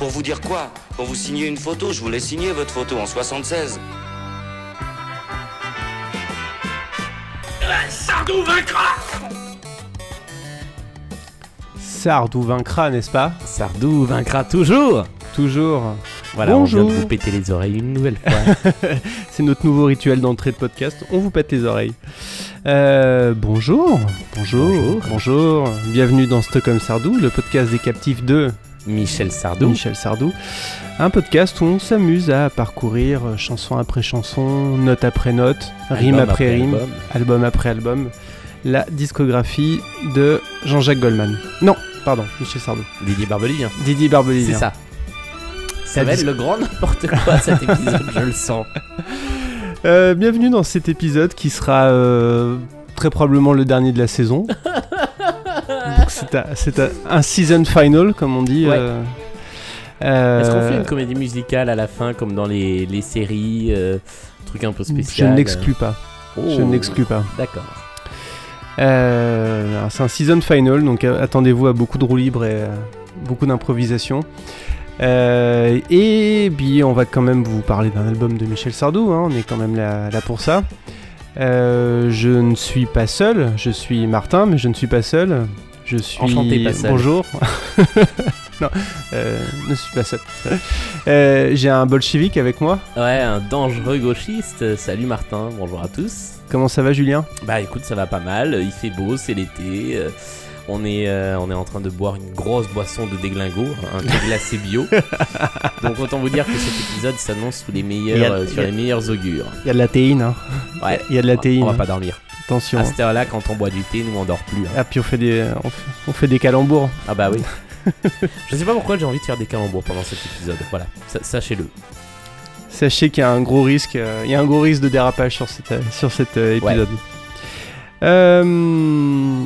Pour vous dire quoi? Pour vous signer une photo, je voulais signer votre photo en 76. Sardou vaincra, n'est-ce pas? Sardou vaincra toujours Toujours. Voilà, Bonjour. on vient de vous péter les oreilles une nouvelle fois. C'est notre nouveau rituel d'entrée de podcast. On vous pète les oreilles. Euh, bonjour. Bonjour. Bonjour. Bonjour. Bienvenue dans Stockholm Sardou, le podcast des captifs de Michel Sardou. Michel Sardou. Un podcast où on s'amuse à parcourir euh, chanson après chanson, note après note, rime après, rime, album. album après album, la discographie de Jean-Jacques Goldman. Non, pardon, Michel Sardou. Didier Barbelivien. Didier Barbelivien. C'est ça. Ça La va être le grand n'importe quoi cet épisode, je le sens. Euh, bienvenue dans cet épisode qui sera euh, très probablement le dernier de la saison. C'est un, un- un season final, comme on dit. Ouais. euh. Euh, Est-ce qu'on fait une comédie musicale à la fin comme dans les, les séries euh, Truc un peu Je spécial. ne l'exclus pas. Oh, Je ne l'exclus pas. D'accord. Euh, c'est un season final, donc attendez-vous à beaucoup de roues libres et beaucoup d'improvisation. Et puis on va quand même vous parler d'un album de Michel Sardou, hein, on est quand même là, là pour ça. Euh, je ne suis pas seul, je suis Martin, mais je ne suis pas seul. Je suis. Enchanté, pas seul. Bonjour. non, euh, ne suis pas seul. Euh, J'ai un bolchevique avec moi. Ouais, un dangereux gauchiste. Salut Martin, bonjour à tous. Comment ça va, Julien? Bah écoute, ça va pas mal. Il fait beau, c'est l'été. Euh, On est, euh, on est en train de boire une grosse boisson de déglingo, un thé glacé bio. Donc autant vous dire que cet épisode s'annonce sous les meilleurs, euh, sur les meilleurs augures. Il y a de la théine. Hein. Ouais. Il y a de la On va- théine. On va pas dormir. Attention. À cette heure-là, quand on boit du thé, nous on dort plus. hein. Ah, puis on fait des, on fait, on fait des calembours. Ah bah oui. Je sais pas pourquoi j'ai envie de faire des calembours pendant cet épisode. Voilà, sa- sachez-le. Sachez qu'il y a un gros risque, euh, il y a un gros risque de dérapage sur, sur cet euh, épisode. Euh,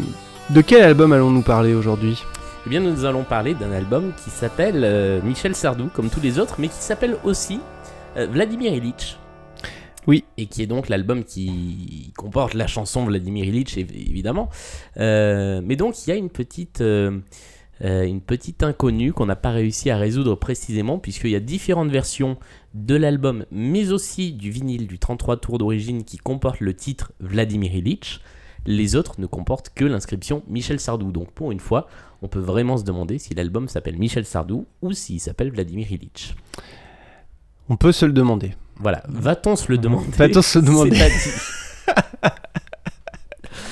de quel album allons-nous parler aujourd'hui? Eh bien, nous allons parler d'un album qui s'appelle euh, Michel Sardou, comme tous les autres, mais qui s'appelle aussi euh, Vladimir Ilitch. Oui. Et qui est donc l'album qui comporte la chanson Vladimir Ilitch, év- évidemment. Euh, mais donc, il y a une petite, euh, une petite inconnue qu'on n'a pas réussi à résoudre précisément, puisqu'il y a différentes versions de l'album, mais aussi du vinyle du 33 tours d'origine qui comporte le titre Vladimir Ilitch. Les autres ne comportent que l'inscription Michel Sardou. Donc, pour une fois, on peut vraiment se demander si l'album s'appelle Michel Sardou ou s'il s'appelle Vladimir Ilitch. On peut se le demander. Voilà, va-t-on se le demander Va-t-on se le demander.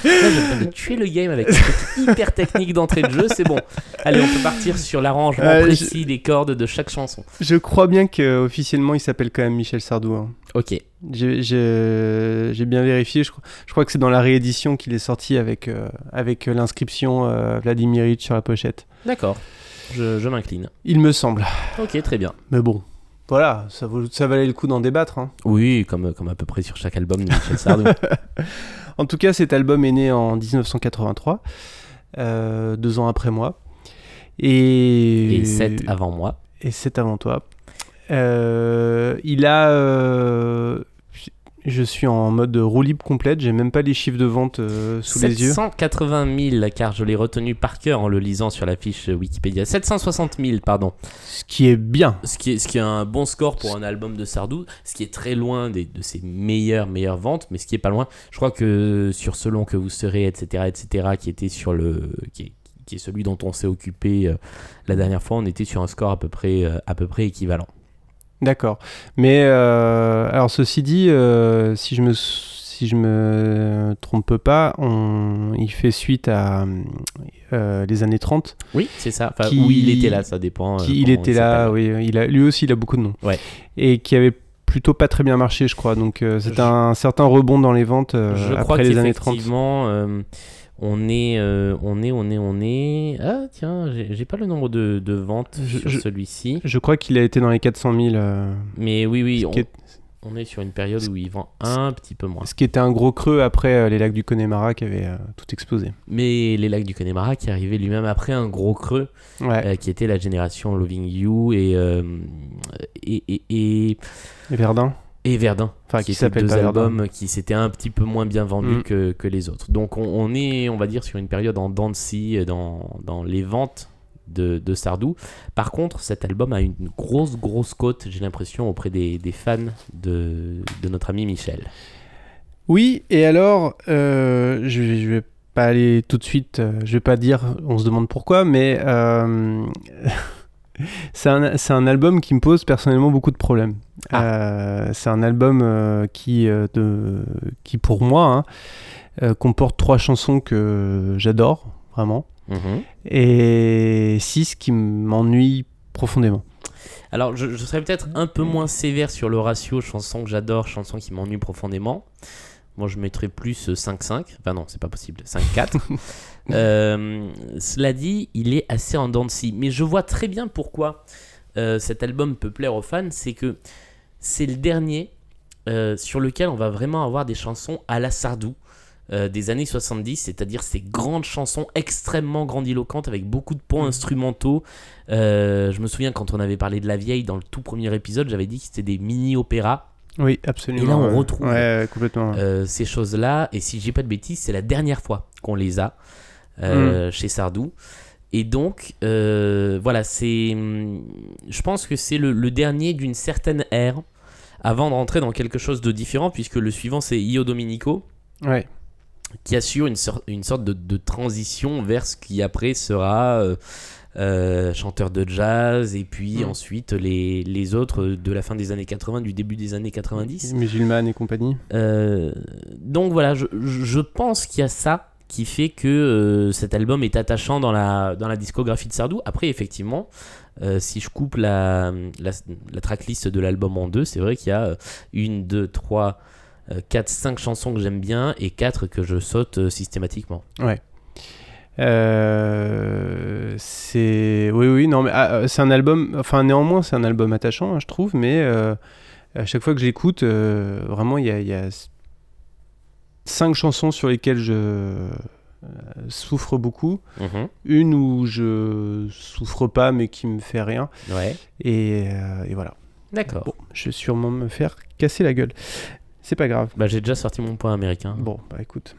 Là, viens de tuer le game avec ce truc hyper technique d'entrée de jeu, c'est bon. Allez, on peut partir sur l'arrangement Euh, précis des cordes de chaque chanson. Je crois bien que officiellement il s'appelle quand même Michel Sardou. hein. Ok, J'ai- J'ai j'ai bien vérifié, je crois, je crois que c'est dans la réédition qu'il est sorti avec, euh, avec euh, l'inscription euh, Vladimir sur la pochette. d'accord, je, je m'incline. Il me semble. Ok, très bien. Mais bon, voilà, ça, vaut- ça valait le coup d'en débattre. hein. Oui, comme, comme à peu près sur chaque album de Michel Sardou. En tout cas, cet album est né en 1983, euh, deux ans après moi. Et, Et 7 avant moi. Et sept avant toi. Euh, il a. je suis en mode roue libre complète, j'ai même pas les chiffres de vente euh, sous les yeux. 780 000, car je l'ai retenu par cœur en le lisant sur la fiche Wikipédia. 760 000, pardon. Ce qui est bien. Ce qui, est, ce qui est un bon score pour un album de Sardou, ce qui est très loin des- de ses meilleures, meilleures ventes, mais ce qui est pas loin. Je crois que sur Selon que vous serez, etc., etc., qui était sur le. Qui est, qui est celui dont on s'est occupé euh, la dernière fois, on était sur un score à peu près, euh, à peu près équivalent. D'accord. Mais euh, alors ceci dit, euh, si je me si je me trompe pas, on, il fait suite à euh, les années 30. Oui, c'est ça. Enfin, Qui- où il était là, ça dépend. Qui, il était là, oui. Il a, lui aussi, il a beaucoup de noms. Ouais. Et qui avait plutôt pas très bien marché, je crois. Donc c'est Je- un certain rebond dans les ventes Je crois après les années 30. qu'effectivement, euh, on est, euh, on est, on est, on est. Ah tiens, j'ai pas le nombre de, de ventes Je- sur celui-ci. Je crois qu'il a été dans les 400 000. euh, Mais oui, oui, on, est- On est sur une période où il vend un petit peu moins. Ce qui était un gros creux après euh, les lacs du Connemara qui avaient tout explosé. Mais les lacs du Connemara qui arrivaient lui-même après un gros creux Ouais. qui était la génération Loving You et, et, et, et, Et Verdun. Et Verdun. Enfin, qui s'appelle deux Verdun. albums qui s'étaient un petit peu moins bien vendus Mm. que, que les autres. Donc on, on est, on va dire, sur une période en dents de dans, dans les ventes de, de Sardou. Par contre, cet album a une grosse, grosse cote, j'ai l'impression, auprès des, des fans de, de notre ami Michel. Oui, et alors, euh, je, vais- je vais pas aller tout de suite, euh, je vais pas dire, on se demande pourquoi, mais euh, c'est un, c'est un album qui me pose personnellement beaucoup de problèmes. Euh, c'est un album euh, qui, euh, de, qui, pour moi, hein, comporte trois chansons que j'adore, vraiment, Mhm. et six qui m'ennuient profondément. Alors, je, je serais peut-être un peu moins sévère sur le ratio chanson que j'adore, chanson qui m'ennuie profondément. Moi, je mettrais plus euh, 5-5. Enfin, non, c'est pas possible. 5-4. Euh, cela dit, il est assez en dents de scie. Mais je vois très bien pourquoi euh, cet album peut plaire aux fans. C'est que c'est le dernier euh, sur lequel on va vraiment avoir des chansons à la Sardou. euh, des années 70, c'est-à-dire ces grandes chansons extrêmement grandiloquentes avec beaucoup de points instrumentaux, euh, je me souviens quand on avait parlé de la vieille dans le tout premier épisode, j'avais dit que c'était des mini-opéras. Oui, absolument. Et là, on retrouve- Ouais, ouais, complètement. ouais. Euh, ces choses-là, et si j'ai pas de bêtises, c'est la dernière fois qu'on les a euh, chez Sardou. Et donc, euh, voilà, c'est. Je pense que c'est le, le dernier d'une certaine ère avant de rentrer dans quelque chose de différent, puisque le suivant c'est Io Domenico Ouais. qui assure une, sorte- une sorte de, de transition vers ce qui après sera euh, euh, chanteur de jazz et puis Mm. ensuite les, les autres de la fin des années 80, du début des années 90. Musulmane et compagnie. Donc voilà, je, je pense qu'il y a ça qui fait que euh, cet album est attachant dans la, dans la discographie de Sardou. Après, effectivement, euh, si je coupe la, la, tracklist de l'album en deux, c'est vrai qu'il y a euh, une, deux, trois, quatre, cinq chansons que j'aime bien et quatre que je saute systématiquement. Euh, c'est oui oui non mais ah, c'est un album enfin néanmoins c'est un album attachant hein, je trouve mais à chaque fois que j'écoute vraiment il y a, cinq chansons sur lesquelles je euh, souffre beaucoup. Mhm. une où je souffre pas mais qui me fait rien. Ouais, et, euh, et voilà. D'accord. bon je vais sûrement me faire casser la gueule. C'est pas grave. Bah, j'ai déjà sorti mon point américain. bon bah écoute.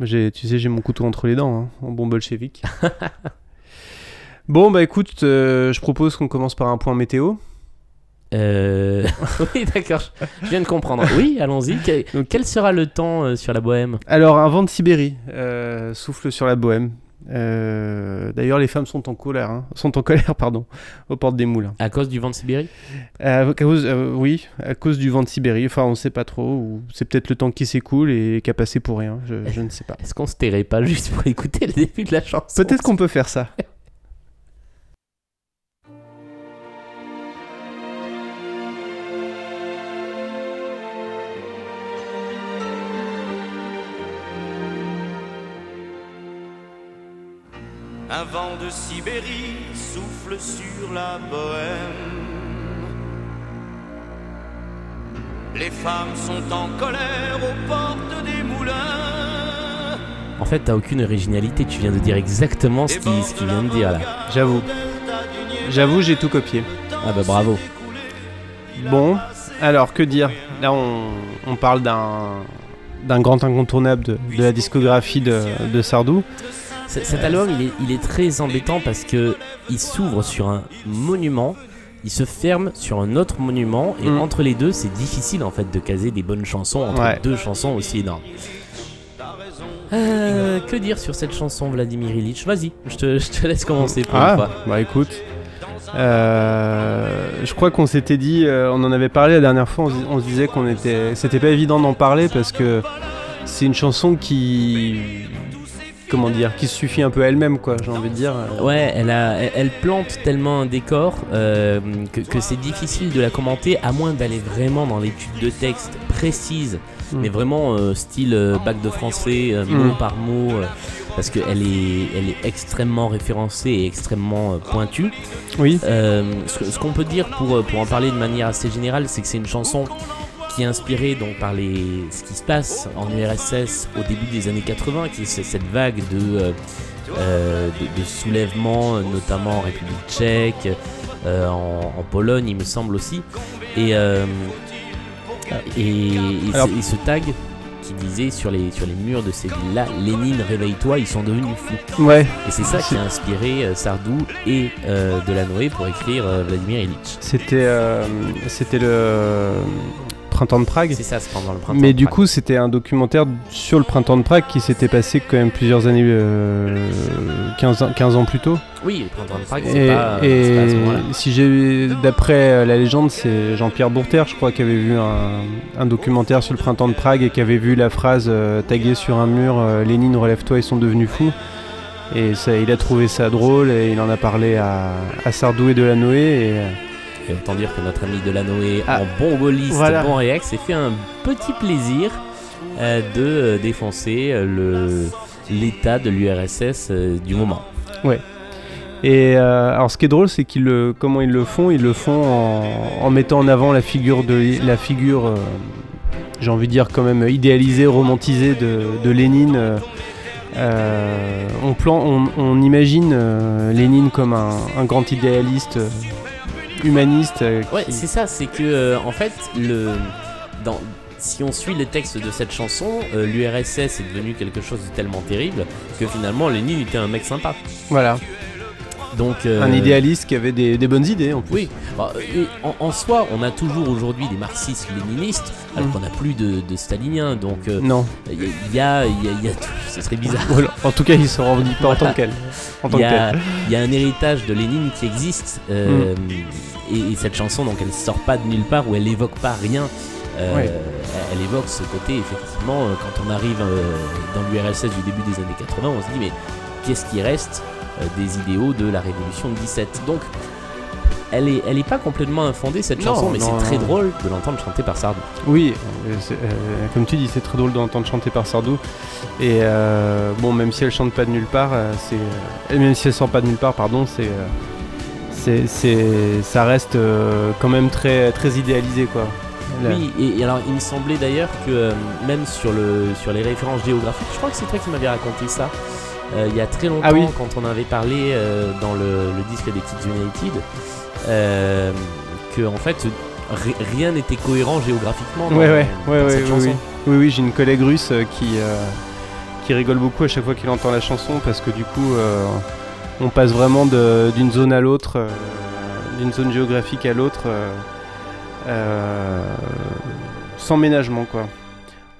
Tu sais j'ai mon couteau entre les dents hein, en bon bolchevique bon bah écoute euh, je propose qu'on commence par un point météo Euh, oui, d'accord. je- viens de comprendre. Oui, allons-y. Quel, Donc- quel sera le temps euh, sur la Bohème? Alors, un vent de Sibérie euh, souffle sur la Bohème. Euh, D'ailleurs, les femmes sont en colère, hein, sont en colère, pardon, aux portes des moulins. À cause du vent de Sibérie? Euh, à cause, euh, oui, à cause du vent de Sibérie. Enfin, on ne sait pas trop. Ou c'est peut-être le temps qui s'écoule et qui a passé pour rien. Je, je ne sais pas. Est-ce qu'on se tairait pas juste pour écouter le début de la chanson? Peut-être qu'on peut faire ça. Un vent de Sibérie souffle sur la bohème. Les femmes sont en colère aux portes des moulins. En fait, t'as aucune originalité. Tu viens de dire exactement ce qu'il ce qu'il vient de dire là. J'avoue. J'avoue, j'ai tout copié. Ah bah bravo. Bon, alors que dire? Là, on, on parle d'un d'un grand incontournable de, de la discographie de, de Sardou. Cet album, il est, il est très embêtant parce que il s'ouvre sur un monument, il se ferme sur un autre monument, et Mm. entre les deux, c'est difficile en fait de caser des bonnes chansons entre Ouais. deux chansons aussi énormes. Euh, que dire sur cette chanson, Vladimir Ilitch Vas-y, je te, je te laisse commencer pour une Ah, fois. bah écoute. Euh, je crois qu'on s'était dit, euh, on en avait parlé la dernière fois, on, on se disait qu'on était, c'était pas évident d'en parler parce que c'est une chanson qui, comment dire, qui se suffit un peu elle-même, quoi. J'ai envie de dire. Ouais, elle, a, elle, elle plante tellement un décor euh, que, que c'est difficile de la commenter à moins d'aller vraiment dans l'étude de texte précise, Mm. mais vraiment euh, style euh, bac de français, euh, mot par mot. parce qu'elle est, elle est extrêmement référencée et extrêmement pointue. Oui. Ce, ce qu'on peut dire pour, pour en parler de manière assez générale, c'est que c'est une chanson qui est inspirée donc par les, ce qui se passe en URSS au début des années 80, qui est ce- cette vague de, euh, euh, de, de soulèvement, euh, notamment en République tchèque, euh, en, en Pologne, il me semble aussi. Et, euh, et, et Alors- ce- et ce tag qui disait sur les, sur les murs de ces villes-là, Lénine, réveille-toi, ils sont devenus fous. Ouais. Et c'est ça qui a inspiré Sardou et Delanoë pour écrire Vladimir Ilitch. C'était c'était le printemps de Prague. C'est ça, c'est pendant le printemps. Mais du coup, c'était un documentaire sur le printemps de Prague qui s'était passé quand même plusieurs années, euh, 15, ans, 15 ans plus tôt. Oui, le printemps de Prague, c'est pas, et c'est pas à ce moment-là. si j'ai, d'après euh, la légende, c'est Jean-Pierre Bourter, je crois, qui avait vu un, un documentaire sur le printemps de Prague et qui avait vu la phrase euh, taguée sur un mur euh, Lénine, relève-toi, ils sont devenus fous. Et ça, il a trouvé ça drôle et il en a parlé à, à Sardou et Delanoë. Et, Et autant dire que notre ami Delanoë, Ah, en bon gaulliste, voilà. bon réac, s'est fait un petit plaisir euh, de euh, défoncer euh, le l'état de l'URSS euh, du moment. Et euh, alors, ce qui est drôle, c'est qu'ils le, comment ils le font? Ils le font en, en mettant en avant la figure de la figure, j'ai envie de dire quand même idéalisée, romantisée de, de Lénine. on, plan, on, on imagine Lénine comme un, un grand idéaliste humaniste. euh, Ouais, c'est ça, c'est que euh, en fait, le, dans, si on suit les textes de cette chanson, euh, l'URSS est devenu quelque chose de tellement terrible que finalement Lénine était un mec sympa. voilà, Donc euh, un idéaliste qui avait des, des bonnes idées en plus. Oui, bah, en, en soi, on a toujours aujourd'hui des marxistes-léninistes, alors Mm. qu'on n'a plus de, de staliniens. Donc, Non, il y, a, y, a, y a tout. Ce serait bizarre. Voilà. en tout cas, il se revendique pas en tant que tel. En tant Il y, a, tel. il y a un héritage de Lénine qui existe. Mm. Et, et cette chanson, donc, elle sort pas de nulle part ou elle évoque pas rien. Euh, Ouais. Elle évoque ce côté, effectivement, euh, quand on arrive euh, dans l'URSS du début des années 80, on se dit, mais qu'est-ce qui reste euh, des idéaux de la révolution de 17 Donc, elle est, elle est pas complètement infondée cette Non, chanson, mais c'est très drôle de l'entendre chanter par Sardou. Oui, euh, euh, comme tu dis, c'est très drôle d'entendre chanter par Sardou. Et euh, bon, même si elle chante pas de nulle part, c'est même si elle sort pas de nulle part, pardon, c'est c'est c'est- ça reste euh, quand même très très idéalisé quoi. Oui, et, et alors il me semblait d'ailleurs que euh, même sur, le, sur les références géographiques, je crois que c'est toi qui m'avais raconté ça, euh, il y a très longtemps Ah oui. quand on avait parlé dans le, le disque des Kids United, que en fait ri- rien n'était cohérent géographiquement dans, Ouais, ouais, dans ouais, ouais, cette oui, chanson. oui. Oui, oui, j'ai une collègue russe qui, qui rigole beaucoup à chaque fois qu'il entend la chanson parce que du coup, euh, on passe vraiment d'une zone à l'autre, euh, d'une zone géographique à l'autre, euh, euh, sans ménagement, quoi.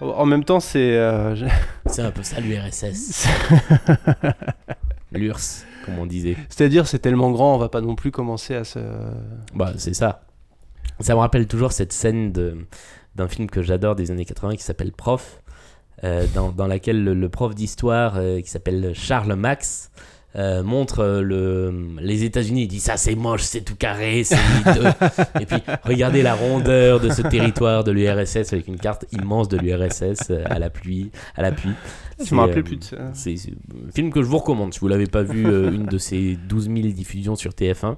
En même temps, c'est. je- C'est un peu ça l'URSS, l'URSS comme on disait. C'est-à-dire, c'est tellement grand, on va pas non plus commencer à se. Bah, c'est ça. Ça me rappelle toujours cette scène d'un film que j'adore des années 80 qui s'appelle Prof, euh, dans, dans laquelle le, le prof d'histoire euh, qui s'appelle Charles Max euh, montre euh, le, les États-Unis. Il dit Ça, c'est moche, c'est tout carré, c'est. Et puis, regardez la rondeur de ce territoire de l'URSS avec une carte immense de l'URSS euh, à l'appui. À l'appui. Je C'est, me rappelais plus de ça. c'est un film que je vous recommande si vous l'avez pas vu, euh, une de ces 12 000 diffusions sur TF1.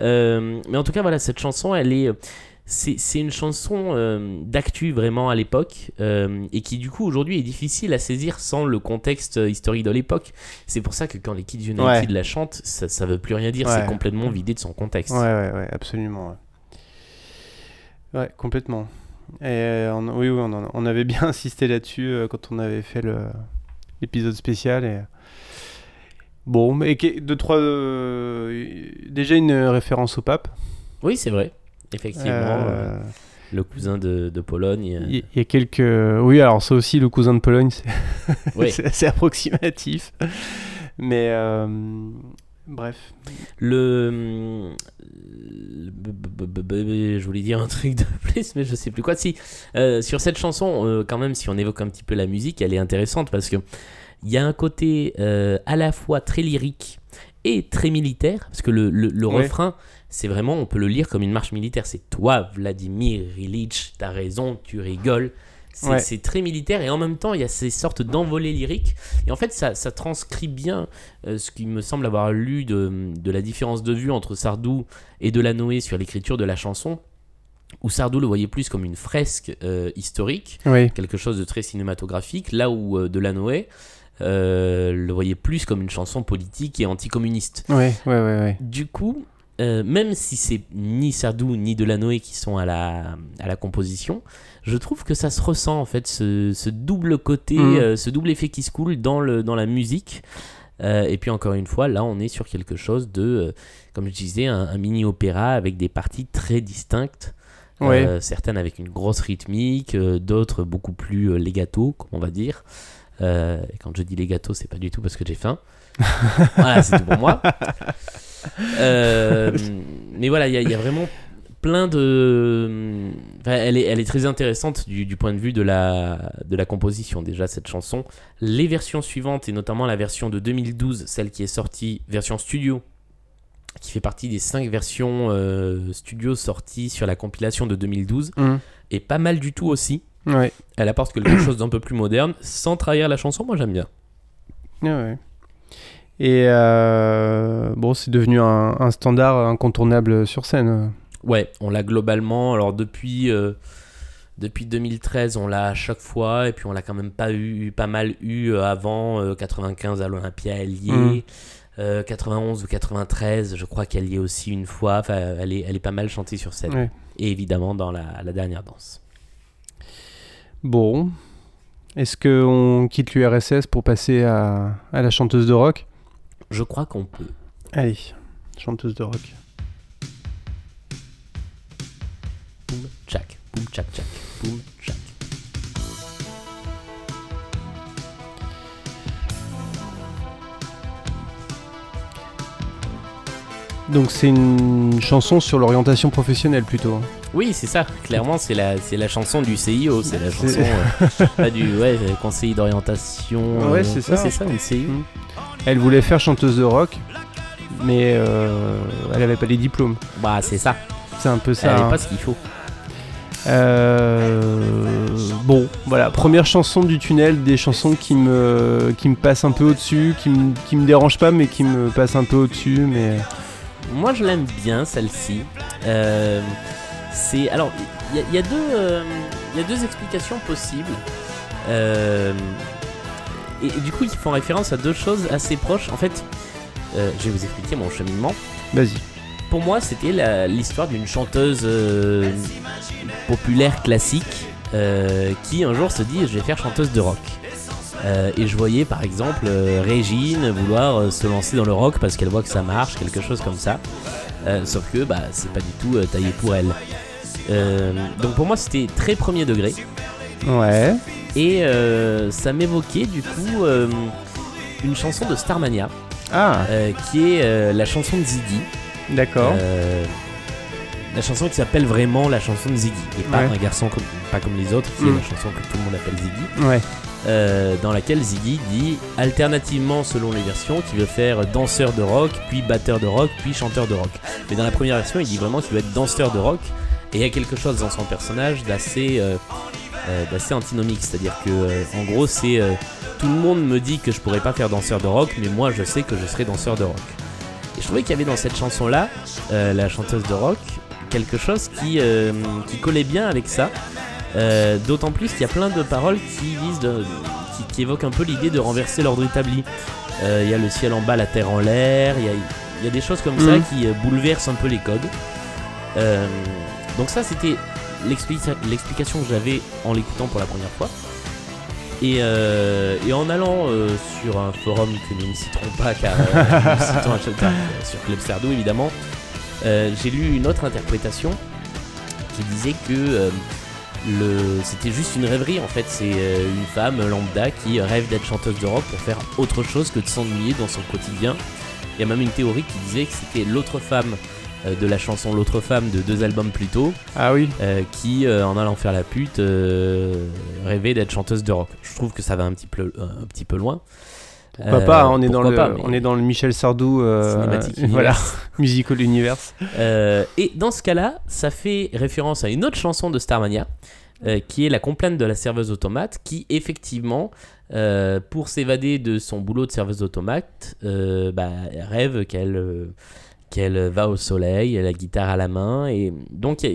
Euh, mais en tout cas, voilà, cette chanson, elle est. C'est une chanson euh, d'actu vraiment à l'époque euh, et qui du coup aujourd'hui est difficile à saisir sans le contexte euh, historique de l'époque. C'est pour ça que quand les Kids United Ouais. la chantent, ça, ça veut plus rien dire, Ouais. c'est complètement vidé de son contexte. Ouais, ouais, ouais, absolument. Ouais, Ouais, complètement. Et euh, on- oui, oui, on, avait bien insisté là-dessus quand on avait fait l'épisode spécial. Et... Bon, mais deux, trois. déjà une référence au pape. Oui, c'est vrai. Effectivement, euh, Euh, le cousin de, de Pologne. euh, Il y, a quelques. Oui, alors ça aussi, le cousin de Pologne, c'est c'est assez approximatif. Mais. euh, Bref. Le, je voulais dire un truc de plus, mais je sais plus quoi. Si euh, sur cette chanson, quand même, si on évoque un petit peu la musique, elle est intéressante parce que il y a un côté à la fois très lyrique et très militaire, parce que le, le- le Ouais. refrain, c'est vraiment, on peut le lire comme une marche militaire. C'est toi, Vladimir Ilitch, t'as raison, tu rigoles. C'est Ouais. très militaire et en même temps, il y a ces sortes d'envolées lyriques. Et en fait, ça, ça transcrit bien euh, ce qui me semble avoir lu de, de la différence de vue entre Sardou et Delanoë sur l'écriture de la chanson, où Sardou le voyait plus comme une fresque euh, historique, Oui. quelque chose de très cinématographique, là où euh, Delanoë euh, le voyait plus comme une chanson politique et anticommuniste. Ouais, ouais, ouais, ouais. Du coup, euh, même si c'est ni Sardou ni Delanoë qui sont à la, à la composition, je trouve que ça se ressent en fait, ce, ce double côté, Mhm. euh, ce double effet qui se coule dans, le, dans la musique. Euh, et puis encore une fois, là on est sur quelque chose de, comme je disais, un, un mini-opéra avec des parties très distinctes. Ouais. Certaines avec une grosse rythmique, d'autres beaucoup plus legato, comme on va dire. Et quand je dis legato, c'est pas du tout parce que j'ai faim. voilà, c'est tout pour moi. Euh, mais voilà, il y, a- il y a vraiment plein de. Enfin, elle, est, elle est très intéressante du, du point de vue de la, de la composition, déjà, cette chanson. Les versions suivantes, et notamment la version de 2012, celle qui est sortie, version studio, qui fait partie des 5 versions euh, studio sorties sur la compilation de 2012, Mhm. est pas mal du tout aussi. Ouais. Elle apporte quelque chose d'un peu plus moderne, sans trahir la chanson, moi j'aime bien. Ouais. Et euh, bon, c'est devenu un, un standard incontournable sur scène. Ouais, on l'a globalement. Alors depuis, euh, depuis 2013, on l'a à chaque fois. Et puis on l'a quand même pas eu, pas mal eu euh, avant euh, 95 à l'Olympia, elle y est. Mm. Euh, 91 ou 93, je crois qu'elle y est aussi une fois. Enfin, elle est, elle est pas mal chantée sur scène. Ouais. Et évidemment dans la, la dernière danse. Bon. Est-ce qu'on quitte l'URSS pour passer à, à la chanteuse de rock? Je crois qu'on peut. Allez, chanteuse de rock. Boum, tchac, boum, tchac, tchac, boum, tchac. Donc c'est une chanson sur l'orientation professionnelle plutôt. hein. Oui, c'est ça. Clairement, c'est la, c'est la chanson du CIO. C'est la C'est- chanson euh, pas du ouais, conseiller d'orientation. Ouais, euh, c'est ça. c'est ça, une CIO. Mm. Elle voulait faire chanteuse de rock, mais euh, elle avait pas les diplômes. Bah, c'est ça. C'est un peu Elle ça. n'est hein. pas ce qu'il faut. Euh, bon, voilà, première chanson du tunnel, des chansons qui me, qui me passent un peu au-dessus, qui me, qui me dérangent pas, mais qui me passent un peu au-dessus. Mais Moi, je l'aime bien celle-ci. Euh, c'est alors il y, a- il y a deux euh, il y a deux explications possibles. Et, et du coup, ils font référence à deux choses assez proches. En fait, euh, je vais vous expliquer mon cheminement. vas-y. Pour moi, c'était l'histoire d'une chanteuse euh, populaire classique euh, qui un jour se dit je vais faire chanteuse de rock. Et je voyais par exemple Régine vouloir se lancer dans le rock parce qu'elle voit que ça marche, quelque chose comme ça. Sauf que bah, c'est pas du tout taillé pour elle. Donc pour moi c'était très premier degré Ouais. Et euh, ça m'évoquait du coup euh, une chanson de Starmania Ah, euh, qui est la chanson de Ziggy. d'accord. La chanson qui s'appelle vraiment la chanson de Ziggy et pas Ouais. un garçon comme, pas comme les autres qui est Mm. la chanson que tout le monde appelle Ziggy Ouais. euh, dans laquelle Ziggy dit alternativement selon les versions qu'il veut faire danseur de rock puis batteur de rock puis chanteur de rock mais dans la première version il dit vraiment qu'il veut être danseur de rock et il y a quelque chose dans son personnage d'assez euh, d'assez antinomique c'est à dire que euh, en gros c'est euh, tout le monde me dit que je pourrais pas faire danseur de rock mais moi je sais que je serai danseur de rock et je trouvais qu'il y avait dans cette chanson là la chanteuse de rock quelque chose qui, euh, qui collait bien avec ça euh, D'autant plus qu'il y a plein de paroles qui visent de- qui, qui évoquent un peu l'idée de renverser l'ordre établi. Euh, Il y a le ciel en bas, la terre en l'air. Il y a, il y a des choses comme ça Mhm. qui euh, bouleversent un peu les codes. Euh, donc ça, c'était l'explication que j'avais en l'écoutant pour la première fois. Et, euh, et en allant euh, sur un forum que nous ne citerons pas car euh, nous citons sur Club Sardou évidemment, j'ai lu une autre interprétation qui disait que c'était juste une rêverie en fait. C'est une femme lambda qui rêve d'être chanteuse de rock pour faire autre chose que de s'ennuyer dans son quotidien. Il y a même une théorie qui disait que c'était l'autre femme de la chanson L'autre femme de deux albums plus tôt Ah oui. euh, qui, euh, en allant faire la pute, euh, rêvait d'être chanteuse de rock. Je trouve que ça va un petit peu, un petit peu loin. Pourquoi Euh, pas hein, On est dans le, pas, on est dans le Michel Sardou. euh, voilà, musical universe. Euh, et dans ce cas-là, ça fait référence à une autre chanson de Starmania euh, qui est la complainte de la serveuse automate, qui effectivement, euh, pour s'évader de son boulot de serveuse automate, euh, bah, rêve qu'elle euh, qu'elle va au soleil, elle a la guitare à la main, et donc a-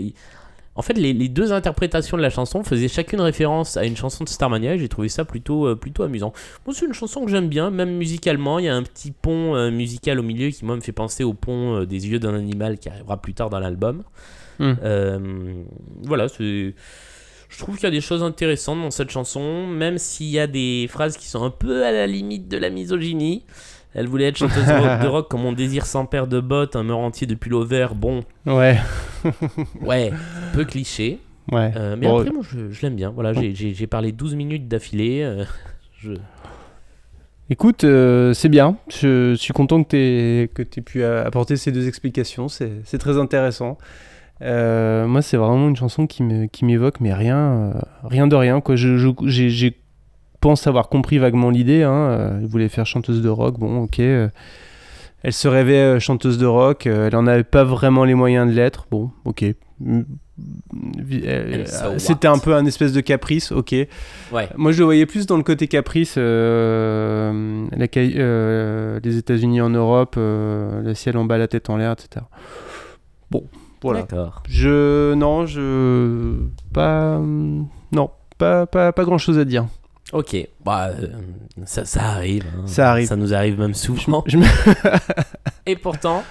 en fait, les, les deux interprétations de la chanson faisaient chacune référence à une chanson de Starmania et j'ai trouvé ça plutôt, euh, plutôt amusant. Moi, c'est une chanson que j'aime bien, même musicalement. Il y a un petit pont euh, musical au milieu qui, moi, me fait penser au pont euh, des yeux d'un animal qui arrivera plus tard dans l'album. Hmm. Euh, voilà, c'est. Je trouve qu'il y a des choses intéressantes dans cette chanson, même s'il y a des phrases qui sont un peu à la limite de la misogynie. Elle voulait être chanteuse de rock, comme on désire sans paire de bottes, un meur entier de pull au vert. Bon, Ouais, ouais, peu cliché. ouais. Euh, mais Bon, après, moi, je, je l'aime bien. Voilà, j'ai- parlé 12 minutes d'affilée. euh, je... Écoute, euh, c'est bien. Je suis content que tu aies, que aies pu apporter ces deux explications. C'est très intéressant. Moi, c'est vraiment une chanson qui m'évoque, mais rien, rien de rien. J'ai- pense avoir compris vaguement l'idée. Hein. Euh, Elle voulait faire chanteuse de rock. Bon, ok. euh, Elle se rêvait euh, chanteuse de rock. Elle en avait pas vraiment les moyens de l'être. Bon, ok. Mm, so C'était un peu un espèce de caprice. Ok. Ouais. Moi, je le voyais plus dans le côté caprice, euh, la euh, les États-Unis en Europe, euh, le ciel en bas, la tête en l'air, etc. Bon, voilà. D'accord. Je non, je pas hum, non, pas pas, pas grand chose à dire. Ok, bah, euh, ça, ça arrive. hein. Ça arrive. Ça nous arrive même souvent. Je me- Et pourtant,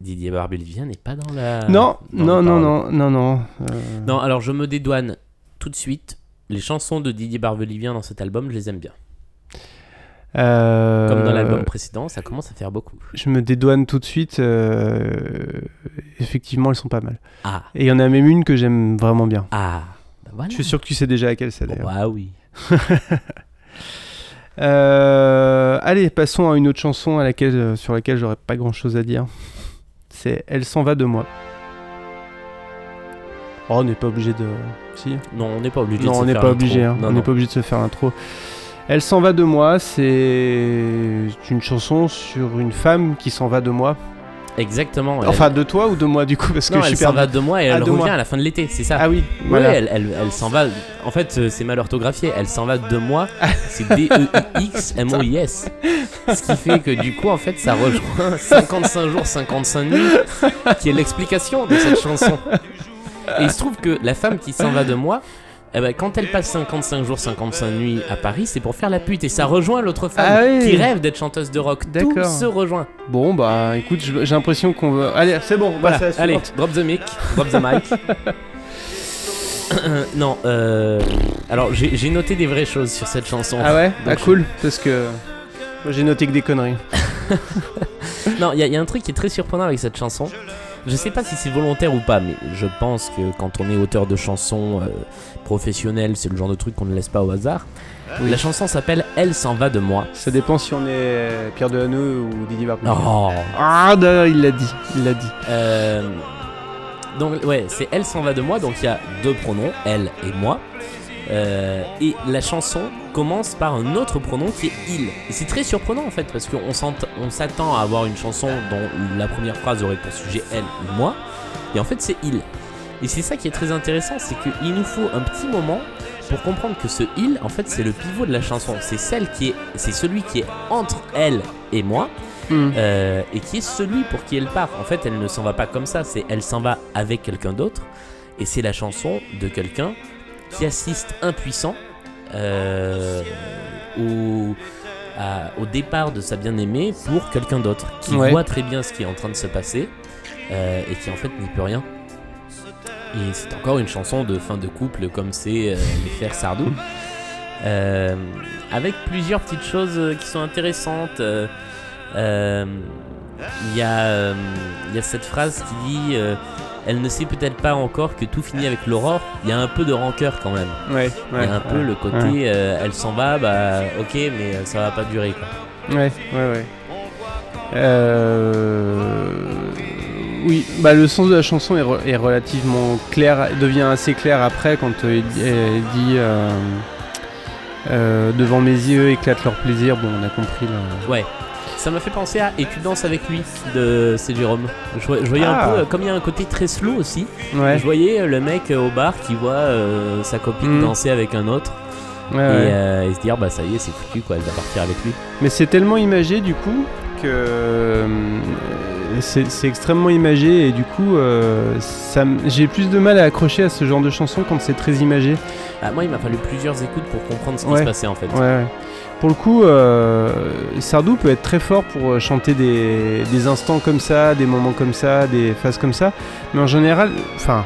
Didier Barbelivien n'est pas dans la. non, dans non, non, non, non, non, euh, Non, alors je me dédouane tout de suite. Les chansons de Didier Barbelivien dans cet album, je les aime bien. euh, Comme dans l'album précédent, ça commence à faire beaucoup. Je me dédouane tout de suite. euh, effectivement, elles sont pas mal. Ah, Et il y en a même une que j'aime vraiment bien. ah. Bah voilà. Je suis sûr que tu sais déjà laquelle c'est d'ailleurs. Bah oui. Euh, allez, passons à une autre chanson à laquelle, euh, sur laquelle j'aurais pas grand chose à dire. C'est Elle s'en va de moi. Oh, on n'est pas obligé de. Si Non, on n'est pas obligé Non, de se on n'est faire pas obligé. hein. Non, on n'est pas obligé de se faire l'intro. Elle s'en va de moi, c'est une chanson sur une femme qui s'en va de moi. Exactement. elle- Enfin, de toi ou de moi du coup Parce que non, je elle s'en va de moi et Ah, elle revient à la fin de l'été, c'est ça Ah oui, Oui, voilà. elle, elle, elle s'en va. En fait, euh, c'est mal orthographié. Elle s'en va de moi. C'est D-E-I-X-M-O-I-S. Ce qui fait que du coup, en fait, ça rejoint 55 jours, 55 nuits, qui est l'explication de cette chanson. Et il se trouve que la femme qui s'en va de moi, eh ben, quand elle passe 55 jours, 55 nuits à Paris, c'est pour faire la pute. Et ça rejoint l'autre femme Ah oui. qui rêve d'être chanteuse de rock. Tout se rejoint. Bon, bah écoute, j'ai l'impression qu'on va. Allez, c'est bon, on Voilà, la allez, drop the mic, drop the mic. non, euh, alors j'ai noté des vraies choses sur cette chanson. Ah ouais? Ah cool, parce que. Moi j'ai noté que des conneries. Non, il y, a- il y a un truc qui est très surprenant avec cette chanson. Je sais pas si c'est volontaire ou pas, mais je pense que quand on est auteur de chansons euh, professionnelles, c'est le genre de truc qu'on ne laisse pas au hasard. La chanson s'appelle Elle s'en va de moi. Ça dépend si on est Pierre Delanoë ou Didier Varpin. Oh. Ah, d'ailleurs, il l'a dit. Il l'a dit. Euh, donc ouais, c'est Elle s'en va de moi, donc il y a deux pronoms, elle et moi. Euh, et la chanson commence par un autre pronom qui est il. Et c'est très surprenant en fait, parce qu'on s'attend à avoir une chanson dont la première phrase aurait pour sujet elle ou moi. Et en fait c'est il. Et c'est ça qui est très intéressant, c'est qu'il nous faut un petit moment pour comprendre que ce il, en fait, c'est le pivot de la chanson. C'est celle qui est, c'est celui qui est entre elle et moi. Hmm. Euh, et qui est celui pour qui elle part. En fait, elle ne s'en va pas comme ça, c'est elle s'en va avec quelqu'un d'autre, et c'est la chanson de quelqu'un qui assiste impuissant euh, au, à- au départ de sa bien-aimée pour quelqu'un d'autre, qui Ouais. voit très bien ce qui est en train de se passer, euh, et qui en fait n'y peut rien. Et c'est encore une chanson de fin de couple comme c'est euh, les frères Sardou. Euh, avec plusieurs petites choses qui sont intéressantes. Il y, y a cette phrase qui dit Elle ne sait peut-être pas encore que tout finit avec l'aurore. Il y a un peu de rancœur quand même. Ouais, Il ouais. y a un peu ouais, le côté ouais. euh, Elle s'en va, bah ok, mais euh, ça va pas durer quoi. Ouais, ouais, ouais. Euh... Oui, bah le sens de la chanson est, re- est relativement clair, devient assez clair après quand euh, il dit- elle dit euh, euh, devant mes yeux éclate leur plaisir. Bon, on a compris là. Ouais. Ça m'a fait penser à Et tu danses avec lui de c'est Jérôme. Je, voyais- je voyais Ah. un peu, comme il y a un côté très slow aussi, Ouais. je voyais euh, le mec euh, au bar qui voit euh, sa copine Mm. danser avec un autre Ouais, et, ouais. euh, et se dire bah ça y est, c'est foutu quoi, elle va partir avec lui. Mais c'est tellement imagé du coup que euh, c'est extrêmement imagé et du coup euh, j'ai plus de mal à accrocher à ce genre de chanson quand c'est très imagé. Ah, moi, il m'a fallu plusieurs écoutes pour comprendre ce qui Ouais. se passait en fait. Ouais, ouais. Pour le coup, euh, Sardou peut être très fort pour chanter des, des instants comme ça, des moments comme ça, des phases comme ça. Mais en général, enfin,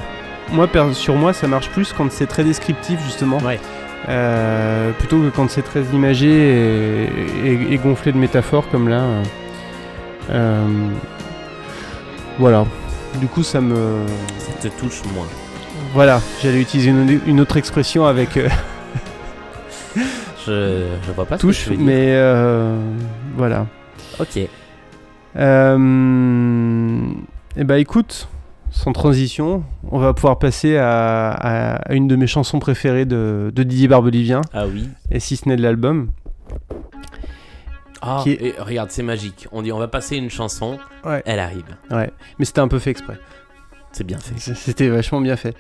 moi, sur moi, ça marche plus quand c'est très descriptif, justement. Euh, plutôt que quand c'est très imagé et, et- et gonflé de métaphores comme là. Euh. Voilà. Du coup, ça me. Ça te touche moins. Voilà, j'allais utiliser une, une autre expression avec euh, Je, je vois pas ce que touche, tu veux dire. mais euh, voilà. Ok. Euh, et bah écoute, sans transition, on va pouvoir passer à, à- à une de mes chansons préférées de, de Didier Barbelivien, Ah oui. et si ce n'est de l'album. Ah, Qui est- et regarde, c'est magique. On dit on va passer une chanson, Ouais. elle arrive. Ouais, mais c'était un peu fait exprès. C'est bien fait. C'était vachement bien fait.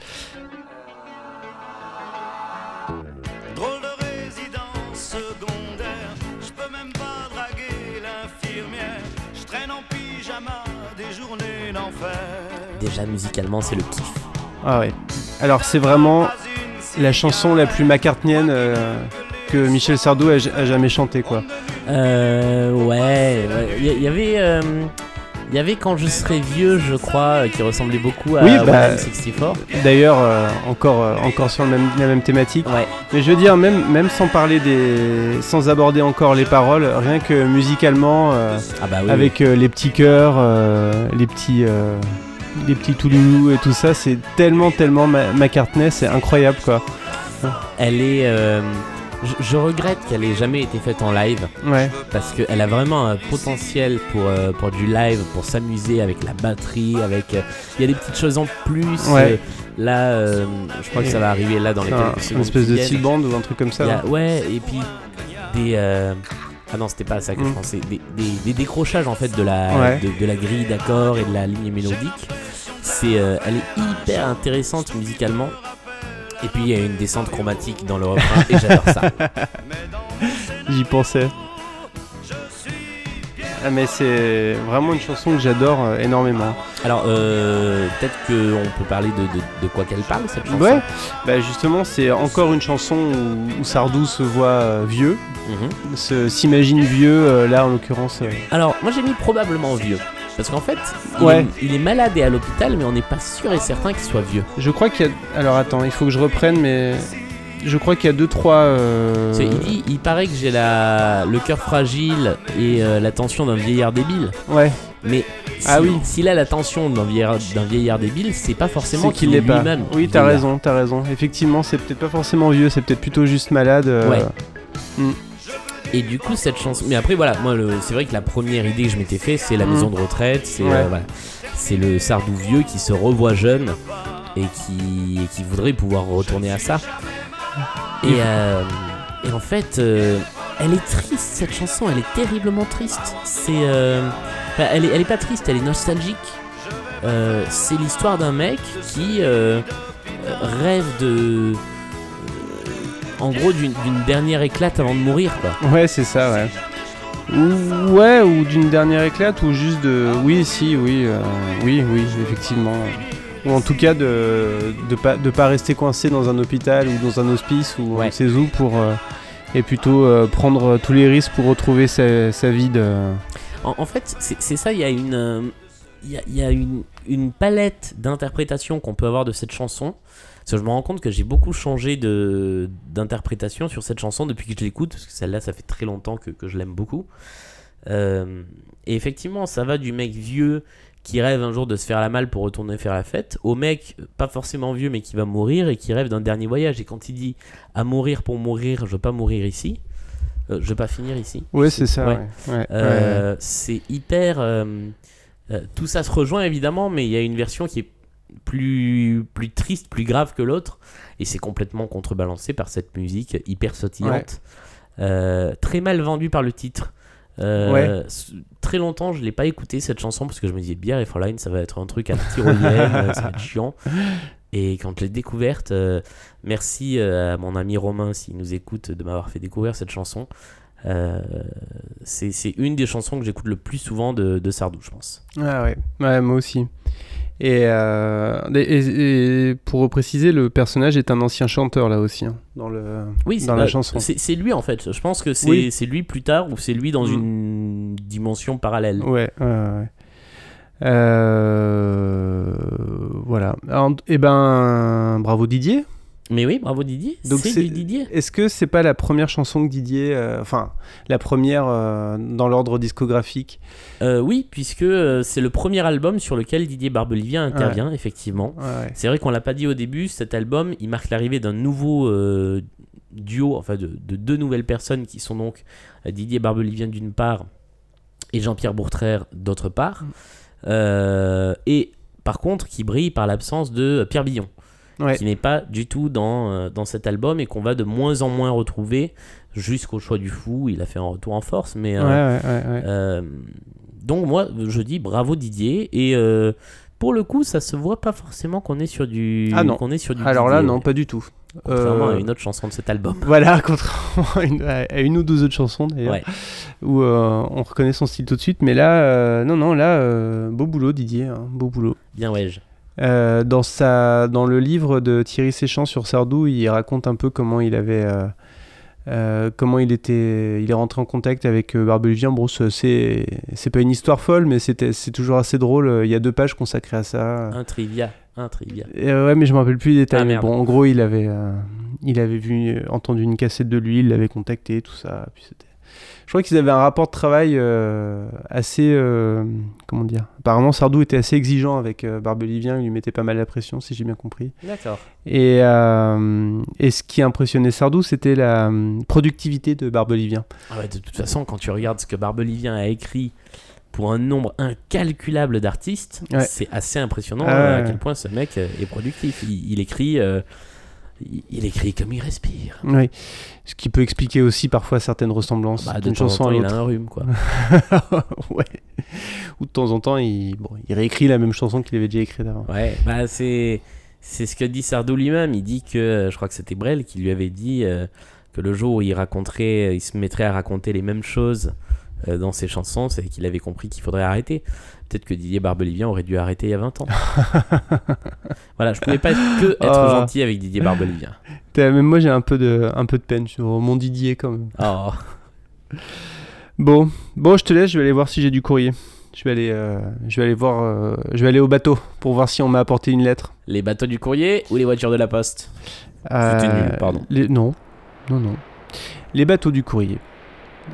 Drôle de résidence secondaire, je peux même pas draguer l'infirmière. Je traîne en pyjama des journées d'enfer. Déjà musicalement, c'est le kiff. Ah ouais. Alors c'est vraiment la chanson la plus McCartneyenne euh, que Michel Sardou a, a jamais chanté quoi. Euh, ouais. Il y, avait, euh, il y avait quand je serai vieux, je crois, euh, qui ressemblait beaucoup à Oui, bah, 64. D'ailleurs, euh, encore, euh, encore sur le même- la même thématique. Ouais. Mais je veux dire, même, même sans parler des, sans aborder encore les paroles, rien que musicalement, euh, Ah bah oui. avec les petits chœurs, les petits, les petits touloulous et tout ça, c'est tellement, tellement Ma- McCartney, c'est incroyable quoi. Elle est. je, je regrette qu'elle ait jamais été faite en live Ouais. parce qu'elle a vraiment un potentiel pour, euh, pour du live, pour s'amuser avec la batterie, avec. euh, Il y a des petites choses en plus. Ouais. euh, là, euh, je crois que ça va arriver là dans les un- une espèce de steel band ou un truc comme ça. A- hein. ouais, et puis des. Ah non, c'était pas ça que je Mm. pensais. Des, des- des décrochages en fait de la, Ouais. de, de la grille d'accords et de la ligne mélodique. C'est, euh, elle est hyper intéressante musicalement. Et puis il y a une descente chromatique dans le refrain et j'adore ça. J'y pensais. Ah, mais c'est vraiment une chanson que j'adore euh, énormément. Alors euh, peut-être qu'on peut parler de, de, de quoi qu'elle parle cette chanson. Ouais, bah justement, c'est encore une chanson où, où Sardou se voit euh, vieux, Mhm. s'imagine vieux, euh, là en l'occurrence. Alors moi j'ai mis probablement vieux. Parce qu'en fait, il, Ouais. est, il est malade et à l'hôpital, mais on n'est pas sûr et certain qu'il soit vieux. Je crois qu'il y a. Alors attends, il faut que je reprenne, mais. Je crois qu'il y a deux, trois. euh, Il dit, il paraît que j'ai la, le cœur fragile et euh, la tension d'un vieillard débile. Ouais, Mais si- Ah oui. s'il a la tension d'un vieillard, d'un vieillard débile, c'est pas forcément c'est qu'il qu'il est pas. lui-même. Oui, t'as vieillard. raison, t'as raison. Effectivement, c'est peut-être pas forcément vieux, c'est peut-être plutôt juste malade. euh, Ouais. Et du coup, cette chanson. Mais après, voilà, moi, le- c'est vrai que la première idée que je m'étais fait, c'est la Mhm. maison de retraite. C'est Ouais. euh, voilà. C'est le Sardou vieux qui se revoit jeune et qui, et qui voudrait pouvoir retourner à ça. Et, euh, et en fait, euh, elle est triste cette chanson, elle est terriblement triste. C'est, euh, enfin, elle, est, elle est pas triste, elle est nostalgique. Euh, c'est l'histoire d'un mec qui euh, rêve de. En gros, d'une dernière éclate avant de mourir, quoi. Ouais, c'est ça, ouais. Ou, ouais, ou d'une dernière éclate, ou juste de. Oui, si, oui, euh, oui, oui, effectivement. Ou en tout cas de de pas de pas rester coincé dans un hôpital ou dans un hospice ou on Ouais. ne sait où pour euh, et plutôt euh, prendre tous les risques pour retrouver sa, sa vie de. En, en fait, c'est ça, il y a une, il y a, y a une, une palette d'interprétations qu'on peut avoir de cette chanson. Parce que je me rends compte que j'ai beaucoup changé de- d'interprétation sur cette chanson depuis que je l'écoute, parce que celle-là, ça fait très longtemps que, que je l'aime beaucoup. Euh, et effectivement, ça va du mec vieux qui rêve un jour de se faire la malle pour retourner faire la fête, au mec pas forcément vieux mais qui va mourir et qui rêve d'un dernier voyage. Et quand il dit à mourir pour mourir, je veux pas mourir ici, euh, je veux pas finir ici. Ouais, c'est ça. Ouais. Ouais. ouais, ouais. Euh, C'est hyper. euh, tout ça se rejoint évidemment, mais il y a une version qui est plus, plus triste, plus grave que l'autre, et c'est complètement contrebalancé par cette musique hyper sautillante, Euh, très mal vendue par le titre. Euh, Ouais. Très longtemps, je l'ai pas écouté cette chanson parce que je me disais Bière et Fräulein, ça va être un truc à tyrolienne, euh, ça va être chiant. Et quand je l'ai découverte, euh, merci à mon ami Romain s'il nous écoute de m'avoir fait découvrir cette chanson. Euh, c'est c'est une des chansons que j'écoute le plus souvent de, de Sardou, je pense. Ah ouais, ouais moi aussi. Et, euh, et- et pour préciser, le personnage est un ancien chanteur là aussi, hein, dans, le, Oui, dans la chanson. C'est lui en fait. Je pense que c'est Oui. lui plus tard ou c'est lui dans Mm. une dimension parallèle. Ouais, ouais, ouais. Euh, voilà. Alors, Eh ben, bravo Didier. Mais oui, bravo Didier. Donc C'est c'est- du Didier. Est-ce que c'est pas la première chanson que Didier, euh, enfin, la première euh, dans l'ordre discographique? Euh, oui, puisque c'est le premier album sur lequel Didier Barbelivien intervient, effectivement. Ouais, ouais. C'est vrai qu'on l'a pas dit au début, cet album, il marque l'arrivée d'un nouveau duo, enfin de, de deux nouvelles personnes qui sont donc Didier Barbelivien d'une part et Jean-Pierre Bourtraire d'autre part. Euh, et par contre, qui brille par l'absence de Pierre Billon, Ouais. qui n'est pas du tout dans, euh, dans cet album et qu'on va de moins en moins retrouver jusqu'au choix du fou. Il a fait un retour en force, mais. Ouais, euh, ouais, euh, donc moi, je dis bravo Didier et euh, pour le coup, ça se voit pas forcément qu'on est sur du Ah non. qu'on est sur du Alors là, non, pas du tout. contrairement Euh, à une autre chanson de cet album. Voilà, contrairement à une, à une ou deux autres chansons d'ailleurs, Ouais. où euh, on reconnaît son style tout de suite. Mais là, euh, non, non, là, beau boulot Didier, hein, beau boulot. Bien ouais. je- Euh, dans, sa, dans le livre de Thierry Séchant sur Sardou, il raconte un peu comment il avait. euh, euh, comment il était, il est rentré en contact avec Barbelivien. Bon, c'est- c'est pas une histoire folle, mais c'était c'est toujours assez drôle. Il y a deux pages consacrées à ça. Un trivia, un trivia. Ouais, mais je me rappelle plus les détails. Ah, mais bon, en gros, il avait, il avait vu, entendu une cassette de lui, il l'avait contacté, tout ça. Puis c'était. Je crois qu'ils avaient un rapport de travail euh, assez, euh, comment dire. Apparemment, Sardou était assez exigeant avec euh, Barbelivien. Il lui mettait pas mal la pression, si j'ai bien compris. D'accord. Et, et ce qui impressionnait Sardou, c'était la productivité de Barbelivien. Ah ouais, de toute façon, quand tu regardes ce que Barbelivien a écrit pour un nombre incalculable d'artistes, Ouais. c'est assez impressionnant Ah euh, à quel point ce mec est productif. Il, il écrit, euh, il écrit comme il respire. Oui. Ce qui peut expliquer aussi parfois certaines ressemblances Bah, d'une temps en chanson temps, à il a un rhume, quoi. ouais. Ou de temps en temps, il, bon, il réécrit la même chanson qu'il avait déjà écrite avant. Ouais, bah c'est c'est ce que dit Sardou lui-même. Il dit que euh, je crois que c'était Brel qui lui avait dit euh, que le jour où il raconterait, il se mettrait à raconter les mêmes choses euh, dans ses chansons, c'est qu'il avait compris qu'il faudrait arrêter. Peut-être que Didier Barbelivien aurait dû arrêter il y a 20 ans. voilà, je pouvais pas que être Ah. gentil avec Didier Barbelivien. Même moi, j'ai un peu de, un peu de peine sur mon Didier quand même. Oh, Bon, bon, je te laisse. Je vais aller voir si j'ai du courrier. Je vais aller, euh, je vais aller voir. euh, je vais aller au bateau pour voir si on m'a apporté une lettre. les bateaux du courrier ou les voitures de la poste? Euh, nul, pardon. les- non, non, non. Les bateaux du courrier.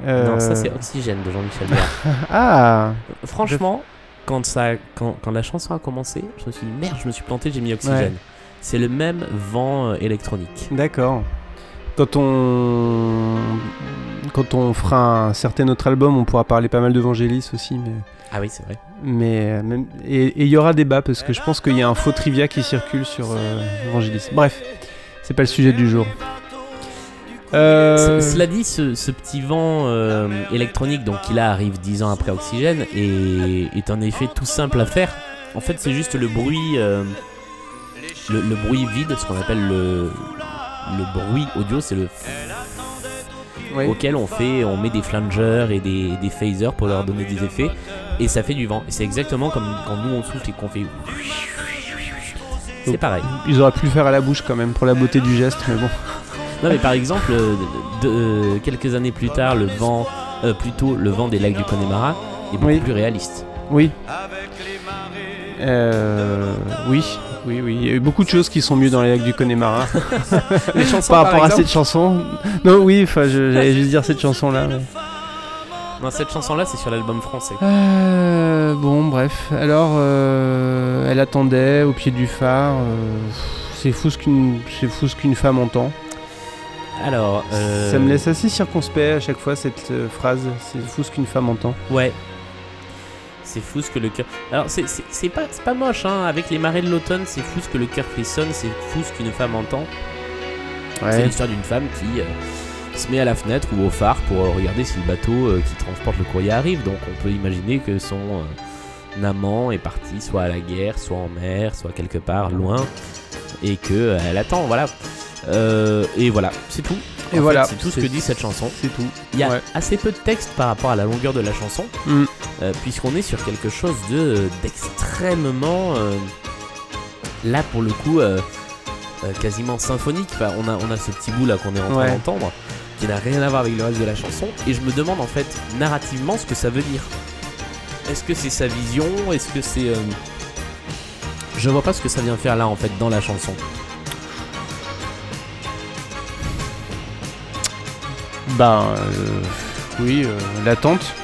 Euh, Non, ça c'est Oxygène de Jean-Michel Jarre. Ah, Franchement, quand, ça, quand, quand la chanson a commencé, je me suis dit merde, je me suis planté, j'ai mis Oxygène. C'est le même vent euh, électronique. d'accord. Quand on, quand on fera un certain autre album, on pourra parler pas mal de Vangelis aussi, mais. Ah oui, c'est vrai. Mais euh, même- et et il y aura débat parce que je pense qu'il y a un faux trivia qui circule sur euh, Vangelis. Bref, c'est pas le sujet du jour. Euh, Cela dit, ce, ce petit vent euh, électronique, donc qui là arrive 10 ans après Oxygène, est, est un effet tout simple à faire. En fait, c'est juste le bruit, euh, le, le bruit vide, ce qu'on appelle le, le bruit audio, c'est le auquel on fait, on met des flangers et des, des phasers pour leur donner des effets, et ça fait du vent. Et c'est exactement comme quand nous on souffle et qu'on fait. C'est pareil. Ils auraient pu le faire à la bouche quand même pour la beauté du geste, mais bon. Non mais par exemple, euh, de- quelques années plus tard, le vent, euh, plutôt le vent des lacs du Connemara est beaucoup Oui. plus réaliste. Oui. Euh, oui, oui, oui. Il y a eu beaucoup de choses qui sont mieux dans les lacs du Connemara Les chansons par par, rapport à cette chanson. Non, oui, j'allais juste dire cette chanson-là. mais- Non, cette chanson-là, c'est sur l'album français. Euh, bon, bref. Alors, euh, elle attendait au pied du phare. euh, c'est fou ce qu'une, c'est fou ce qu'une femme entend. Alors, euh, Ça me laisse assez circonspect à chaque fois cette euh, phrase. C'est fou ce qu'une femme entend. Ouais. C'est fou ce que le cœur. Alors, c'est- pas, c'est pas moche, hein. Avec les marées de l'automne, c'est fou ce que le cœur frissonne, c'est fou ce qu'une femme entend. C'est l'histoire d'une femme qui euh, se met à la fenêtre ou au phare pour euh, regarder si le bateau euh, qui transporte le courrier arrive. Donc on peut imaginer que son euh, amant est parti soit à la guerre, soit en mer, soit quelque part loin, et que euh, elle attend. Voilà. Euh, et voilà, c'est tout. Et En voilà, c'est tout ce que dit cette chanson. C'est tout. Il y a Ouais. assez peu de texte par rapport à la longueur de la chanson, Mm. euh, puisqu'on est sur quelque chose de d'extrêmement euh, là pour le coup quasiment symphonique. Enfin, on a on a ce petit bout là qu'on est en train Ouais. d'entendre qui n'a rien à voir avec le reste de la chanson, et je me demande en fait narrativement ce que ça veut dire. Est-ce que c'est sa vision? Est-ce que c'est je vois pas ce que ça vient faire là en fait dans la chanson. Ben, euh, oui, euh, l'attente,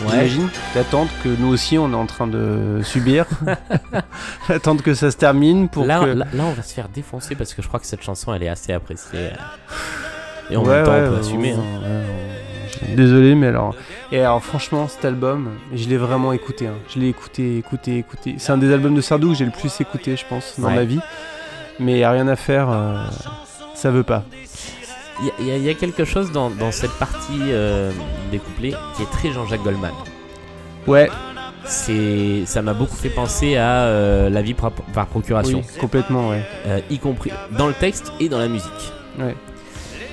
j'imagine. L'attente que nous aussi on est en train de subir. l'attente que ça se termine pour Là, que. là, là, on va se faire défoncer parce que je crois que cette chanson elle est assez appréciée. Et en Ouais, même temps, ouais, on peut assumer. hein. Désolé, mais alors. Et alors, franchement, cet album, je l'ai vraiment écouté. hein. Je l'ai écouté, écouté, écouté. C'est un des albums de Sardou que j'ai le plus écouté, je pense, dans ma vie. Mais y a rien à faire. euh, ça veut pas. Il y, a- y y quelque chose dans, dans cette partie euh, des couplets qui est très Jean-Jacques Goldman. Ouais, C'est, ça m'a beaucoup fait penser à euh, la vie par, par procuration, oui, complètement, ouais. euh, y compris dans le texte et dans la musique. Ouais.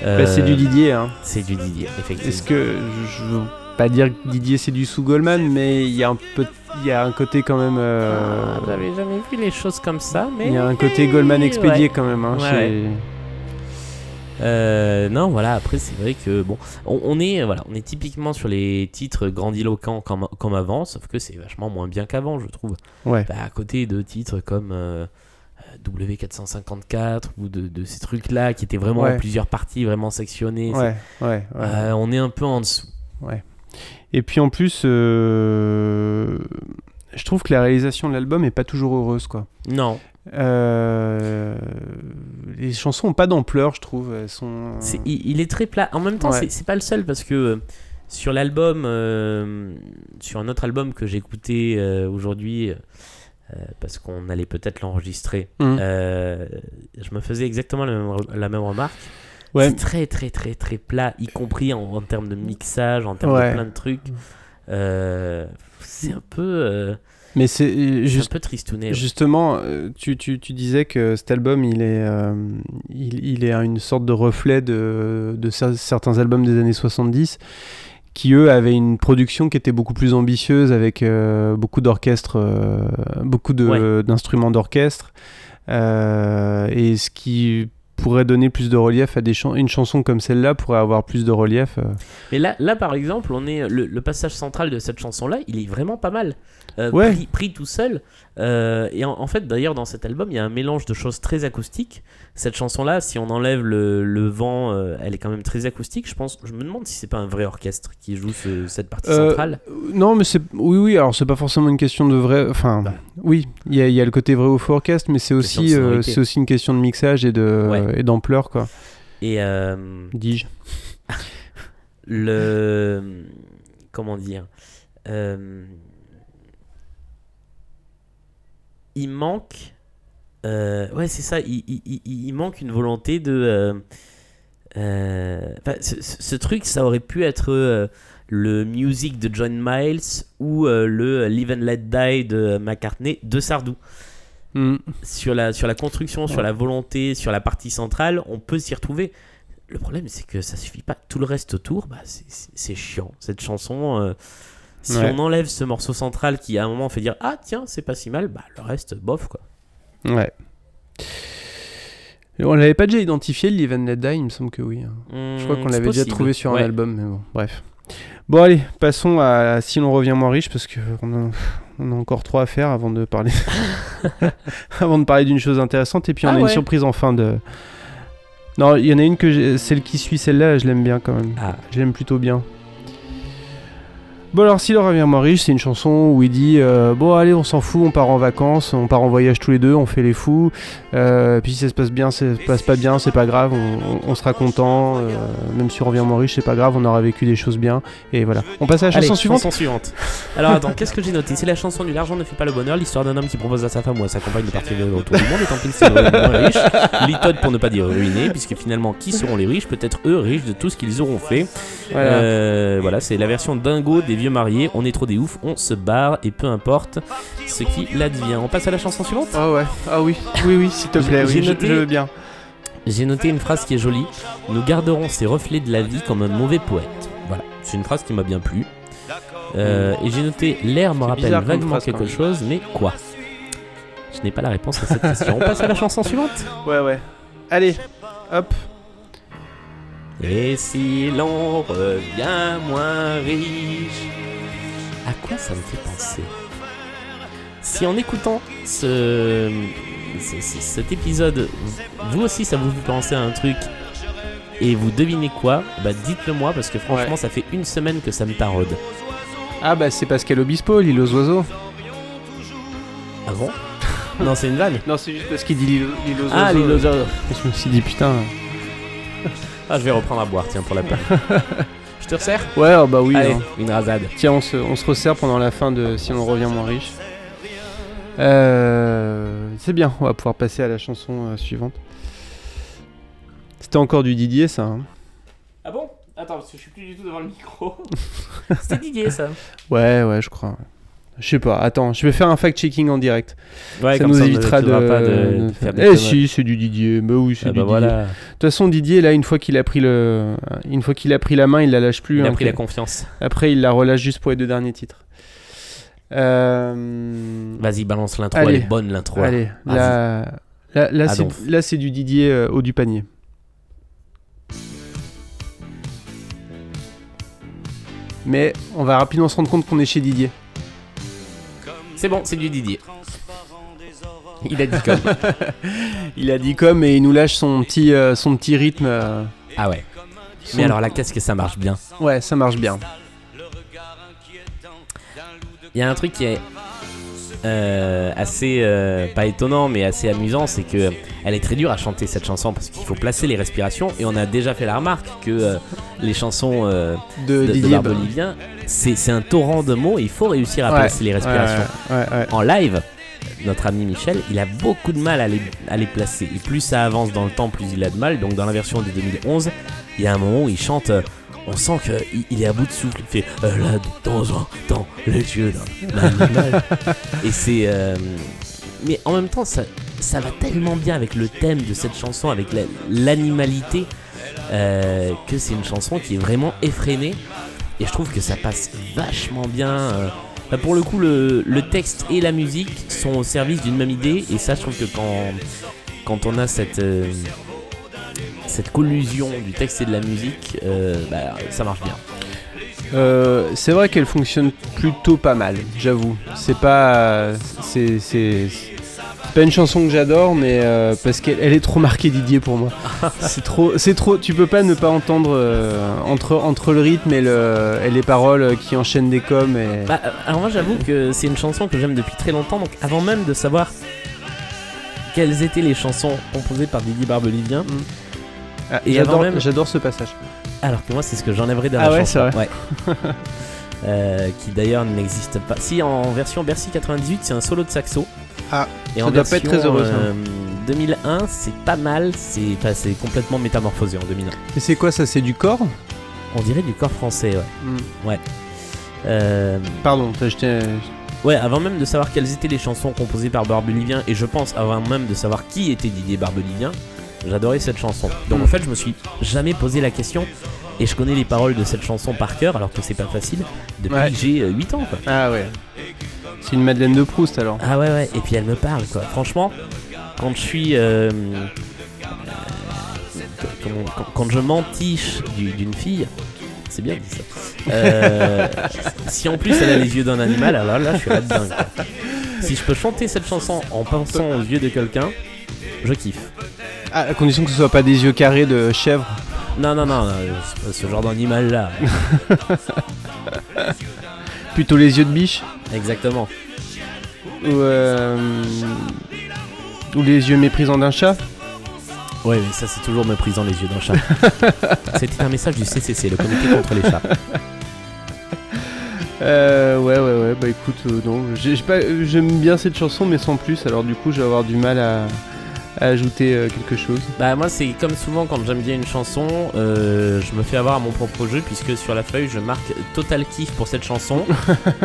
Euh, Bah, c'est du Didier, hein. C'est du Didier, effectivement. Est-ce que je veux pas dire que Didier c'est du sous Goldman, mais il y a un peu, il y a un côté quand même. euh, Ah, J'avais jamais vu les choses comme ça, mais il y a un côté Goldman expédié Ouais. quand même. Hein, Ouais, chez- Euh, non, voilà. Après, c'est vrai que bon, on, on est voilà, on est typiquement sur les titres grandiloquents comme, comme avant, sauf que c'est vachement moins bien qu'avant, je trouve. Ouais. Bah, à côté de titres comme euh, W454 ou de, de ces trucs-là qui étaient vraiment Ouais. en plusieurs parties, vraiment sectionnés, Ouais, ouais, ouais. euh, on est un peu en dessous. Et puis en plus, euh, je trouve que la réalisation de l'album est pas toujours heureuse, quoi. Non, Euh, les chansons ont pas d'ampleur, je trouve. Elles sont. c'est- il, il est très plat. En même temps, Ouais. c'est- pas le seul parce que euh, sur l'album, euh, sur un autre album que j'ai écouté aujourd'hui, parce qu'on allait peut-être l'enregistrer, euh, je me faisais exactement la même, re- la même remarque. Ouais. C'est très très très très plat, y compris en, en termes de mixage, en termes Ouais. de plein de trucs. C'est un peu, Mais c'est c'est juste. un peu tristouné. ouais. Justement, euh, tu, tu, tu disais que cet album, il est, euh, il, il est une sorte de reflet de, de cer- certains albums des années 70 qui, eux, avaient une production qui était beaucoup plus ambitieuse avec euh, beaucoup d'orchestres, euh, beaucoup Ouais. d'instruments d'orchestre. euh, et ce qui pourrait donner plus de relief à des chansons. Une chanson comme celle-là pourrait avoir plus de relief. euh. Mais là, là, par exemple, on est le, le passage central de cette chanson-là, il est vraiment pas mal. Euh, Ouais. pris, pris tout seul. Euh, et en, en fait, d'ailleurs, dans cet album, il y a un mélange de choses très acoustiques. Cette chanson-là, si on enlève le, le vent, euh, elle est quand même très acoustique. Je pense, je me demande si c'est pas un vrai orchestre qui joue ce- cette partie Euh, centrale. Non, mais c'est oui, oui. Alors c'est pas forcément une question de vrai. Enfin, Bah. oui, il y, a- il y a le côté vrai ou faux orchestre, mais c'est Question aussi, c'est aussi une question de mixage et de Ouais. et d'ampleur, quoi. Et Dis-je. le comment dire euh, il manque euh, ouais c'est ça il, il- il- manque une volonté de euh, euh, ce, ce- truc ça aurait pu être euh, le music de John Miles ou le Live and Let Die de McCartney de Sardou Hmm. sur la, sur la construction, sur la volonté, sur la partie centrale, on peut s'y retrouver. Le problème, c'est que ça suffit pas. Tout le reste autour, bah, c'est- chiant. Cette chanson, si Ouais. on enlève ce morceau central qui à un moment fait dire Ah, tiens, c'est pas si mal, bah, le reste, bof, quoi. Ouais. On l'avait pas déjà identifié, Live and Let Die, il me semble que oui. hein. Je crois Hmm, qu'on l'avait déjà trouvé sur Ouais. un album, mais bon, bref. Bon, allez, passons à Si l'on revient moins riche, parce qu'on a, on a encore trop à faire avant de parler, avant de parler d'une chose intéressante. Et puis on Ah a une surprise en fin de. Non, il y en a une que, celle qui suit celle-là, je l'aime bien quand même. Ah. Je l'aime plutôt bien. Bon alors si le reviens-moi riche, c'est une chanson où il dit euh, bon allez on s'en fout, on part en vacances, on part en voyage tous les deux, on fait les fous, euh, puis si ça se passe bien, ça se passe pas bien, c'est pas grave, on, on- on sera content, euh, même si on revient moins riche, c'est pas grave, on aura vécu des choses bien, et voilà. On passe à la chanson Allez, suivante chanson suivante. Alors attends, qu'est-ce que j'ai noté? C'est la chanson du L'argent ne fait pas le bonheur, l'histoire d'un homme qui propose à sa femme ou à sa compagne de partir autour du monde et tant pis c'est moins riche. Litode pour ne pas dire ruiné, puisque finalement qui seront les riches? Peut-être eux riches de tout ce qu'ils auront fait. Voilà. Euh, voilà, c'est la version dingo des vieux mariés. On est trop des oufs, on se barre et peu importe ce qui l'advient. On passe à la chanson suivante? Ah ouais, ah oui, oui oui s'il te plaît, oui, je, noté- je veux bien. J'ai noté une phrase qui est jolie. Nous garderons ces reflets de la vie comme un mauvais poète. Voilà, c'est une phrase qui m'a bien plu. Euh, et j'ai noté l'air me rappelle vaguement quelque chose, mais quoi? Je n'ai pas la réponse à cette question. On passe à la chanson suivante? Ouais ouais. Allez, hop. Et si l'on revient moins riche À quoi ça me fait penser? Si en écoutant ce, ce- ce- cet épisode, vous aussi ça vous fait penser à un truc et vous devinez quoi, bah dites-le moi parce que franchement Ouais. ça fait une semaine que ça me taraude. Ah bah c'est Pascal Obispo, l'île aux oiseaux. Ah bon? Non c'est une vanne Non c'est juste parce qu'il dit l'île l'île aux Ah oiseaux. les oiseaux. Je me suis dit putain. Ah je vais reprendre à boire tiens pour la peine. Je te resserre Ouais ah bah oui. Allez, hein. une rasade. Tiens, on se, on se resserre pendant la fin de Si on revient moins riche. Euh, c'est bien, on va pouvoir passer à la chanson euh, suivante. C'était encore du Didier, ça. hein. Ah bon? Attends, parce que je suis plus du tout devant le micro. C'était Didier ça. Ouais, ouais, je crois. Je sais pas, attends, je vais faire un fact-checking en direct. Ouais, ça comme nous ça, évitera de. n'évitera pas de, de de faire des eh si, c'est du Didier. Bah oui, c'est Ah du bah Didier. De toute façon, Didier, là, une fois qu'il a pris le, une fois qu'il a pris la main, il la lâche plus. il a pris la confiance. Après, il la relâche juste pour les deux derniers titres. Euh... Vas-y, balance l'intro, elle est bonne l'intro. là. Allez, là, là, Adonf. là, c'est du Didier euh, haut du panier. Mais on va rapidement se rendre compte qu'on est chez Didier. C'est bon, c'est du Didier. Il a dit comme. Il a dit comme et il nous lâche son petit, euh, son petit rythme. euh, ah ouais. son- Mais alors là, qu'est-ce que ça marche bien? Ouais, ça marche bien. Il y a un truc qui est euh, assez euh, pas étonnant, mais assez amusant, c'est que elle est très dure à chanter cette chanson parce qu'il faut placer les respirations. Et on a déjà fait la remarque que euh, les chansons euh, De, de, Didier. Barbe bah, Olivien, c'est c'est un torrent de mots. Et il faut réussir à ouais, placer les respirations. Ouais. en live, notre ami Michel, il a beaucoup de mal à les, à les placer. Et plus ça avance dans le temps, plus il a de mal. Donc dans la version de 2011, il y a un moment où il chante. On sent qu'il il est à bout de souffle. Il fait euh, là de temps en temps les yeux d'un animal. Et c'est. euh, mais en même temps, ça, ça va tellement bien avec le thème de cette chanson, avec la- l'animalité, euh, que c'est une chanson qui est vraiment effrénée. Et je trouve que ça passe vachement bien. euh, bah, pour le coup, le, le texte et la musique sont au service d'une même idée. Et ça, je trouve que quand, quand on a cette, cette collusion du texte et de la musique, euh, bah, ça marche bien. Euh, c'est vrai qu'elle fonctionne plutôt pas mal, j'avoue. C'est pas, c'est, c'est, c'est pas une chanson que j'adore, mais euh, parce qu'elle elle est trop marquée Didier pour moi. c'est trop, c'est trop. Tu peux pas ne pas entendre euh, entre entre le rythme et le et les paroles qui enchaînent des coms et. Bah, alors moi, j'avoue que c'est une chanson que j'aime depuis très longtemps. Donc avant même de savoir quelles étaient les chansons composées par Didier Barbelivien, Ah, et j'adore, même- j'adore ce passage. alors que moi, c'est ce que j'enlèverais dans Ah la ouais, chanson. c'est vrai. Ouais. Euh, qui d'ailleurs n'existe pas. Si en version Bercy 98, c'est un solo de saxo. Ah, Et ça en doit pas être version, très heureux, ça. euh, 2001, c'est pas mal. C'est enfin, c'est complètement métamorphosé en 2001. Mais c'est quoi ça C'est du corps? On dirait du corps français, ouais. Hmm. Euh, Pardon, t'as jeté. ouais, avant même de savoir quelles étaient les chansons composées par Barbelivien, et je pense avant même de savoir qui était Didier Barbelivien, j'adorais cette chanson. Donc en fait, je me suis jamais posé la question, et je connais les paroles de cette chanson par cœur, alors que c'est pas facile, depuis Ouais. que j'ai euh, 8 ans, quoi. Ah ouais. C'est une Madeleine de Proust alors. Ah ouais, ouais, et puis elle me parle, quoi. Franchement, quand je suis. euh, euh, quand, quand je m'entiche du- d'une fille, c'est bien dit ça. Euh, si en plus elle a les yeux d'un animal, alors là je suis là-dedans. quoi. Si je peux chanter cette chanson en pensant aux yeux de quelqu'un, je kiffe. Ah, à condition que ce soit pas des yeux carrés de chèvre. Non, non, non, non, c'est pas ce genre d'animal là. Plutôt les yeux de biche Exactement. ou, euh, ou les yeux méprisants d'un chat Ouais, mais ça c'est toujours méprisant les yeux d'un chat. C'était un message du CCC, le comité contre les chats. Euh, ouais, ouais, ouais, bah écoute, euh, non, j'aime bien cette chanson, mais sans plus, alors du coup, je vais avoir du mal à, à ajouter euh, quelque chose? Bah moi c'est comme souvent quand j'aime bien une chanson, euh, je me fais avoir à mon propre jeu puisque sur la feuille je marque total kiff pour cette chanson.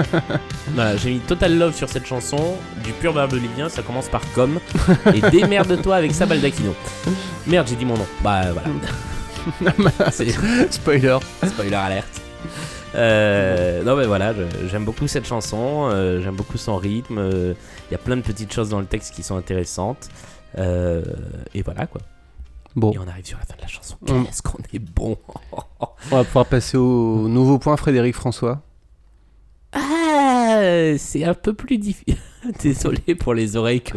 voilà, j'ai mis total love sur cette chanson, du pur verbe livien, ça commence par comme et démerde-toi avec ça Baldacchino. Merde, j'ai dit mon nom. Bah voilà. Spoiler. spoiler alerte. Euh, non mais voilà, j'aime beaucoup cette chanson, euh, j'aime beaucoup son rythme, euh, il y a plein de petites choses dans le texte qui sont intéressantes. Euh, et voilà quoi. Bon, Et on arrive sur la fin de la chanson. On- Qu'est-ce qu'on est bon on va pouvoir passer au nouveau point, Frédéric François. Ah, c'est un peu plus difficile. Désolé pour les oreilles que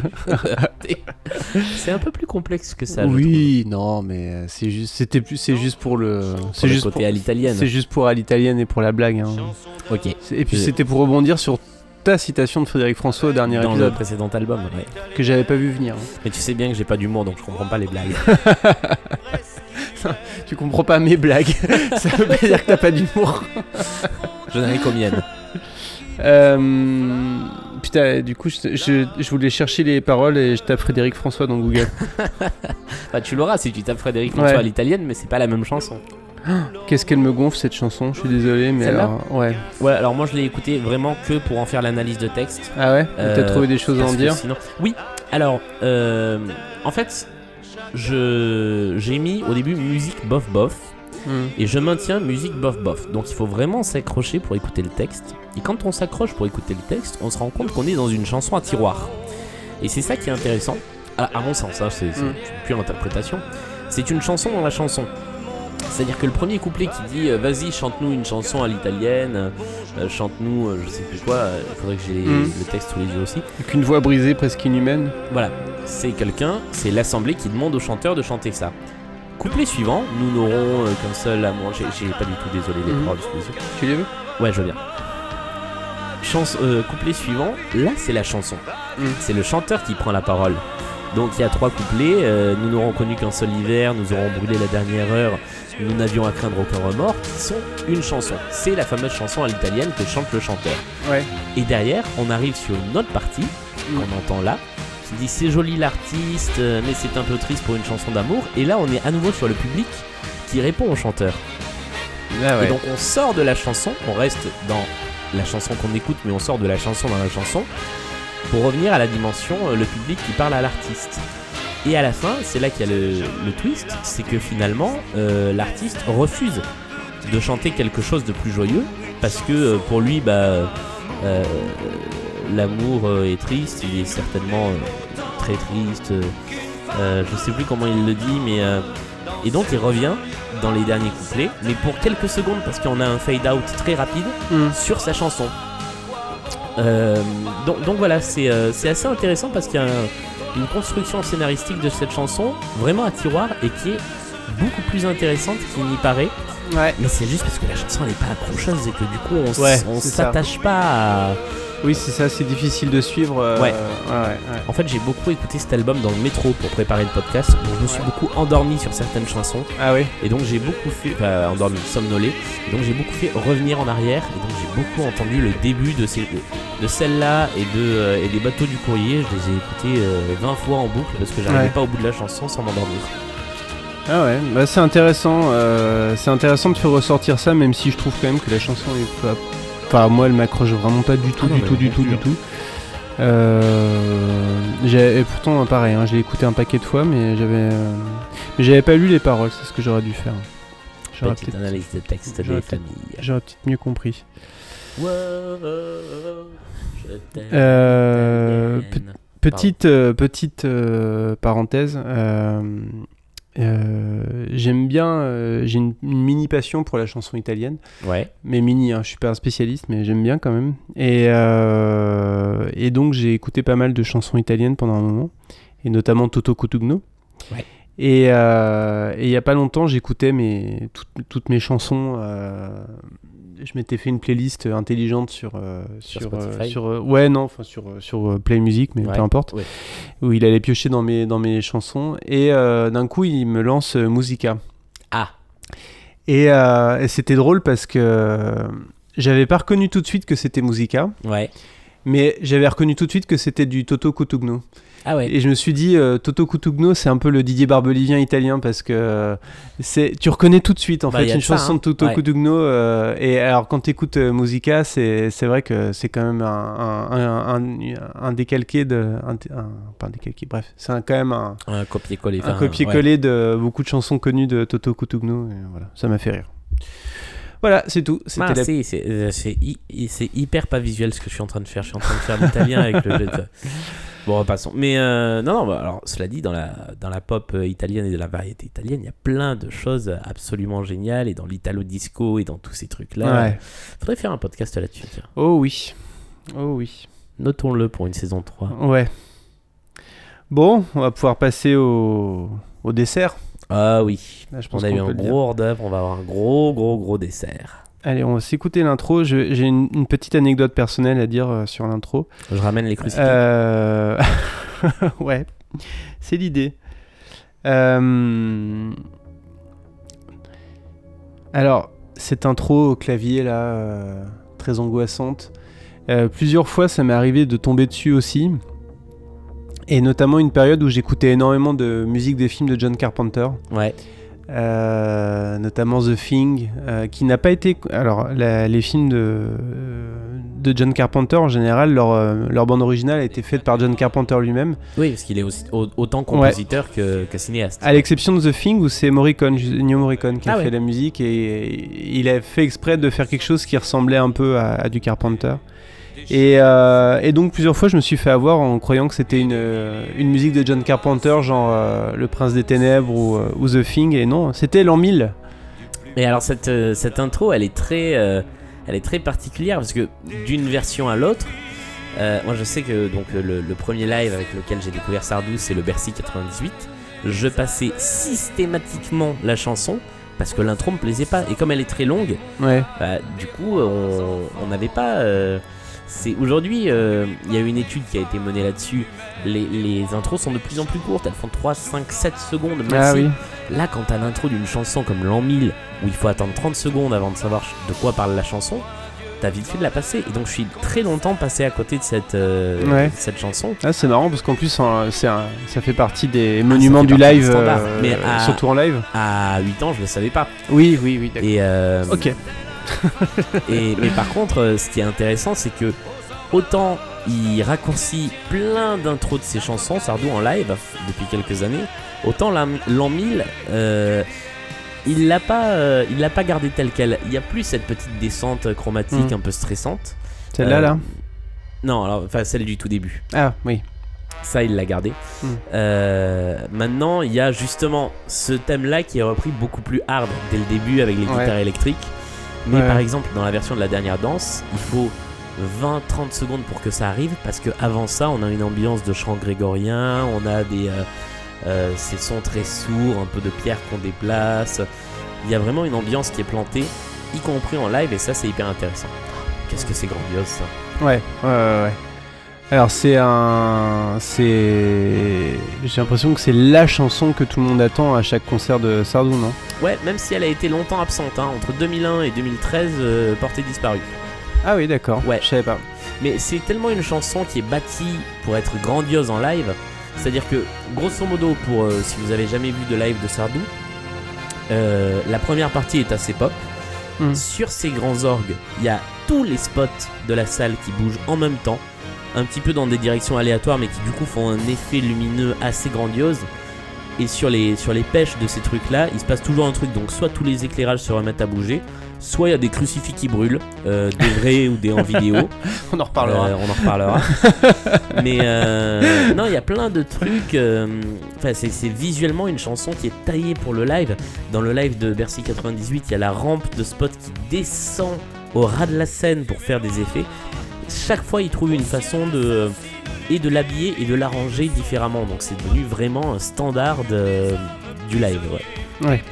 c'est un peu plus complexe que ça. oui, non, mais euh, c'est juste, c'était plus, c'est juste pour le, c'est juste côté pour, à l'italienne. c'est juste pour à l'italienne et pour la blague. hein. Ok. Et puis c'était pour rebondir sur ta citation de Frédéric François au dernier Dans le précédent album, ouais. que j'avais pas vu venir. hein. Mais tu sais bien que j'ai pas d'humour donc je comprends pas les blagues. Tu comprends pas mes blagues. Ça veut pas dire que t'as pas d'humour. Je n'en ai qu'aux miennes. Euh, putain, du coup, je, je- je voulais chercher les paroles et je tape Frédéric François dans Google. Bah, tu l'auras si tu tapes Frédéric François Ouais. à l'italienne, mais c'est pas la même chanson. Qu'est-ce qu'elle me gonfle cette chanson Je suis désolé, mais alors, ouais. Ouais, alors moi je l'ai écouté vraiment que pour en faire l'analyse de texte. Ah ouais? T'as Euh, trouvé des choses à en dire? sinon- Oui, alors, euh, en fait, je j'ai mis au début musique bof bof. Hmm. Et je maintiens musique bof bof. Donc il faut vraiment s'accrocher pour écouter le texte. Et quand on s'accroche pour écouter le texte, on se rend compte qu'on est dans une chanson à tiroir. Et c'est ça qui est intéressant. À, à mon sens, hein, c'est Mm. une pure interprétation. C'est une chanson dans la chanson. C'est-à-dire que le premier couplet qui dit euh, Vas-y, chante-nous une chanson à l'italienne, euh, chante-nous euh, je sais plus quoi, il faudrait que j'ai Mm. le texte sous les yeux aussi. Avec une voix brisée presque inhumaine. Voilà, c'est quelqu'un, c'est l'assemblée qui demande au chanteur de chanter ça. Couplet suivant, nous n'aurons qu'un seul amour. J'ai j'ai pas du tout désolé les Mhm. paroles sous les yeux. Tu les veux? Ouais, je veux bien. Couplet suivant, là c'est la chanson. Mm. C'est le chanteur qui prend la parole. Donc il y a trois couplets. euh, nous n'aurons connu qu'un seul hiver, nous aurons brûlé la dernière heure, nous n'avions à craindre aucun remords, qui sont une chanson. C'est la fameuse chanson à l'italienne que chante le chanteur. Ouais. Et derrière, on arrive sur une autre partie qu'on entend là, qui dit c'est joli l'artiste, euh, mais c'est un peu triste pour une chanson d'amour. Et là, on est à nouveau sur le public qui répond au chanteur. Ah Et donc on sort de la chanson, on reste dans la chanson qu'on écoute, mais on sort de la chanson dans la chanson pour revenir à la dimension euh, le public qui parle à l'artiste. Et à la fin, c'est là qu'il y a le, le twist, c'est que finalement euh, l'artiste refuse de chanter quelque chose de plus joyeux parce que euh, pour lui, bah, euh, l'amour est triste, il est certainement très triste. je sais plus comment il le dit, mais et donc il revient dans les derniers couplets, mais pour quelques secondes parce qu'on a un fade out très rapide Mm. sur sa chanson. Euh, donc, donc voilà, c'est euh, c'est assez intéressant parce qu'il y a un- une construction scénaristique de cette chanson vraiment à tiroir et qui est beaucoup plus intéressante qu'il n'y paraît. Ouais. Mais c'est juste parce que la chanson elle n'est pas accrocheuse et que du coup on Ouais, s'attache pas à. Oui, c'est ça, c'est difficile de suivre. euh, Ouais. ouais, ouais. En fait, j'ai beaucoup écouté cet album dans le métro pour préparer le podcast. Donc je me suis beaucoup endormi sur certaines chansons. Ah oui Et donc j'ai beaucoup fait, enfin endormi, somnolé, et donc j'ai beaucoup fait revenir en arrière, et donc j'ai beaucoup entendu le début de, ces, de celle-là et, de, euh, et des bateaux du courrier, je les ai écoutés euh, 20 fois en boucle parce que j'arrivais pas au bout de la chanson sans m'endormir. Ah ouais, bah c'est intéressant. euh, c'est intéressant de faire ressortir ça, même si je trouve quand même que la chanson est pas. Enfin, moi, elle m'accroche vraiment pas du tout, Ah non, du tout, du tout, du hein. tout. Euh, j'ai- et pourtant, pareil, hein, je l'ai écouté un paquet de fois, mais j'avais, euh, mais j'avais pas lu les paroles. C'est ce que j'aurais dû faire. J'aurais Petite peut-être, analyse de texte j'aurais peut-être mieux compris. Wow, je t'aime, Euh, italienne. Petite, euh, petite euh, parenthèse. Euh, j'aime bien. euh, j'ai une, une mini passion pour la chanson italienne. Ouais, Mais mini, hein, je suis pas un spécialiste, mais j'aime bien quand même. Et, euh, et donc j'ai écouté pas mal de chansons italiennes pendant un moment, et notamment Toto Cutugno. Ouais. Et il y a pas longtemps, j'écoutais mes, toutes, toutes mes chansons je m'étais fait une playlist intelligente sur euh, Sur sur, euh, sur, euh, ouais non enfin sur sur Play Music mais Ouais, peu importe. ouais. où il allait piocher dans mes dans mes chansons. Et d'un coup il me lance Musica. Ah, et, et c'était drôle parce que j'avais pas reconnu tout de suite que c'était Musica. Ouais. Mais j'avais reconnu tout de suite que c'était du Toto Cutugno Ah ouais. et je me suis dit euh, Toto Cutugno c'est un peu le Didier Barbelivien italien parce que euh, c'est tu reconnais tout de suite en Bah, fait une ça, chanson hein. de Toto Ouais. Cutugno euh, et alors quand tu écoutes Musica c'est c'est vrai que c'est quand même un, un, un, un- un décalqué de pas un décalqué bref c'est quand même un, Un copier-coller. un copier-coller de beaucoup de chansons connues de Toto Cutugno et voilà ça m'a fait rire voilà c'est tout c'était la- c'est, c'est, euh, c'est hy- hy- c'est hyper pas visuel ce que je suis en train de faire. Je suis en train de faire l'italien avec le jeu de... Bon, repassons. Mais euh, non, non, bah, alors cela dit, dans la, dans la pop euh, italienne et de la variété italienne, il y a plein de choses absolument géniales. Et dans l'italo disco et dans tous ces trucs-là. Ouais. Faudrait faire un podcast là-dessus. oh oui oh oui Notons-le pour une saison 3. ouais bon on va pouvoir passer au, au dessert Ah oui. Là, je pense On a eu un gros hors d'œuvre. On va avoir un gros, gros, gros dessert. Allez, on va s'écouter l'intro. J'ai une, une petite anecdote personnelle à dire euh, sur l'intro. Je ramène les crucifix. Euh, ouais, c'est l'idée. Euh, Alors, cette intro au clavier là, très angoissante. plusieurs fois, ça m'est arrivé de tomber dessus aussi. Et notamment une période où j'écoutais énormément de musique des films de John Carpenter. Ouais. Euh, notamment The Thing, euh, qui n'a pas été. Alors, la- les films de, de John Carpenter, en général, leur, euh, leur bande originale a été faite par John Carpenter lui-même, Oui, parce qu'il est aussi, au- autant compositeur que, que cinéaste. à l'exception de The Thing où c'est Morricone, Ennio Morricone, qui a Ah fait ouais. la musique et il a fait exprès de faire quelque chose qui ressemblait un peu à, à du Carpenter. Et, euh, et donc plusieurs fois je me suis fait avoir en croyant que c'était une, euh, une musique de John Carpenter, genre euh, Le Prince des Ténèbres ou, ou The Thing, et non, c'était l'an 1000. Et alors cette, cette intro, elle est très, euh, elle est très particulière parce que d'une version à l'autre, moi je sais que donc le, le premier live avec lequel j'ai découvert Sardou, c'est le Bercy 98. Je passais systématiquement la chanson parce que l'intro me plaisait pas et comme elle est très longue, Ouais. bah, du coup on on n'avait pas. euh, c'est aujourd'hui, euh, il y a une étude qui a été menée là-dessus. Les, les intros sont de plus en plus courtes, elles font 3, 5, 7 secondes maxi. Ah oui. Là, quand t'as l'intro d'une chanson comme L'An 1000, où il faut attendre 30 secondes avant de savoir de quoi parle la chanson, t'as vite fait de la passer. Et donc, je suis très longtemps passé à côté de cette, euh, Ouais. de cette chanson. Ah, c'est marrant parce qu'en plus, un- ça fait partie des monuments fait du live, euh, Mais à- surtout en live. À 8 ans, je le savais pas. Oui, oui, oui. Et, Ok. et, mais par contre, euh, ce qui est intéressant, c'est que autant il raccourcit plein d'intros de ses chansons, Sardou en live, depuis quelques années, autant l'an l'an 1000, euh, il l'a pas, euh, il l'a pas gardé tel quel. Il y a plus cette petite descente chromatique Mm. un peu stressante. Celle-là, là Non, alors, enfin celle du tout début. Ah, oui. Ça, il l'a gardé. Mm. Euh, maintenant, il y a justement ce thème-là qui est repris beaucoup plus hard dès le début avec les Ouais. guitares électriques. Mais Ouais. par exemple, dans la version de la dernière danse, il faut 20-30 secondes pour que ça arrive parce que avant ça, on a une ambiance de chant grégorien, on a des euh, euh, ces sons très sourds, un peu de pierre qu'on déplace. Il y a vraiment une ambiance qui est plantée, y compris en live, et ça, c'est hyper intéressant. Qu'est-ce que c'est grandiose ça Ouais, ouais, ouais. ouais. Alors, c'est un. C'est. J'ai l'impression que c'est la chanson que tout le monde attend à chaque concert de Sardou, non? Ouais, même si elle a été longtemps absente, hein, entre 2001 et 2013, euh, portée disparue. Ah, oui, d'accord. Ouais. Je savais pas. Mais c'est tellement une chanson qui est bâtie pour être grandiose en live. C'est-à-dire que, grosso modo, pour euh, si vous avez jamais vu de live de Sardou, euh, la première partie est assez pop. Mm. Sur ces grands orgues, il y a tous les spots de la salle qui bougent en même temps, un petit peu dans des directions aléatoires, mais qui du coup font un effet lumineux assez grandiose. Et sur les, sur les pêches de ces trucs-là, il se passe toujours un truc. Donc, soit tous les éclairages se remettent à bouger, soit il y a des crucifix qui brûlent, euh, des vrais ou des en vidéo. On en reparlera. Euh, on en reparlera. Mais euh, non, il y a plein de trucs. Enfin, c'est c'est visuellement une chanson qui est taillée pour le live. Dans le live de Bercy 98, il y a la rampe de spot qui descend au ras de la scène pour faire des effets. Chaque fois, il trouve une façon de et de l'habiller et de l'arranger différemment. Donc, c'est devenu vraiment un standard de- du live. ouais. Ouais.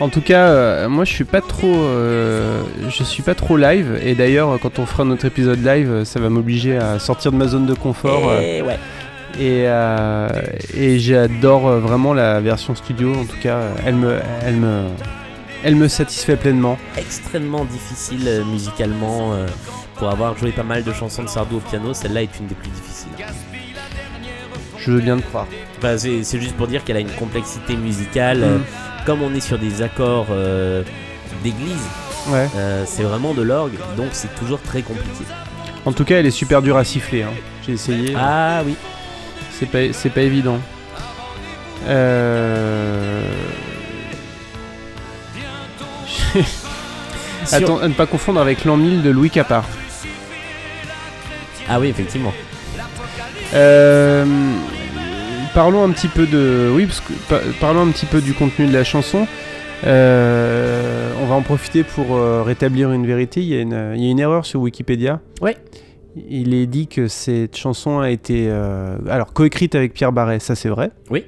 En tout cas, euh, moi je suis pas trop, euh, je suis pas trop live. Et d'ailleurs, quand on fera notre épisode live, euh, ça va m'obliger à sortir de ma zone de confort. euh, Et ouais. et euh, et j'adore euh, vraiment la version studio. En tout cas, elle me, elle me, elle me satisfait pleinement. Extrêmement difficile euh, musicalement. Euh, pour avoir joué pas mal de chansons de Sardou au piano, celle-là est une des plus difficiles. Je veux bien te croire. Enfin, c'est c'est juste pour dire qu'elle a une complexité musicale. euh, Mm. comme on est sur des accords euh, d'église, Ouais. euh, c'est vraiment de l'orgue, donc c'est toujours très compliqué. En tout cas, elle est super dure à siffler. hein. J'ai essayé. Ah oui. C'est pas, c'est pas évident. Euh... Attends, à ne pas confondre avec l'an 1000 de Louis Capard. Ah oui, effectivement. Euh, parlons un petit peu de, oui, parce que pa- parlons un petit peu du contenu de la chanson. Euh, on va en profiter pour euh, rétablir une vérité. Il y, a une, il y a une erreur sur Wikipédia. Ouais. Il est dit que cette chanson a été, euh, alors coécrite avec Pierre Barret, ça c'est vrai. Oui.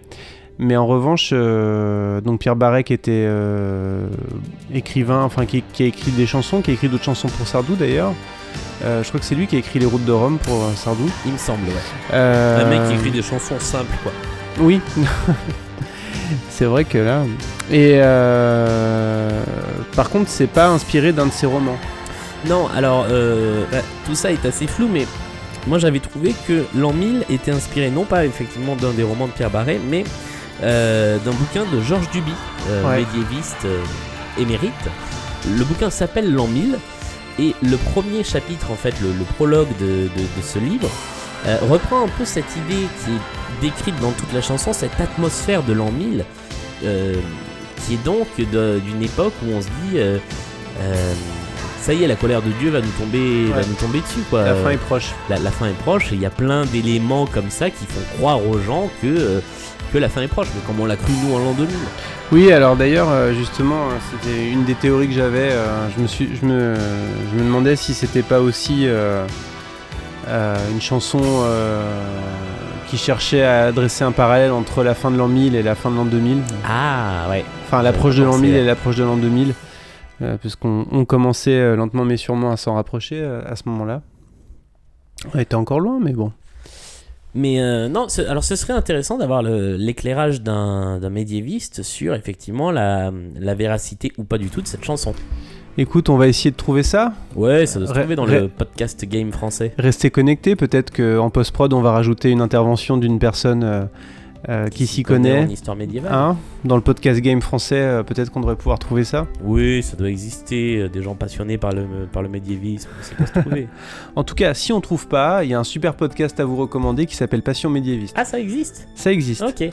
Mais en revanche, euh, donc Pierre Barret qui était euh, écrivain, enfin qui, qui a écrit des chansons, qui a écrit d'autres chansons pour Sardou d'ailleurs. Euh, je crois que c'est lui qui a écrit Les Routes de Rome pour Sardou. Il me semble, ouais. Un mec qui écrit des chansons simples, quoi. oui. c'est vrai que là. Et par contre, c'est pas inspiré d'un de ses romans. Non, alors, bah, tout ça est assez flou, mais moi j'avais trouvé que l'an 1000 était inspiré non pas effectivement d'un des romans de Pierre Barret, mais d'un bouquin de Georges Duby, euh, Ouais. médiéviste euh, émérite. Le bouquin s'appelle l'an 1000, et le premier chapitre, en fait, le, le prologue de, de- de ce livre, euh, reprend un peu cette idée qui est décrite dans toute la chanson, cette atmosphère de l'an 1000, euh, qui est donc d'une époque où on se dit... euh, euh, ça y est, la colère de Dieu va nous tomber, va nous tomber dessus, quoi. La fin est proche. la, la fin est proche et il y a plein d'éléments comme ça qui font croire aux gens que, euh, que la fin est proche. Mais comme on l'a cru nous en l'an 2000. Oui, alors d'ailleurs, euh, justement, euh, c'était une des théories que j'avais. je, me suis, je, me, je me demandais si c'était pas aussi euh, une chanson euh, qui cherchait à adresser un parallèle entre la fin de l'an 1000 et la fin de l'an 2000. Ah ouais. Enfin, l'approche de l'an pensé, 1000 ouais. et l'approche de l'an 2000. Euh, puisqu'on on commençait euh, lentement mais sûrement à s'en rapprocher euh, à ce moment-là. On était encore loin, mais bon. Mais euh, non, alors ce serait intéressant d'avoir l'éclairage d'un médiéviste sur effectivement la, la véracité ou pas du tout de cette chanson. Écoute, on va essayer de trouver ça. Ouais, ça doit se trouver dans le podcast game français. Restez connectés. Peut-être qu'en post-prod, on va rajouter une intervention d'une personne euh, euh, qui s'y connaît. En histoire médiévale. Hein Dans le podcast Game français, euh, peut-être qu'on devrait pouvoir trouver ça. Oui, ça doit exister. euh, Des gens passionnés par le, par le médiévisme. Ça peut se trouver. En tout cas, si on trouve pas, il y a un super podcast à vous recommander qui s'appelle Passion médiéviste. ah, ça existe? Ça existe. Ok.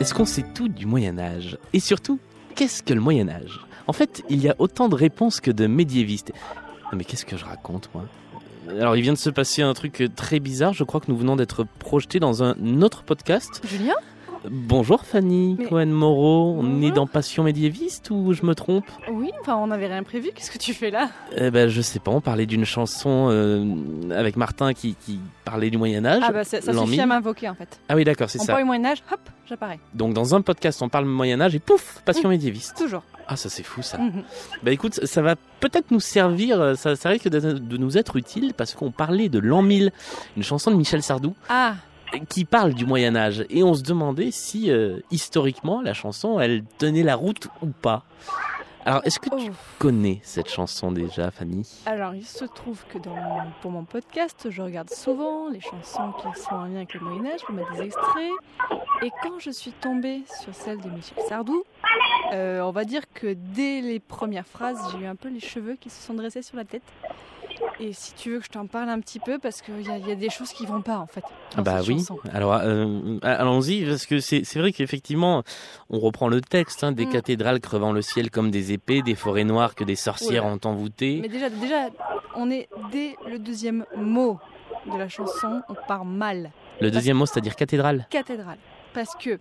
Est-ce qu'on sait tout du Moyen Âge? Et surtout, qu'est-ce que le Moyen Âge? En fait, il y a autant de réponses que de médiévistes. Mais qu'est-ce que je raconte moi? Alors il vient de se passer un truc très bizarre, je crois que nous venons d'être projetés dans un autre podcast. Julien? Bonjour Fanny Mais- Cohen-Moreau, on est dans Passion médiéviste ou je me trompe Oui, enfin on n'avait rien prévu, qu'est-ce que tu fais là? Eh ben je sais pas, on parlait d'une chanson euh, avec Martin qui, qui parlait du Moyen Âge. Ah bah ça, suffit 1000. à m'invoquer en fait. Ah oui d'accord, c'est On ça. parle du Moyen-Âge, hop, j'apparais. Donc dans un podcast on parle Moyen Âge et pouf, Passion médiéviste. Toujours. Ah ça c'est fou ça. Mhm. Bah écoute, ça va peut-être nous servir, euh, ça, ça risque de, de nous être utile parce qu'on parlait de l'an 1000, une chanson de Michel Sardou Ah, qui parle du Moyen Âge et on se demandait si euh, historiquement la chanson elle tenait la route ou pas. Alors est-ce que tu oh. connais cette chanson déjà Fanny? Alors il se trouve que dans, pour mon podcast, je regarde souvent les chansons qui sont en lien avec le Moyen-Âge pour mettre des extraits. Et quand je suis tombée sur celle de Michel Sardou, euh, on va dire que dès les premières phrases, j'ai eu un peu les cheveux qui se sont dressés sur la tête. Et si tu veux que je t'en parle un petit peu, parce qu'il y, y a des choses qui vont pas en fait. dans Bah cette oui. chanson. Alors euh, allons-y parce que c'est vrai qu'effectivement on reprend le texte hein, des Mm. cathédrales crevant le ciel comme des épées, des forêts noires que des sorcières ont envoûtées. Mais déjà, déjà, on est dès le deuxième mot de la chanson, on part mal. Le deuxième mot c'est-à-dire cathédrale. Cathédrale. Parce que,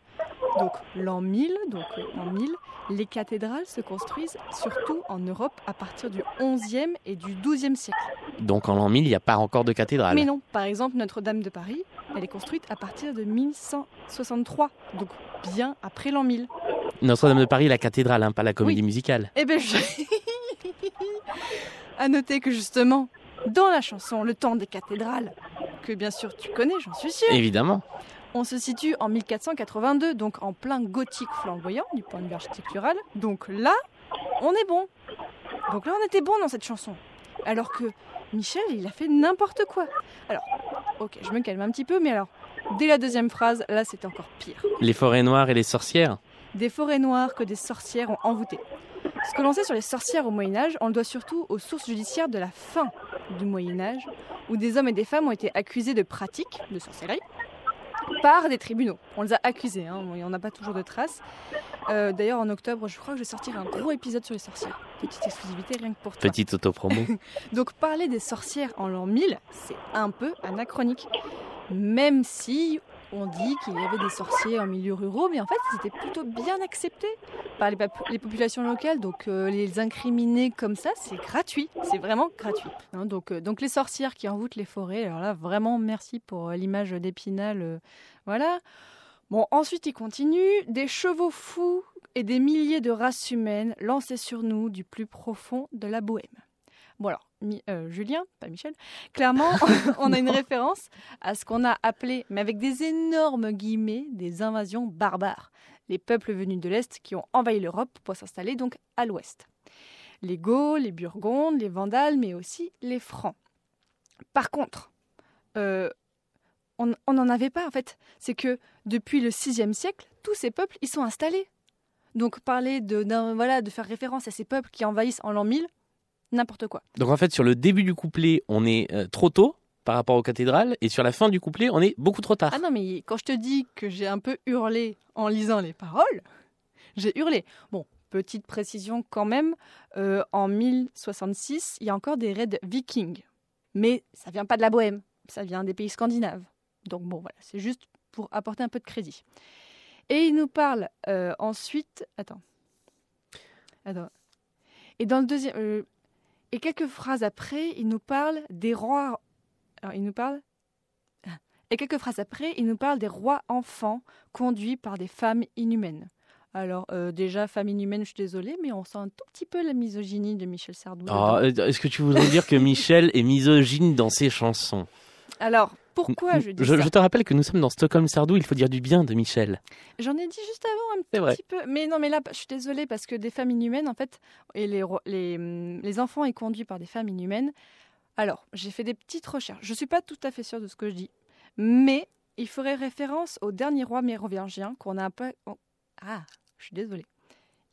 donc, l'an 1000, donc euh, en 1000, les cathédrales se construisent surtout en Europe à partir du 11e et du 12e siècle. Donc en l'an 1000, il n'y a pas encore de cathédrale. Mais non, par exemple, Notre-Dame de Paris, elle est construite à partir de 1163, donc bien après l'an 1000. Notre-Dame de Paris, la cathédrale, hein, pas la comédie Oui. musicale. Eh ben, je... à noter que justement, dans la chanson Le temps des cathédrales, que bien sûr tu connais, j'en suis sûre, Évidemment. On se situe en 1482, donc en plein gothique flamboyant du point de vue architectural. Donc là, on est bon. Donc là, on était bon dans cette chanson. Alors que Michel, il a fait n'importe quoi. Alors, ok, je me calme un petit peu, mais alors, dès la deuxième phrase, là, c'était encore pire. Les forêts noires et les sorcières. Des forêts noires que des sorcières ont envoûtées. Ce que l'on sait sur les sorcières au Moyen Âge, on le doit surtout aux sources judiciaires de la fin du Moyen Âge, où des hommes et des femmes ont été accusés de pratiques de sorcellerie par des tribunaux. On les a accusés, hein, il n'y en a pas toujours de traces. Euh, D'ailleurs, en octobre, je crois que je vais sortir un gros épisode sur les sorcières. Petite exclusivité rien que pour toi. Petite autopromo. Donc parler des sorcières en l'an 1000, c'est un peu anachronique. Même si on dit qu'il y avait des sorciers en milieu ruraux, mais en fait, ils étaient plutôt bien acceptés par les, pop- les populations locales. Donc euh, les incriminer comme ça, c'est gratuit. C'est vraiment gratuit. Hein, donc, euh, donc les sorcières qui envoûtent les forêts, alors là, vraiment merci pour euh, l'image d'Épinal. voilà. Bon, ensuite, il continue. Des chevaux fous et des milliers de races humaines lancées sur nous du plus profond de la bohème. Bon alors, Mi- euh, Julien, pas Michel, clairement, on a une référence à ce qu'on a appelé, mais avec des énormes guillemets, des invasions barbares. Les peuples venus de l'Est qui ont envahi l'Europe pour s'installer donc à l'Ouest. Les Gauls, les Burgondes, les Vandales, mais aussi les Francs. Par contre, euh, on n'en avait pas en fait. C'est que depuis le VIe siècle, tous ces peuples y sont installés. Donc parler de, voilà, de faire référence à ces peuples qui envahissent en l'an 1000, n'importe quoi. Donc en fait, sur le début du couplet, on est euh, trop tôt par rapport aux cathédrales, et sur la fin du couplet, on est beaucoup trop tard. Ah non, mais quand je te dis que j'ai un peu hurlé en lisant les paroles, j'ai hurlé. Bon, petite précision quand même, euh, en 1066, il y a encore des raids vikings. Mais ça vient pas de la Bohème, ça vient des pays scandinaves. Donc bon, voilà, c'est juste pour apporter un peu de crédit. Et il nous parle euh, ensuite... Attends. Attends. Et dans le deuxième... euh, et quelques phrases après, il nous parle des rois... Alors, il nous parle... Et quelques phrases après, il nous parle des rois enfants conduits par des femmes inhumaines. Alors, euh, déjà, femmes inhumaines, je suis désolée, mais on sent un tout petit peu la misogynie de Michel Sardou. Ah, euh, Est-ce que tu voudrais dire que Michel est misogyne dans ses chansons? Alors, pourquoi je dis je, ça je te rappelle que nous sommes dans Stockholm Sardou, il faut dire du bien de Michel. J'en ai dit juste avant un vrai. petit peu. Mais non, mais là, je suis désolée parce que des femmes inhumaines, en fait, et les, les, hum, les enfants est conduit par des femmes inhumaines. Alors, j'ai fait des petites recherches. Je suis pas tout à fait sûre de ce que je dis, mais il ferait référence au dernier roi mérovingien qu'on a un peu. oh, Ah, je suis désolée.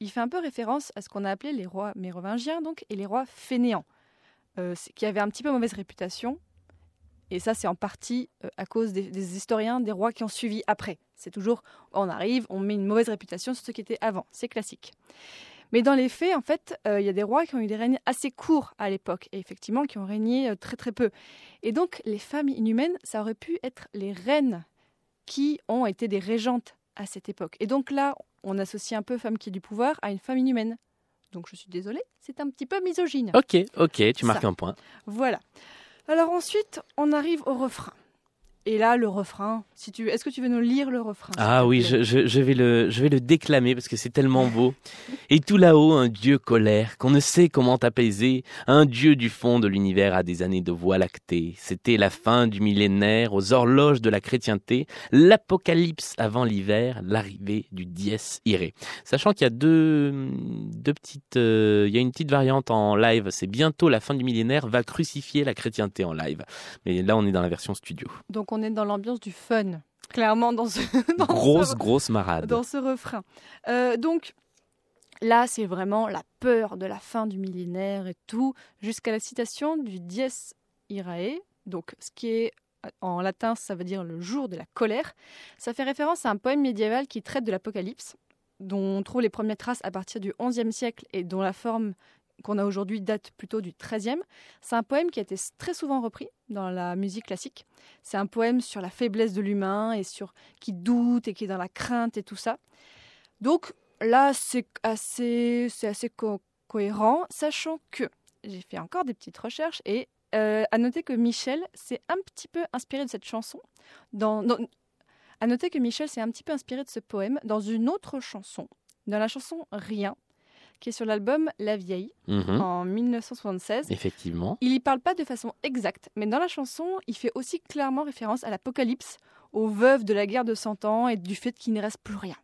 Il fait un peu référence à ce qu'on a appelé les rois mérovingiens, donc, et les rois fainéants, euh, qui avaient un petit peu mauvaise réputation. Et ça, c'est en partie euh, à cause des, des historiens, des rois qui ont suivi après. C'est toujours, on arrive, on met une mauvaise réputation sur ceux qui étaient avant. C'est classique. Mais dans les faits, en fait, euh, il y a des rois qui ont eu des règnes assez courts à l'époque, et effectivement qui ont régné euh, très très peu. Et donc, les femmes inhumaines, ça aurait pu être les reines qui ont été des régentes à cette époque. Et donc là, on associe un peu femme qui a du pouvoir à une femme inhumaine. Donc je suis désolée, c'est un petit peu misogyne. Ok, ok, tu marques Ça. un point. Voilà. Alors ensuite, on arrive au refrain. Et là, le refrain, si tu, est-ce que tu veux nous lire le refrain Ah oui, je, je- je vais le, je vais le déclamer parce que c'est tellement beau. Et tout là-haut, un dieu colère qu'on ne sait comment apaiser, un dieu du fond de l'univers à des années de voie lactée. C'était la fin du millénaire, aux horloges de la chrétienté, l'apocalypse avant l'hiver, l'arrivée du dies irae. Sachant qu'il y a deux, deux petites, euh, il y a une petite variante en live. C'est bientôt la fin du millénaire va crucifier la chrétienté en live. Mais là, on est dans la version studio. Donc on est dans l'ambiance du fun, clairement dans ce, dans Grosse, ce, grosse marade. dans ce refrain. Euh, donc là, c'est vraiment la peur de la fin du millénaire et tout, jusqu'à la citation du dies irae. Donc ce qui est en latin, ça veut dire le jour de la colère. Ça fait référence à un poème médiéval qui traite de l'apocalypse, dont on trouve les premières traces à partir du XIe siècle et dont la forme qu'on a aujourd'hui date plutôt du XIIIe. C'est un poème qui a été très souvent repris dans la musique classique. C'est un poème sur la faiblesse de l'humain et sur qui doute et qui est dans la crainte et tout ça. Donc là, c'est assez, cohérent, sachant que j'ai fait encore des petites recherches et Euh, à noter que Michel s'est un petit peu inspiré de cette chanson. À noter que Michel s'est un petit peu inspiré de ce poème dans une autre chanson, dans la chanson Rien, qui est sur l'album La Vieille Mhm. en 1976. Effectivement. Il y parle pas de façon exacte, mais dans la chanson, il fait aussi clairement référence à l'apocalypse, aux veuves de la guerre de Cent Ans et du fait qu'il ne reste plus rien.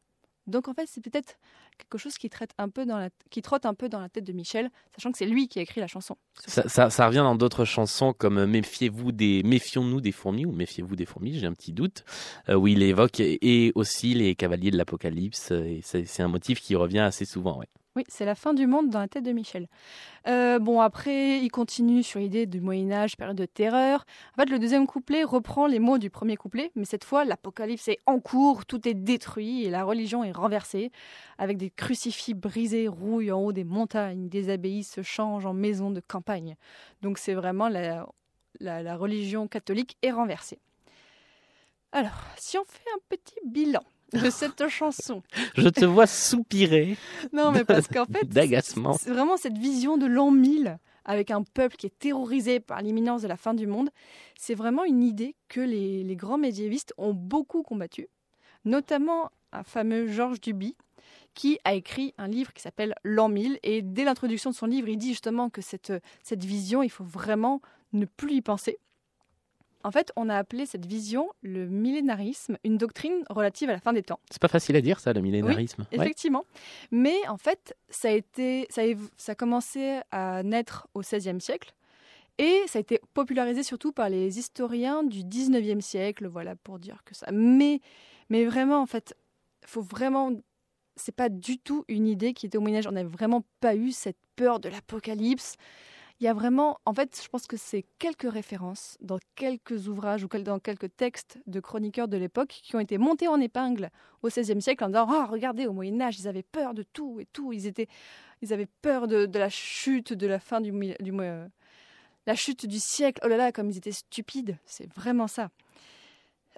Donc en fait, c'est peut-être quelque chose qui, traite un peu dans la... qui trotte un peu dans la tête de Michel, sachant que c'est lui qui a écrit la chanson. Ça, ça- ça revient dans d'autres chansons comme Méfiez-vous des, Méfions-nous des fourmis ou Méfiez-vous des fourmis, j'ai un petit doute, euh, où il évoque et, aussi les cavaliers de l'Apocalypse. Et c'est c'est un motif qui revient assez souvent. Ouais. Oui, c'est la fin du monde dans la tête de Michel. Euh, bon, après, il continue sur l'idée du Moyen-Âge, période de terreur. En fait, le deuxième couplet reprend les mots du premier couplet, mais cette fois, l'apocalypse est en cours, tout est détruit et la religion est renversée, avec des crucifix brisés rouillent en haut des montagnes, des abbayes se changent en maisons de campagne. Donc, c'est vraiment la, la, la religion catholique est renversée. Alors, si on fait un petit bilan de cette chanson, Je te vois soupirer non, mais parce qu'en fait, d'agacement. c'est vraiment cette vision de l'an 1000 avec un peuple qui est terrorisé par l'imminence de la fin du monde. C'est vraiment une idée que les, les grands médiévistes ont beaucoup combattu, notamment un fameux Georges Duby qui a écrit un livre qui s'appelle L'an 1000 et dès l'introduction de son livre, il dit justement que cette, cette vision, il faut vraiment ne plus y penser. En fait, on a appelé cette vision le millénarisme, une doctrine relative à la fin des temps. C'est pas facile à dire ça, le millénarisme. Effectivement. Mais en fait, ça a, été, ça, a, évo- ça a commencé à naître au XVIe siècle. Et ça a été popularisé surtout par les historiens du XIXe siècle, voilà, pour dire que ça. Mais, mais vraiment, en fait, faut vraiment. C'est pas du tout une idée qui était au Moyen-Âge. On n'a vraiment pas eu cette peur de l'apocalypse. Il y a vraiment. En fait, je pense que c'est quelques références dans quelques ouvrages ou dans quelques textes de chroniqueurs de l'époque qui ont été montés en épingle au XVIe siècle en disant Ah, regardez, au Moyen-Âge, ils avaient peur de tout et tout. Ils, étaient, ils avaient peur de, de la chute, de la fin du, euh, la chute du siècle. Oh là là, comme ils étaient stupides. C'est vraiment ça.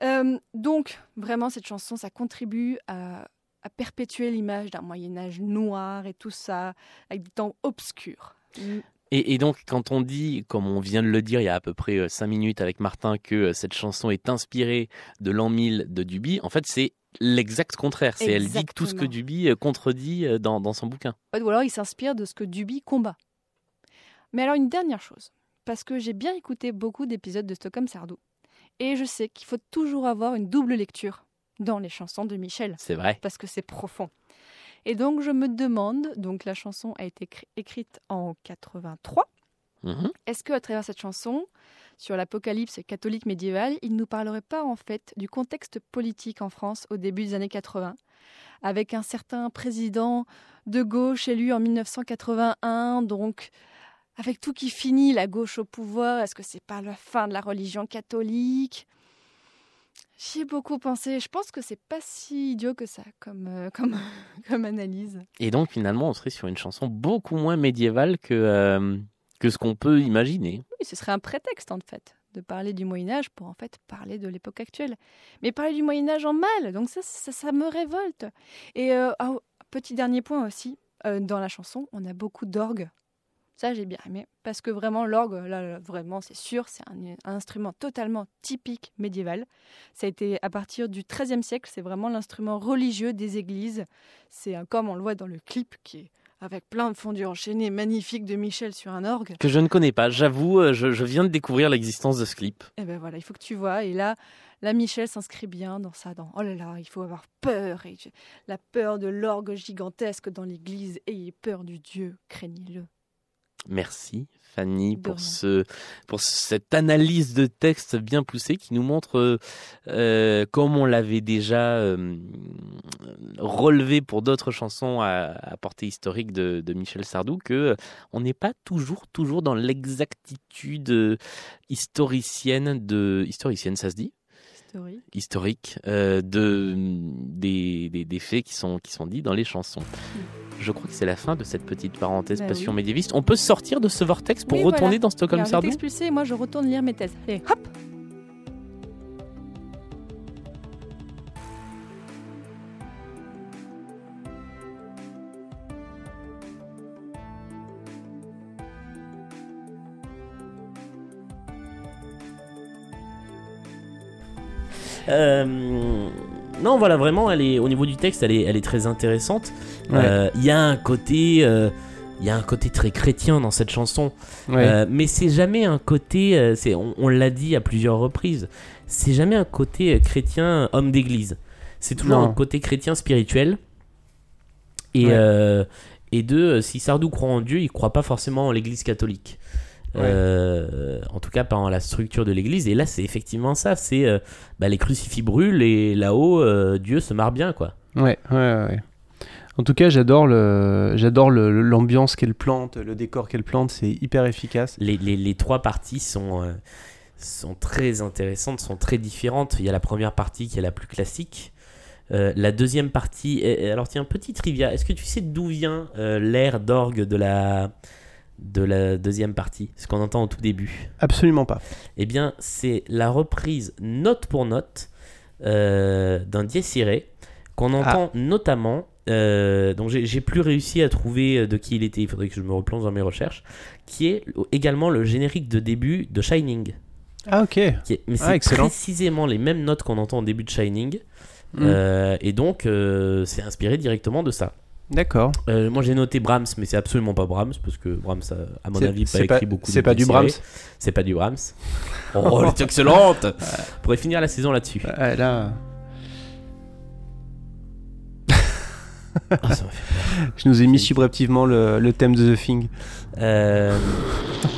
Euh, donc, vraiment, cette chanson, ça contribue à, à perpétuer l'image d'un Moyen-Âge noir et tout ça, avec des temps obscurs. Et, et donc, quand on dit, comme on vient de le dire il y a à peu près 5 minutes avec Martin, que euh, cette chanson est inspirée de l'an 1000 de Duby, en fait, c'est l'exact contraire. C'est elle dit tout ce que. Duby euh, contredit euh, dans, dans son bouquin. Ou alors il s'inspire de ce que Duby combat. Mais alors une dernière chose, parce que j'ai bien écouté beaucoup d'épisodes de Stockholm Sardou, et je sais qu'il faut toujours avoir une double lecture dans les chansons de Michel, C'est vrai. parce que c'est profond. Et donc je me demande, donc la chanson a été écri- écrite en 83, Mhm. est-ce que à travers cette chanson sur l'apocalypse catholique médiévale, il ne nous parlerait pas en fait du contexte politique en France au début des années 80, avec un certain président de gauche élu en 1981, donc avec tout qui finit, la gauche au pouvoir, est-ce que c'est pas la fin de la religion catholique? J'y ai beaucoup pensé. Je pense que c'est pas si idiot que ça comme, euh, comme, comme analyse. Et donc, finalement, on serait sur une chanson beaucoup moins médiévale que, euh, que ce qu'on peut imaginer. Oui, ce serait un prétexte en fait de parler du Moyen Âge pour en fait parler de l'époque actuelle. Mais parler du Moyen Âge en mal, donc ça, ça, ça me révolte. Et euh, ah, petit dernier point aussi, dans la chanson, on a beaucoup d'orgue. Ça, j'ai bien aimé. Parce que vraiment, l'orgue, là, vraiment, c'est sûr, c'est un, un instrument totalement typique médiéval. Ça a été à partir du XIIIe siècle, c'est vraiment l'instrument religieux des églises. C'est comme on le voit dans le clip qui est avec plein de fondus enchaînés magnifiques de Michel sur un orgue. Que je ne connais pas. J'avoue, euh, je, je viens de découvrir l'existence de ce clip. Et ben voilà, il faut que tu vois. Et là, là Michel s'inscrit bien dans ça. Dans oh là là, il faut avoir peur. Et la peur de l'orgue gigantesque dans l'église. Ayez peur du Dieu, craignez-le. Merci Fanny pour, ce, pour cette analyse de texte bien poussée qui nous montre, euh, euh, comme on l'avait déjà euh, relevé pour d'autres chansons à, à portée historique de, de Michel Sardou, que euh, on n'est pas toujours, toujours dans l'exactitude historicienne de historicienne, ça se dit? Historique. De des, des, des faits qui sont qui sont dits dans les chansons je crois que c'est la fin de cette petite parenthèse bah passion médiéviste. On peut sortir de ce vortex pour retourner dans Stockholm Sardou expulsé, moi je retourne lire mes thèses. Allez, hop Euh, non, voilà, vraiment, elle est, au niveau du texte, elle est, elle est très intéressante. Euh, Il y a un côté. euh, il y a un côté très chrétien dans cette chanson, Ouais. Euh, mais c'est jamais un côté, euh, c'est, on, on l'a dit à plusieurs reprises, c'est jamais un côté euh, chrétien homme d'église. C'est toujours Non. un côté chrétien spirituel. Et, Ouais. euh, et deux, si Sardou croit en Dieu, il croit pas forcément en l'église catholique. Ouais. Euh, en tout cas, en la structure de l'église. Et là, c'est effectivement ça. C'est euh, bah, les crucifix brûlent et là-haut, euh, Dieu se marre bien, quoi. Ouais, ouais, ouais. En tout cas, j'adore le, j'adore l'ambiance qu'elle plante, le décor qu'elle plante, c'est hyper efficace. Les, les- les trois parties sont, sont très intéressantes, sont très différentes. Il y a la première partie qui est la plus classique. La deuxième partie, est- alors tiens, petit trivia, est-ce que tu sais d'où vient l'air d'orgue de la, de la deuxième partie Ce qu'on entend au tout début. Absolument pas. Eh bien, c'est la reprise note pour note euh, d'un dies irae qu'on entend notamment. euh, donc, j'ai plus réussi à trouver euh, de qui il était. Il faudrait que je me replonge dans mes recherches. Qui est également le générique de début de Shining. Ah ok. Qui est- mais Ah, c'est précisément les mêmes notes qu'on entend au début de Shining. Mm. Euh, et donc, euh, c'est inspiré directement de ça. D'accord. Euh, moi j'ai noté Brahms, mais c'est absolument pas Brahms parce que Brahms, a, à mon avis, pas c'est pas- écrit beaucoup. c'est pas du Brahms. C'est pas du Brahms. Oh, elle est excellente. On pourrait finir la saison là-dessus. Ah, là, Ah, ça m'a fait je nous ai mis subrepticement le, le thème de The Thing. Euh,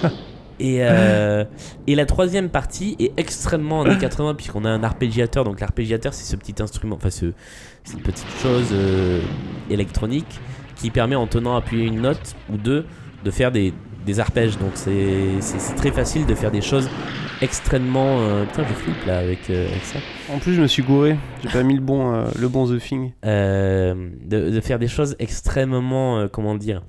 et, euh, et la troisième partie est extrêmement années 80 puisqu'on a un arpégiateur. Donc l'arpégiateur c'est ce petit instrument, enfin ce, cette petite chose euh, électronique qui permet en tenant appuyé une note ou deux de faire des, des arpèges. Donc c'est très facile de faire des choses extrêmement... euh, putain je flippe là avec, avec ça. En plus, je me suis gouré. J'ai pas mis le bon, le bon The Thing. De, de faire des choses extrêmement, comment dire,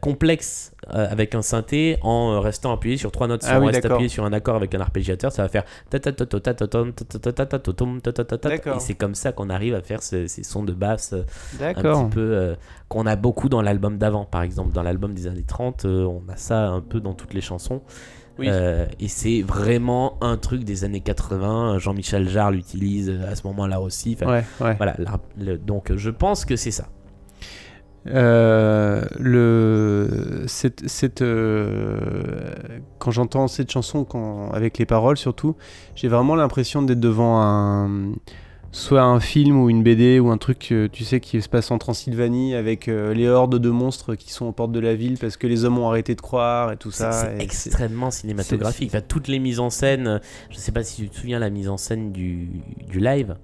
complexe avec un synthé en restant appuyé sur trois notes. Si ah on reste appuyé sur un accord avec un arpégiateur, ça va faire. Et c'est comme ça qu'on arrive à faire ces, sons de basse un petit peu qu'on a beaucoup dans l'album d'avant, par exemple. Dans l'album des années 30, on a ça un peu dans toutes les chansons. Et c'est vraiment un truc des années 80. Jean-Michel Jarre l'utilise à ce moment-là aussi. Voilà, donc je pense que c'est ça. Euh, le cette, cette, euh, quand j'entends cette chanson quand, avec les paroles surtout j'ai vraiment l'impression d'être devant un soit un film ou une BD ou un truc euh, tu sais qui se passe en Transylvanie avec euh, les hordes de monstres qui sont aux portes de la ville parce que les hommes ont arrêté de croire et tout ça c'est extrêmement cinématographique. Enfin, toutes les mises en scène, je sais pas si tu te souviens la mise en scène du, du live.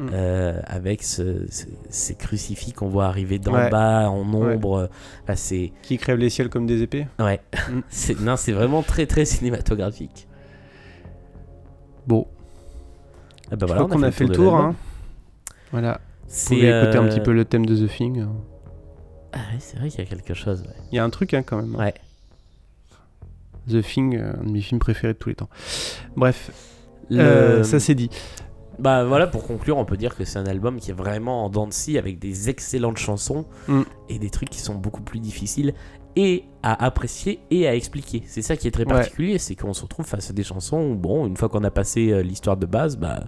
Mm. euh, avec ce- ce- ces crucifix qu'on voit arriver d'en Ouais. bas en Ouais. ombre, euh, enfin, c'est qui crèvent les ciels comme des épées ouais, Mm. c'est non, c'est vraiment très très cinématographique. bon Ah bah je voilà, crois qu'on a fait le tour hein. voilà vous C'est pouvez écouter un euh, petit peu le thème de The Thing Ah ouais, c'est vrai qu'il y a quelque chose. ouais. il y a un truc hein, quand même hein. Ouais. The Thing, euh, un de mes films préférés de tous les temps. Bref, Le- euh, ça c'est dit. Bah voilà, pour conclure, on peut dire que c'est un album qui est vraiment en dents de scie avec des excellentes chansons Mm. et des trucs qui sont beaucoup plus difficiles et à apprécier et à expliquer. C'est ça qui est très Ouais. particulier, c'est qu'on se retrouve face à des chansons où, bon, une fois qu'on a passé euh, l'histoire de base, bah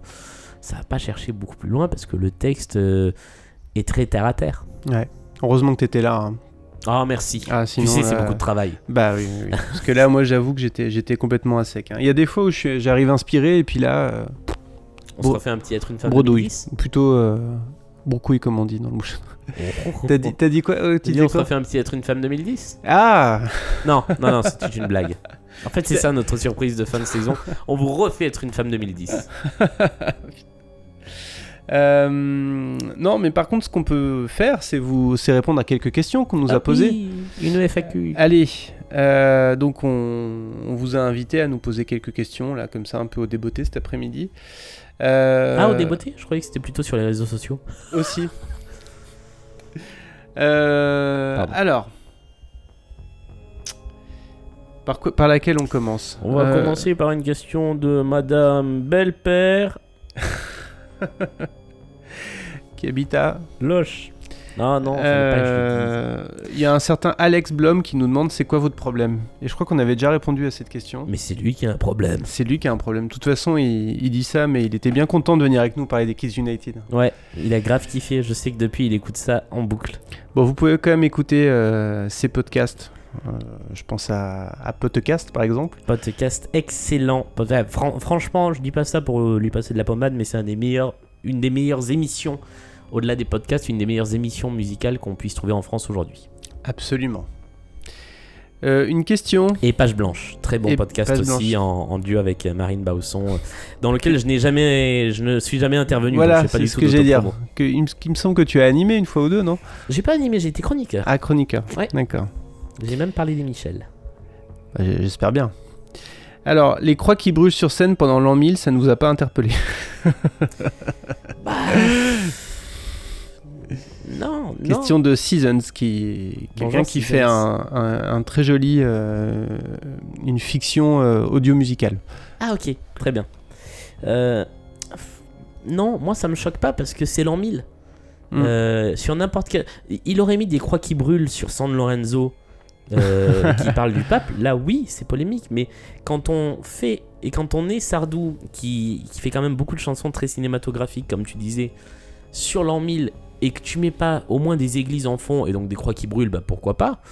ça va pas chercher beaucoup plus loin parce que le texte euh, est très terre à terre. Ouais. Heureusement que t'étais là. hein. Ah merci. Ah, tu sinon, sais, c'est là- beaucoup de travail. Bah oui, oui, oui. Parce que là, moi, j'avoue que j'étais, j'étais complètement à sec. hein. Il y a des fois où j'arrive inspiré et puis là, euh, On Bro- se refait un petit être une femme bredouille. 2010. Ou plutôt euh, comme on dit dans le bouche. Oh. T'as dit, quoi euh, Tu dis, on se refait un petit être une femme 2010 Ah Non, non, non, c'était une blague. En fait, c'est ça notre surprise de fin de saison. On vous refait être une femme 2010. Euh, Non, mais par contre, ce qu'on peut faire, c'est, vous, c'est répondre à quelques questions qu'on nous a Ah posées. oui, une FAQ. Allez, euh, donc on, on vous a invité à nous poser quelques questions, là, comme ça, un peu au débeauté cet après-midi. Euh, Ah, au débeauté Je croyais que c'était plutôt sur les réseaux sociaux. Aussi. Euh, alors. Par, quoi- par laquelle on commence On va Euh, commencer par une question de Madame Belle-Père Qui habite à Loche. Non, non. Euh, Il y a un certain Alex Blom qui nous demande c'est quoi votre problème? Et je crois qu'on avait déjà répondu à cette question. Mais c'est lui qui a un problème. C'est lui qui a un problème. De toute façon, il, il dit ça, mais il était bien content de venir avec nous parler des Kids United. Ouais, il a grave kiffé. Je sais que depuis, il écoute ça en boucle. Bon, vous pouvez quand même écouter euh, ses podcasts. Euh, je pense à, à Podcast, par exemple. Podcast excellent. Fran- franchement, je dis pas ça pour lui passer de la pommade, mais c'est un des meilleurs, une des meilleures émissions. Au-delà des podcasts, une des meilleures émissions musicales qu'on puisse trouver en France aujourd'hui. Absolument. Euh, une question. Et Page Blanche, très bon Et podcast Page aussi en, en duo avec euh, Marine Bausson, euh, dans lequel je n'ai jamais, je ne suis jamais intervenu. Voilà, c'est ce que j'ai dire. Que, il, me, semble que tu as animé une fois ou deux, non? J'ai pas animé, j'ai été chroniqueur. Ah, chroniqueur. Ouais. D'accord. J'ai même parlé des Michel. Bah, J'espère bien. Alors, les croix qui brûlent sur scène pendant l'an 1000, ça ne vous a pas interpellé? Non, non. Question de Seasons, qui quelqu'un qui Seasons. fait un, un- un très joli, euh, une fiction euh, audio-musicale. Ah ok, très bien. Euh, non, moi ça me choque pas parce que c'est l'an 1000. Mm. Euh, sur n'importe quel... Il aurait mis des croix qui brûlent sur San Lorenzo euh, qui parle du pape. Là oui, c'est polémique. Mais quand on fait... Et quand on est Sardou qui, qui fait quand même beaucoup de chansons très cinématographiques comme tu disais sur l'an 1000 et que tu mets pas au moins des églises en fond et donc des croix qui brûlent, bah pourquoi pas?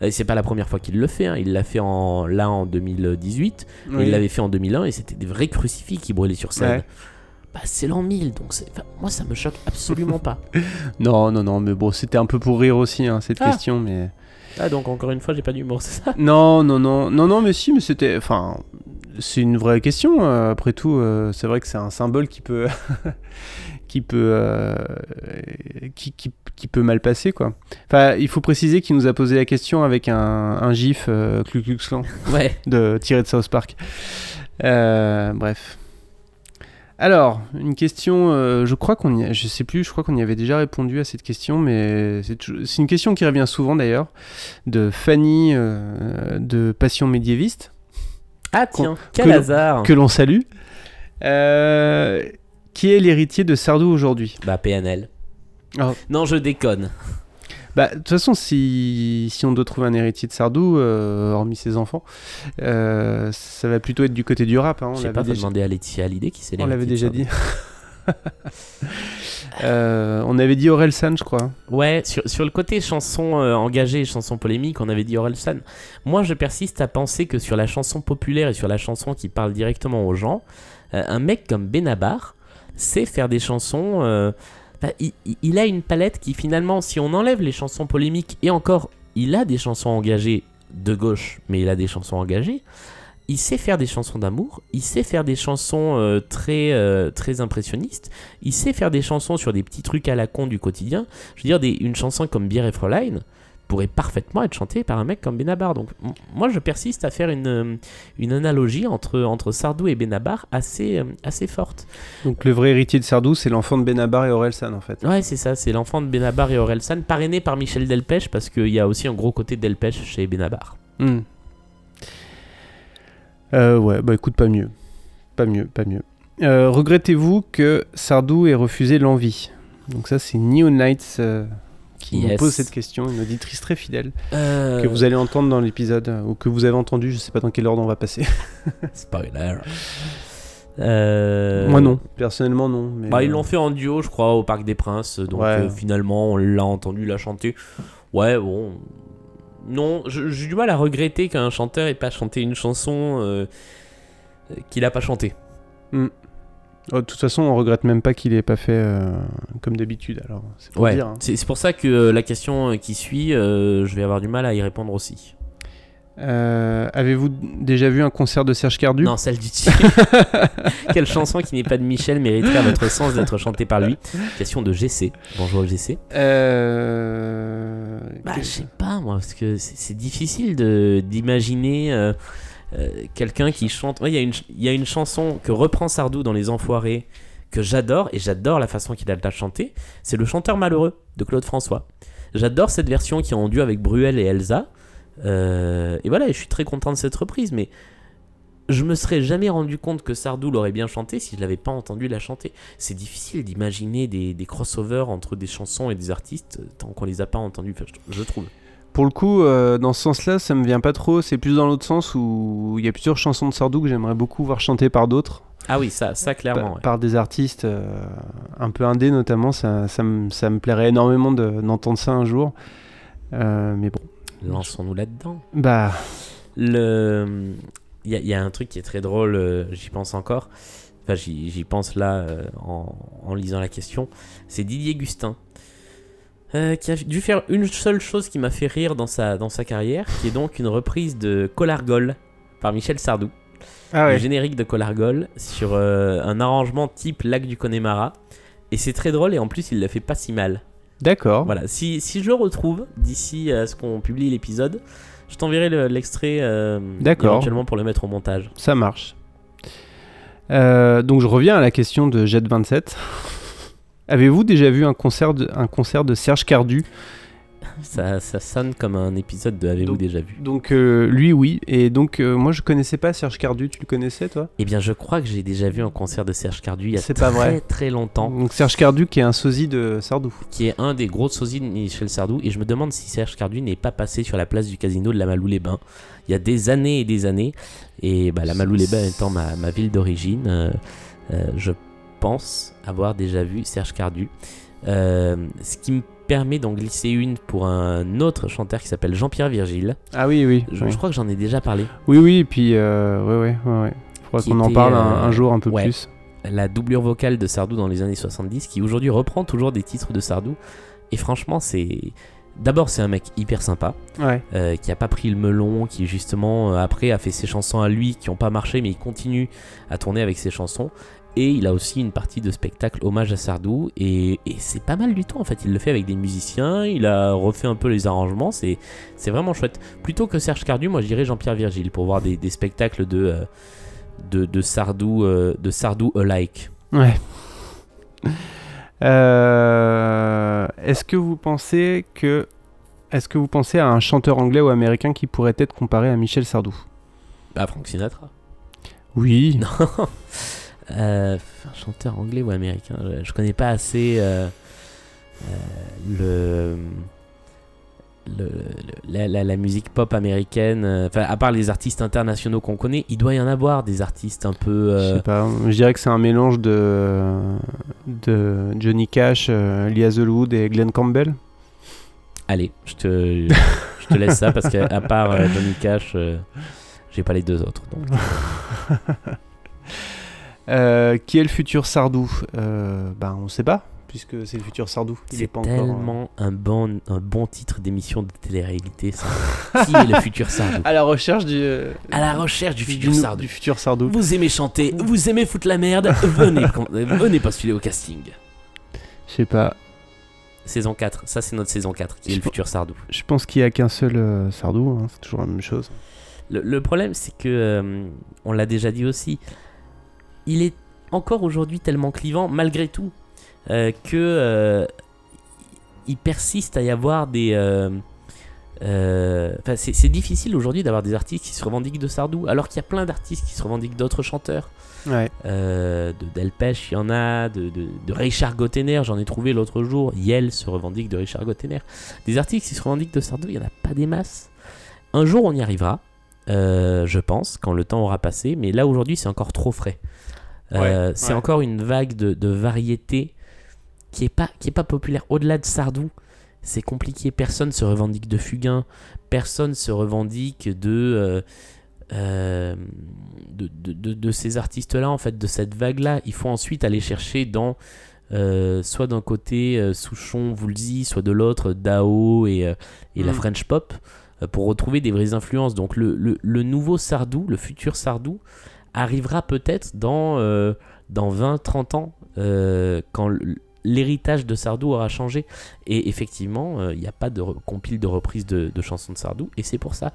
Et C'est pas la première fois qu'il le fait, hein. il l'a fait en, là en 2018, et Oui. il l'avait fait en 2001 et c'était des vrais crucifix qui brûlaient sur scène. Ouais. Bah c'est l'an 1000, donc enfin, moi ça me choque absolument pas. Non, non, non, mais bon, c'était un peu pour rire aussi, hein, cette Ah. question, mais... Ah donc encore une fois j'ai pas d'humour, c'est ça? Non, non, non, non, non, mais si, mais c'était... Enfin, c'est une vraie question, euh, après tout, euh, c'est vrai que c'est un symbole qui peut... qui peut... euh, qui, qui, qui peut mal passer, quoi. Enfin, il faut préciser qu'il nous a posé la question avec un, un gif euh. Ouais. de tiré de South Park. Euh, bref. Alors, une question, euh, je crois qu'on y a, je sais plus, je crois qu'on y avait déjà répondu à cette question, mais c'est c'est une question qui revient souvent d'ailleurs, de Fanny euh, de Passion médiéviste, Ah tiens, que quel l'on- hasard que l'on salue, euh, qui est l'héritier de Sardou aujourd'hui? Bah PNL. Oh. Non je déconne. Bah, de toute façon, si, si on doit trouver un héritier de Sardou, euh, hormis ses enfants, euh, ça va plutôt être du côté du rap. Hein, on l'avait pas, déjà- demander à Laetitia Hallyday qui c'est On l'avait déjà dit. Euh, on avait dit Aurel San, je crois. Ouais, sur, sur le côté chanson engagée et chanson polémique, on avait dit Orelsan. Moi, je persiste à penser que sur la chanson populaire et sur la chanson qui parle directement aux gens, un mec comme Benabar sait faire des chansons. euh, bah, il, il- il a une palette qui, finalement, si on enlève les chansons polémiques, et encore, il a des chansons engagées de gauche, mais il a des chansons engagées. Il sait faire des chansons d'amour, il sait faire des chansons euh, très, euh, très impressionnistes, il sait faire des chansons sur des petits trucs à la con du quotidien. Je veux dire, une chanson comme Bière et Fräulein pourrait parfaitement être chantée par un mec comme Benabar. Donc, moi, je persiste à faire une, euh, une analogie entre, entre Sardou et Benabar assez, euh, assez forte. Donc le vrai héritier de Sardou, c'est l'enfant de Benabar et Aurel San, en fait. Ouais, c'est ça, c'est l'enfant de Benabar et Orelsan, parrainé par Michel Delpech, parce qu'il y a aussi un gros côté Delpech chez Benabar. Hmm. Euh, ouais, bah écoute, pas mieux. Pas mieux, pas mieux. Euh, Regrettez-vous que Sardou ait refusé l'envie? Donc ça, c'est Neo Nights euh, qui nous Yes. pose cette question, une auditrice très fidèle, Euh, que vous allez entendre dans l'épisode, euh, ou que vous avez entendu, je sais pas dans quel ordre on va passer. Spoiler. Euh, Moi non, personnellement non. Mais, Bah, ils euh, l'ont fait en duo, je crois, au Parc des Princes. Donc Ouais. euh, finalement, on l'a entendu la chanter. Ouais, bon. Non, j'ai du mal à regretter qu'un chanteur ait pas chanté une chanson qu'il a pas chantée. Oh, de toute façon, on regrette même pas qu'il ait pas fait euh, comme d'habitude, alors c'est pour Ouais, dire. hein. c'est pour ça que euh, la question euh, qui suit, euh, je vais avoir du mal à y répondre aussi. Avez-vous déjà vu un concert de Serge Cardu? Non, celle du. Quelle chanson qui n'est pas de Michel mériterait à votre sens d'être chantée par lui? Question de GC. Bonjour GC. Bah, je sais pas, moi, parce que c'est c'est difficile de- d'imaginer euh, quelqu'un qui chante. Il y, a une y a une chanson que reprend Sardou dans Les Enfoirés que j'adore, et j'adore la façon qu'il a de la chanter. C'est Le chanteur malheureux de Claude François. J'adore cette version qui est en avec Bruel et Elsa. Euh, et voilà, je suis très content de cette reprise, mais je me serais jamais rendu compte que Sardou l'aurait bien chanté si je l'avais pas entendu la chanter. C'est difficile d'imaginer des, des crossovers entre des chansons et des artistes euh, tant qu'on les a pas entendus, je trouve. Pour le coup, euh, dans ce sens-là, ça me vient pas trop. C'est plus dans l'autre sens où il y a plusieurs chansons de Sardou que j'aimerais beaucoup voir chanter par d'autres. Ah oui, ça, ça clairement. par, ouais. par des artistes euh, un peu indés notamment. Ça, ça, me, ça me plairait énormément de- d'entendre ça un jour. Euh, mais bon. Lançons-nous là-dedans. Bah, Le, il y, a- il y a un truc qui est très drôle. j'y pense encore. Enfin, j'y pense là en, en lisant la question. C'est Didier Gustin. Euh, qui a dû faire une seule chose qui m'a fait rire dans sa, dans sa carrière, qui est donc une reprise de Colargol par Michel Sardou. ah le générique de Colargol sur euh, un arrangement type Lac du Connemara. Et c'est très drôle et en plus il le fait pas si mal. D'accord. Voilà, si, si je le retrouve d'ici à ce qu'on publie l'épisode, je t'enverrai le- l'extrait euh, D'accord. éventuellement pour le mettre au montage. Ça marche. Euh, donc je reviens à la question de Jet27. Avez-vous déjà vu un concert de, un concert de Serge Cardu? Ça, ça sonne comme un épisode de Avez-vous déjà vu? Donc euh, lui oui. Et donc euh, moi je connaissais pas Serge Cardu. Tu le connaissais toi? Eh bien, je crois que j'ai déjà vu un concert de Serge Cardu il y a très pas vrai. très longtemps, Donc Serge Cardu qui est un sosie de Sardou. qui est un des gros sosies de Michel Sardou. Et je me demande si Serge Cardu n'est pas passé sur la place du casino de la Malou-les-Bains il y a des années et des années. Et bah, la Malou-les-Bains étant ma, ma ville d'origine, euh, je pense avoir déjà vu Serge Cardu. Euh, ce qui me permet d'en glisser une pour un autre chanteur qui s'appelle Jean-Pierre Virgile. Ah oui oui. Je, oui. je crois que j'en ai déjà parlé. Oui oui. Et puis euh, ouais. Faudra Qui qu'on en parle un, euh, un jour un peu ouais. plus. La doublure vocale de Sardou dans les années 70, qui aujourd'hui reprend toujours des titres de Sardou. Et franchement, c'est. D'abord, c'est un mec hyper sympa, Ouais. euh, qui a pas pris le melon, qui justement, euh, après, a fait ses chansons à lui, qui ont pas marché, mais il continue à tourner avec ses chansons. Et il a aussi une partie de spectacle hommage à Sardou, et, et c'est pas mal du tout en fait. Il le fait avec des musiciens, il a refait un peu les arrangements, c'est c'est vraiment chouette. Plutôt que Serge Cardu, moi je dirais Jean-Pierre Virgile pour voir des, des spectacles de, euh, de, de Sardou, euh, de Sardou alike. Ouais. Euh, est-ce que vous pensez que est-ce que vous pensez à un chanteur anglais ou américain qui pourrait être comparé à Michel Sardou? Bah, Frank Sinatra. Oui. Non. Euh, un chanteur anglais ou américain Je, je connais pas assez euh, euh, le, la, la- la musique pop américaine. euh, Enfin, à part les artistes internationaux qu'on connaît, il doit y en avoir des artistes un peu. Je sais pas. Je dirais que c'est un mélange de de Johnny Cash, Lee Hazelwood et Glenn Campbell. Allez, je te, je te laisse ça parce qu'à part Johnny Cash, j'ai pas les deux autres. Donc. Euh, qui est le futur Sardou euh, Ben on sait pas puisque c'est le futur Sardou. C'est encore. euh, tellement un, bon, un bon titre d'émission de télé-réalité. Qui est le futur Sardou À la recherche du. euh, À la recherche du futur Sardou. du futur Sardou. Vous aimez chanter, vous aimez foutre la merde, venez, venez postuler au casting. Je sais pas. Saison 4, ça c'est notre saison 4 qui est le futur Sardou. Je pense qu'il y a qu'un seul euh, Sardou. hein, C'est toujours la même chose. Le, le problème c'est que, euh, on l'a déjà dit aussi, il est encore aujourd'hui tellement clivant malgré tout euh, que euh, il persiste à y avoir des... euh, euh, enfin, c'est c'est difficile aujourd'hui d'avoir des artistes qui se revendiquent de Sardou alors qu'il y a plein d'artistes qui se revendiquent d'autres chanteurs. Ouais. Euh, de Delpech, il y en a, de, de, de Richard Gottener, j'en ai trouvé l'autre jour. Yel se revendique de Richard Gottener. Des artistes qui se revendiquent de Sardou, il n'y en a pas des masses. Un jour, on y arrivera, euh, je pense, quand le temps aura passé, mais là, aujourd'hui, c'est encore trop frais. Euh, Ouais, c'est ouais. encore une vague de, de variété qui est pas, qui est pas populaire. Au-delà de Sardou, c'est compliqué. Personne se revendique de Fugain, personne se revendique de. euh, euh, de, de, de- de ces artistes-là, en fait, de cette vague-là. Il faut ensuite aller chercher dans euh, soit d'un côté Souchon, Woolsey, soit de l'autre Dao et, et la Mm. French Pop pour retrouver des vraies influences. Donc le, le- le nouveau Sardou, le futur Sardou, arrivera peut-être dans, euh, dans 20-30 ans, euh, quand l'héritage de Sardou aura changé. Et effectivement, euh, il n'y a pas de compile de reprise de chansons de Sardou, et c'est pour ça,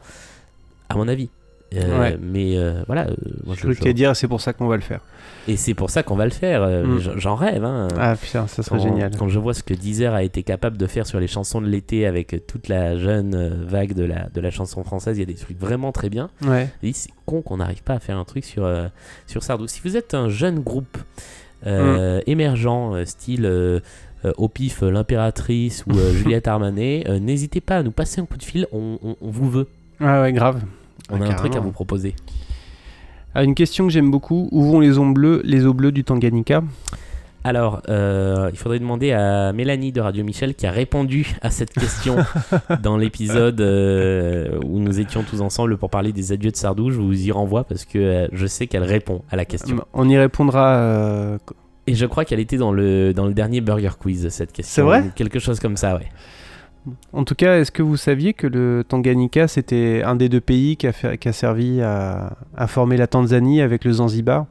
à mon avis, Euh, Ouais. Mais euh, voilà, euh, moi, Je crois tu allais dire, c'est pour ça qu'on va le faire. et c'est pour ça qu'on va le faire. Mm. J'en rêve. Hein. Ah putain, ça serait quand, génial. quand je vois ce que Deezer a été capable de faire sur les chansons de l'été avec toute la jeune vague de la, de la chanson française, il y a des trucs vraiment très bien. Ouais. C'est con qu'on n'arrive pas à faire un truc sur, euh, sur Sardou. Si vous êtes un jeune groupe euh, émergent, style au pif, l'impératrice ou Juliette Armanet, n'hésitez pas à nous passer un coup de fil, on, on- on vous veut. Ah ouais, grave. On Ah, a un truc à vous proposer. Ah, une question que j'aime beaucoup. Où vont les eaux bleues, les eaux bleues du Tanganyika? Alors, euh, il faudrait demander à Mélanie de Radio Michel qui a répondu à cette question dans l'épisode euh, où nous étions tous ensemble pour parler des adieux de Sardou. Je vous y renvoie parce que euh, je sais qu'elle répond à la question. On y répondra. euh, Et je crois qu'elle était dans le, dans le dernier Burger Quiz, cette question. C'est vrai? Quelque chose comme ça, ouais. En tout cas, est-ce que vous saviez que le Tanganyika, c'était un des deux pays qui a, fait- qui a servi à, à former la Tanzanie avec le Zanzibar?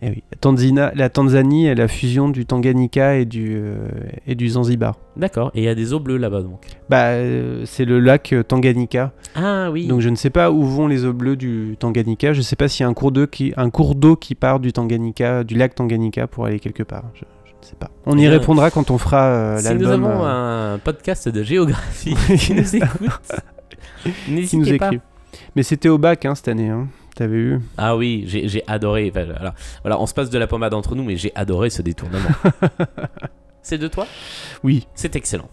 Eh oui, Tanzina- la Tanzanie est la fusion du Tanganyika et du, euh, et du Zanzibar. D'accord. Et il y a des eaux bleues là-bas, donc. Bah, euh, c'est le lac euh, Tanganyika. Ah oui. Donc je ne sais pas où vont les eaux bleues du Tanganyika. Je ne sais pas s'il y a un cours d'eau qui, un cours d'eau qui part du Tanganyika, du lac Tanganyika pour aller quelque part. Je, sais pas. On y répondra quand on fera euh, si l'album. nous avons euh, un podcast de géographie qui nous écoute, qui nous pas. écrit. Mais c'était au bac hein, cette année. Hein. T'avais eu Ah oui, j'ai adoré. Enfin, alors, voilà, on se passe de la pommade entre nous, mais j'ai adoré ce détournement. C'est de toi? Oui. C'est excellent.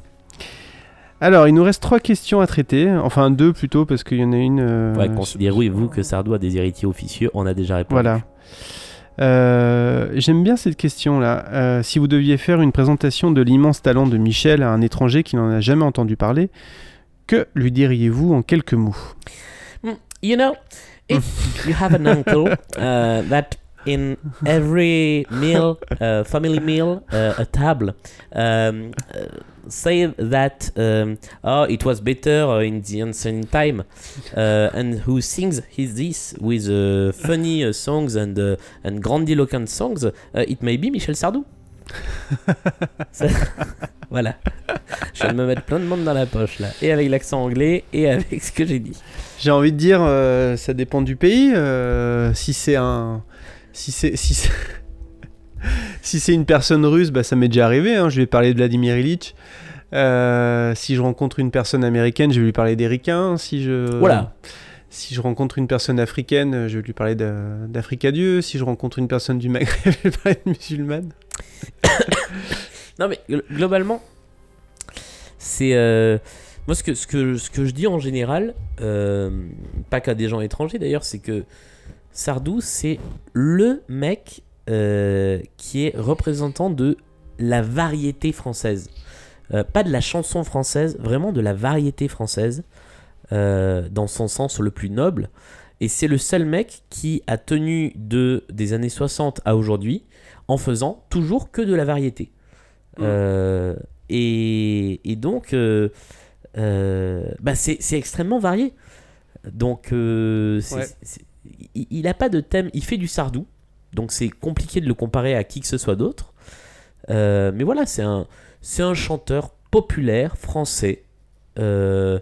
Alors, il nous reste trois questions à traiter. Enfin, deux plutôt, parce qu'il y en a une. euh, Ouais, Considérez-vous que Sardou a des héritiers officieux On a déjà répondu. Voilà. Euh, J'aime bien cette question-là. Euh, si vous deviez faire une présentation de l'immense talent de Michel à un étranger qui n'en a jamais entendu parler, que lui diriez-vous en quelques mots? You know, if you have an uncle uh, that in every meal, uh, family meal, uh, a table, um, uh, say that um, oh it was better uh, in the ancient time, uh, and who sings his this with uh, funny uh, songs and uh, and grandiloquent songs, it may be Michel Sardou. Voilà. Je viens de me mettre plein de monde dans la poche là, et avec l'accent anglais et avec ce que j'ai dit. J'ai envie de dire, euh, ça dépend du pays. euh, si c'est un. Si c'est. Si c'est... si c'est une personne russe, bah, ça m'est déjà arrivé. hein, Je vais parler de Vladimir Ilitch. Euh, si je rencontre une personne américaine, je vais lui parler d'Éricain. Si je. Voilà. Si je rencontre une personne africaine, je vais lui parler d'A- d'Afrique à Dieu. Si je rencontre une personne du Maghreb, je vais lui parler de musulmane. Non, mais gl- globalement, c'est. euh, moi, ce que, ce, que, ce que je dis en général, euh, pas qu'à des gens étrangers d'ailleurs, c'est que Sardou, c'est le mec euh, qui est représentant de la variété française. Euh, pas de la chanson française, vraiment de la variété française, euh, dans son sens le plus noble. Et c'est le seul mec qui a tenu de, des années 60 à aujourd'hui en faisant toujours que de la variété. Euh, et, et donc, bah c'est extrêmement varié. Donc, Ouais. il n'a pas de thème. Il fait du sardou. Donc, c'est compliqué de le comparer à qui que ce soit d'autre. Euh, mais voilà, c'est un, c'est un chanteur populaire français. Euh,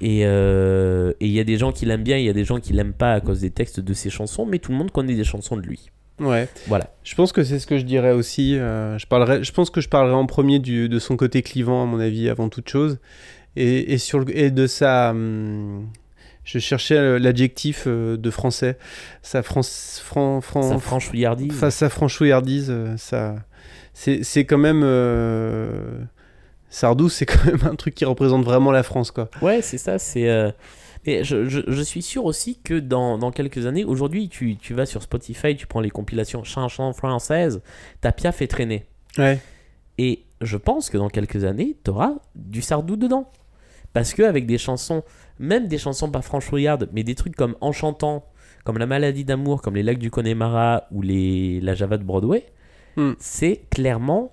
et euh, et il y a des gens qui l'aiment bien, il y a des gens qui l'aiment pas à cause des textes de ses chansons, mais tout le monde connaît des chansons de lui. Ouais. Voilà. Je pense que c'est ce que je dirais aussi. euh, je, parlerai, je pense que je parlerai en premier du, de son côté clivant, à mon avis, avant toute chose. Et, et, sur et de sa. Je cherchais euh, l'adjectif euh, de français. Sa, France, fran, fran- Sa franchouillardise. Face sa franchouillardise, euh, ça. C'est c'est quand même. euh, Sardou, c'est quand même un truc qui représente vraiment la France, quoi. Ouais, c'est ça. C'est. euh, Et je, je- je suis sûr aussi que dans, dans quelques années, aujourd'hui, tu, tu vas sur Spotify, tu prends les compilations chansons françaises, t'as Piaf et traîné. Ouais. Et je pense que dans quelques années, t'auras du Sardou dedans. Parce que avec des chansons, même des chansons pas franchouillardes, mais des trucs comme Enchantant, comme La maladie d'amour, comme Les lacs du Connemara ou les, La Java de Broadway, Hmm. c'est clairement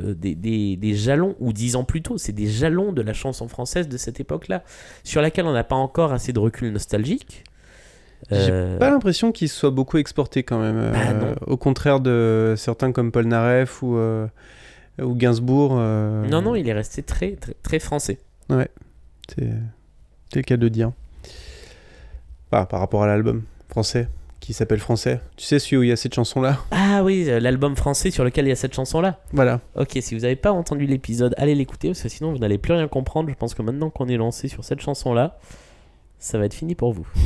euh, des, des- des jalons, ou dix ans plus tôt, c'est des jalons de la chanson française de cette époque-là, sur laquelle on n'a pas encore assez de recul nostalgique. J'ai Euh, pas l'impression qu'il soit beaucoup exporté quand même. euh, Bah. Au contraire de certains comme Paul Naref ou, ou Gainsbourg. Non, non, il est resté très, très, très français. C'est c'est le cas de le dire. Bah, par rapport à l'album français, qui s'appelle Français. Tu sais, celui où il y a cette chanson-là? Ah oui, euh, l'album français sur lequel il y a cette chanson-là. Voilà. Ok, si vous n'avez pas entendu l'épisode, allez l'écouter parce que sinon vous n'allez plus rien comprendre. Je pense que maintenant qu'on est lancé sur cette chanson-là, ça va être fini pour vous.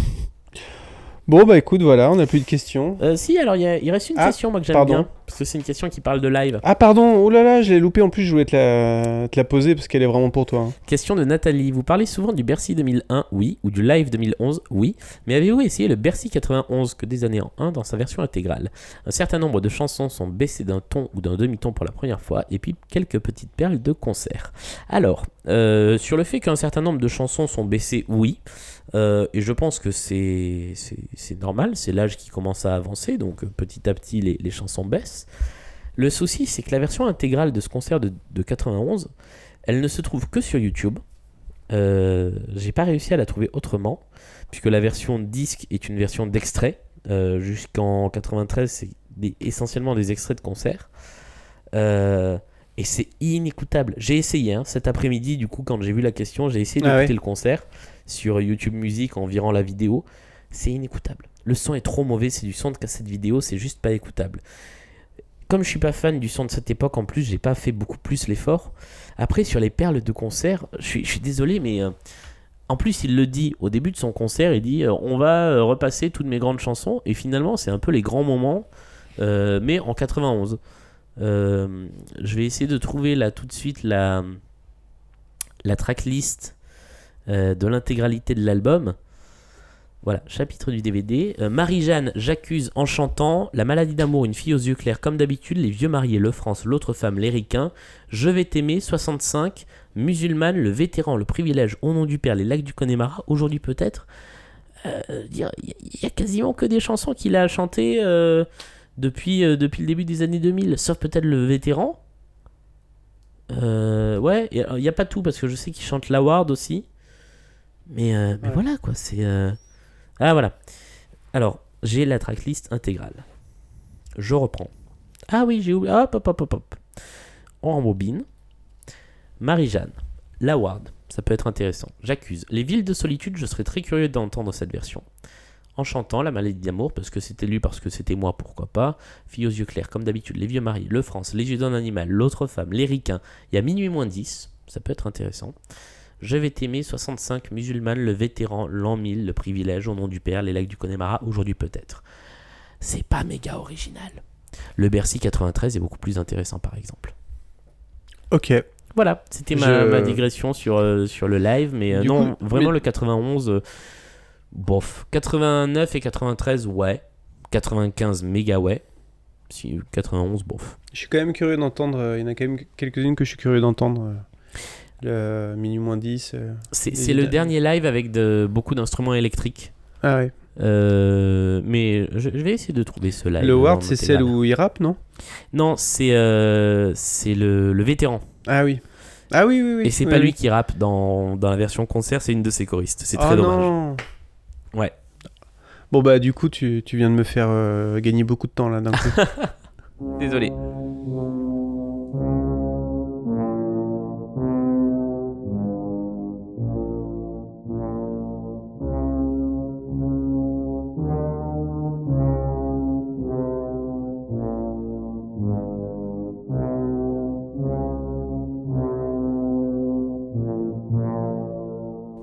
Bon, bah écoute, voilà, on n'a plus de questions. Euh, si, alors il y a- il reste une Ah, question moi que j'aime pardon. bien parce que c'est une question qui parle de live. Ah, pardon, oh là là, je l'ai loupé en plus, je voulais te la, te la poser parce qu'elle est vraiment pour toi. hein. Question de Nathalie. Vous parlez souvent du Bercy 2001, oui, ou du Live 2011, oui. Mais avez-vous essayé le Bercy 91 que des années en 1 dans sa version intégrale? Un certain nombre de chansons sont baissées d'un ton ou d'un demi-ton pour la première fois, et puis quelques petites perles de concert. Alors, euh, sur le fait qu'un certain nombre de chansons sont baissées, oui. Euh, et je pense que c'est normal, c'est l'âge qui commence à avancer, donc euh, petit à petit les, les chansons baissent. Le souci, c'est que la version intégrale de ce concert de, de 91, elle ne se trouve que sur YouTube. Euh, J'ai pas réussi à la trouver autrement, puisque la version disque est une version d'extrait. Euh, Jusqu'en 93, c'est essentiellement des extraits de concert. Et c'est inécoutable. J'ai essayé hein, cet après-midi, du coup, quand j'ai vu la question, j'ai essayé Ah d'écouter ouais. le concert sur YouTube Music en virant la vidéo. C'est inécoutable. Le son est trop mauvais, c'est du son de cassette vidéo, c'est juste pas écoutable. Comme je suis pas fan du son de cette époque, en plus, j'ai pas fait beaucoup plus l'effort. Après, sur les perles de concert, je suis, je suis désolé, mais euh, en plus, il le dit au début de son concert, il dit euh, on va euh, repasser toutes mes grandes chansons, et finalement, c'est un peu les grands moments, mais en 91. Euh, je vais essayer de trouver là tout de suite la, la tracklist euh, de l'intégralité de l'album. Voilà, chapitre du DVD. Euh, Marie-Jeanne, j'accuse en chantant. La maladie d'amour, une fille aux yeux clairs, comme d'habitude. Les vieux mariés, le France, l'autre femme, les. Je vais t'aimer, 65. Musulmane, le vétéran, le privilège, au nom du père, les lacs du Connemara. Aujourd'hui peut-être. Il y, a quasiment que des chansons qu'il a chantées depuis, euh, depuis le début des années 2000. Sauf peut-être le vétéran. Euh, ouais, il n'y a pas tout parce que je sais qu'il chante l'Award aussi. Mais, euh, mais Ouais. voilà quoi, c'est. euh, Ah voilà. Alors, j'ai la tracklist intégrale. Je reprends. Ah oui, j'ai oublié. Hop, hop, hop, hop, hop. On rembobine. Marie-Jeanne. L'Award. Ça peut être intéressant. J'accuse. Les villes de solitude, je serais très curieux d'entendre cette version. En chantant La maladie d'amour, parce que c'était lui, parce que c'était moi, pourquoi pas. Fille aux yeux clairs, comme d'habitude. Les vieux maris, le France, les yeux d'un animal, l'autre femme, les ricains. Il y a minuit moins 10. Ça peut être intéressant. Je vais t'aimer, 65, musulmane, le vétéran, l'an 1000, le privilège, au nom du père, les lacs du Connemara, aujourd'hui peut-être. C'est pas méga original. Le Bercy 93 est beaucoup plus intéressant par exemple. Ok. Voilà, c'était ma, Je- ma digression sur, euh, sur le live, mais euh, non, coup, vraiment mais- le 91, euh, bof. 89 et 93, ouais. 95, méga ouais. Si, 91, bof. Je suis quand même curieux d'entendre. euh, Il y en a quand même quelques-unes que je suis curieux d'entendre. euh, Le Minu moins 10. euh. C'est le dernier live avec de, beaucoup d'instruments électriques. Ah ouais. Euh, mais je, je vais essayer de trouver ce live. Le Ward, c'est celle où il rappe, non? Non, c'est euh, c'est le, le vétéran. Ah oui. Ah oui, oui, oui. Et c'est oui, pas oui. lui qui rappe dans, dans la version concert, c'est une de ses choristes. C'est très Oh dommage. non. Ouais. Bon bah du coup tu, tu viens de me faire euh, gagner beaucoup de temps là d'un coup. Désolé.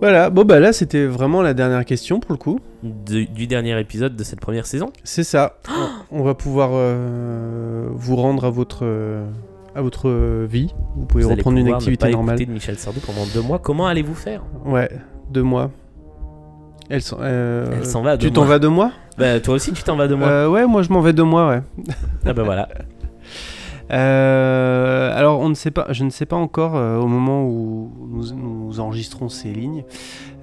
Voilà, bon bah là c'était vraiment la dernière question pour le coup. De- du dernier épisode de cette première saison. C'est ça. On va pouvoir euh, vous rendre à votre euh, à votre euh, vie. Vous pouvez Vous allez reprendre une pouvoir ne activité pas normale. de Michel Sardou pendant deux mois. Comment allez-vous faire? Ouais, deux mois. Elle s'en euh, va deux Tu t'en mois. vas deux mois? Bah toi aussi tu t'en vas de moi. Euh, Ouais, moi je m'en vais deux mois, ouais. Ah bah voilà. Euh, alors, on ne sait pas, je ne sais pas encore euh, au moment où nous, nous enregistrons ces lignes.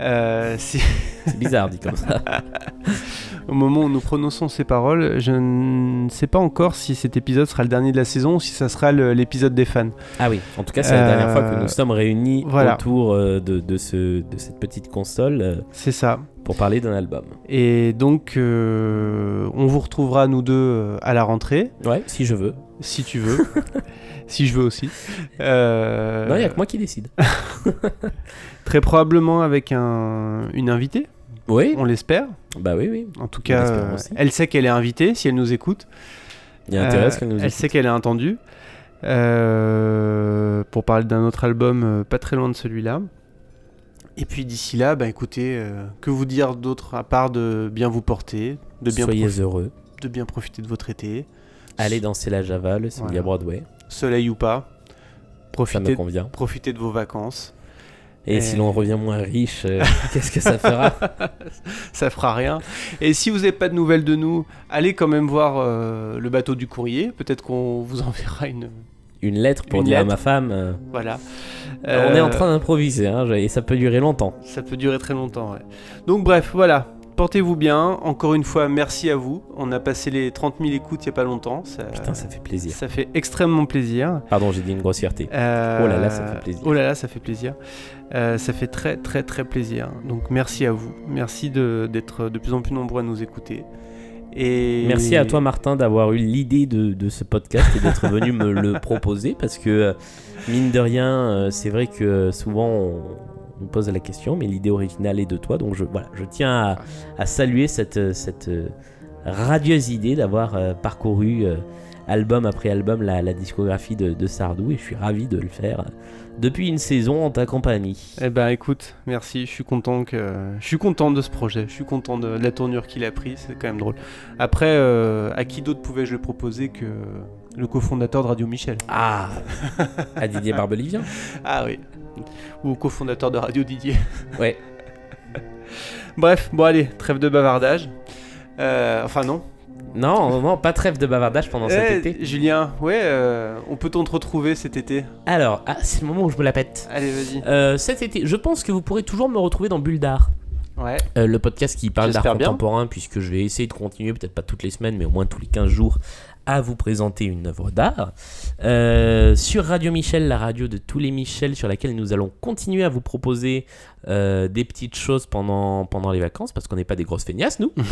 euh, si- C'est bizarre dit comme ça. au moment où nous prononçons ces paroles, je ne sais pas encore si cet épisode sera le dernier de la saison ou si ça sera l'épisode des fans. Ah oui, en tout cas c'est la dernière fois que Euh, nous sommes réunis voilà. autour euh, de, de, ce, de cette petite console euh, C'est ça. pour parler d'un album. Et donc, euh, on vous retrouvera nous deux à la rentrée, Ouais, si je veux. si tu veux. si je veux aussi. Euh, Non, il n'y a que moi qui décide. Très probablement avec un, une invitée. Oui. On l'espère. Bah oui, oui. En tout cas, euh, elle sait qu'elle est invitée si elle nous écoute. Il y a intérêt à ce Euh, qu'elle nous Elle sait qu'elle est entendue. Euh, pour parler d'un autre album euh, pas très loin de celui-là. Et puis d'ici là, bah écoutez, que vous dire d'autre à part de bien vous porter, de bien, Soyez profi- heureux. de bien profiter de votre été, Allez danser la Java, le Sylvia Voilà. Broadway. soleil ou pas, Ça me profitez, convient. profitez de vos vacances. Et Et- si l'on revient moins riche, euh, qu'est-ce que ça fera? Ça fera rien. Et si vous n'avez pas de nouvelles de nous, allez quand même voir euh, le bateau du courrier. Peut-être qu'on vous enverra une. Une lettre pour Une dire lettre. à ma femme. euh, Voilà. On est en train d'improviser, hein, et ça peut durer longtemps. Ça peut durer très longtemps, ouais. Donc bref, voilà. Portez-vous bien. Encore une fois, merci à vous. On a passé les 30 000 écoutes il n'y a pas longtemps. Ça, Putain, ça fait plaisir. ça fait extrêmement plaisir. Pardon, j'ai dit une grossièreté. Euh, Oh là là, ça fait plaisir. Oh là là, ça fait plaisir. Euh, ça fait très très très plaisir. Donc merci à vous. Merci d'être de plus en plus nombreux à nous écouter. Et Merci à toi, Martin, d'avoir eu l'idée de, de ce podcast et d'être venu me le proposer parce que, euh, mine de rien, c'est vrai que souvent on, on me pose la question, mais l'idée originale est de toi. Donc je, voilà, je tiens à, à saluer cette, euh, cette radieuse idée d'avoir euh, parcouru euh, album après album la, la discographie de, de Sardou et je suis ravi de le faire depuis une saison en ta compagnie. Eh ben écoute, merci, je suis content que je suis content de ce projet, je suis content de, de la tournure qu'il a pris, c'est quand même drôle. Après, euh, à qui d'autre pouvais-je le proposer que le cofondateur de Radio Michel? Ah À Didier Barbelivien Ah oui. Ou cofondateur de Radio Didier. Ouais. Bref, bon allez, trêve de bavardage. Euh, enfin non. Non, non, pas trêve de bavardage pendant cet Eh, été. Julien, ouais, euh, on peut-on te retrouver cet été Alors, ah, c'est le moment où je me la pète. Allez, vas-y. Euh, cet été, je pense que vous pourrez toujours me retrouver dans Bulle d'Art. Ouais. Euh, le podcast qui parle d'art contemporain, puisque je vais essayer de continuer, peut-être pas toutes les semaines, mais au moins tous les 15 jours, à vous présenter une œuvre d'art. Euh, sur Radio Michel, la radio de tous les Michel, sur laquelle nous allons continuer à vous proposer euh, des petites choses pendant, pendant les vacances, parce qu'on n'est pas des grosses feignasses, nous.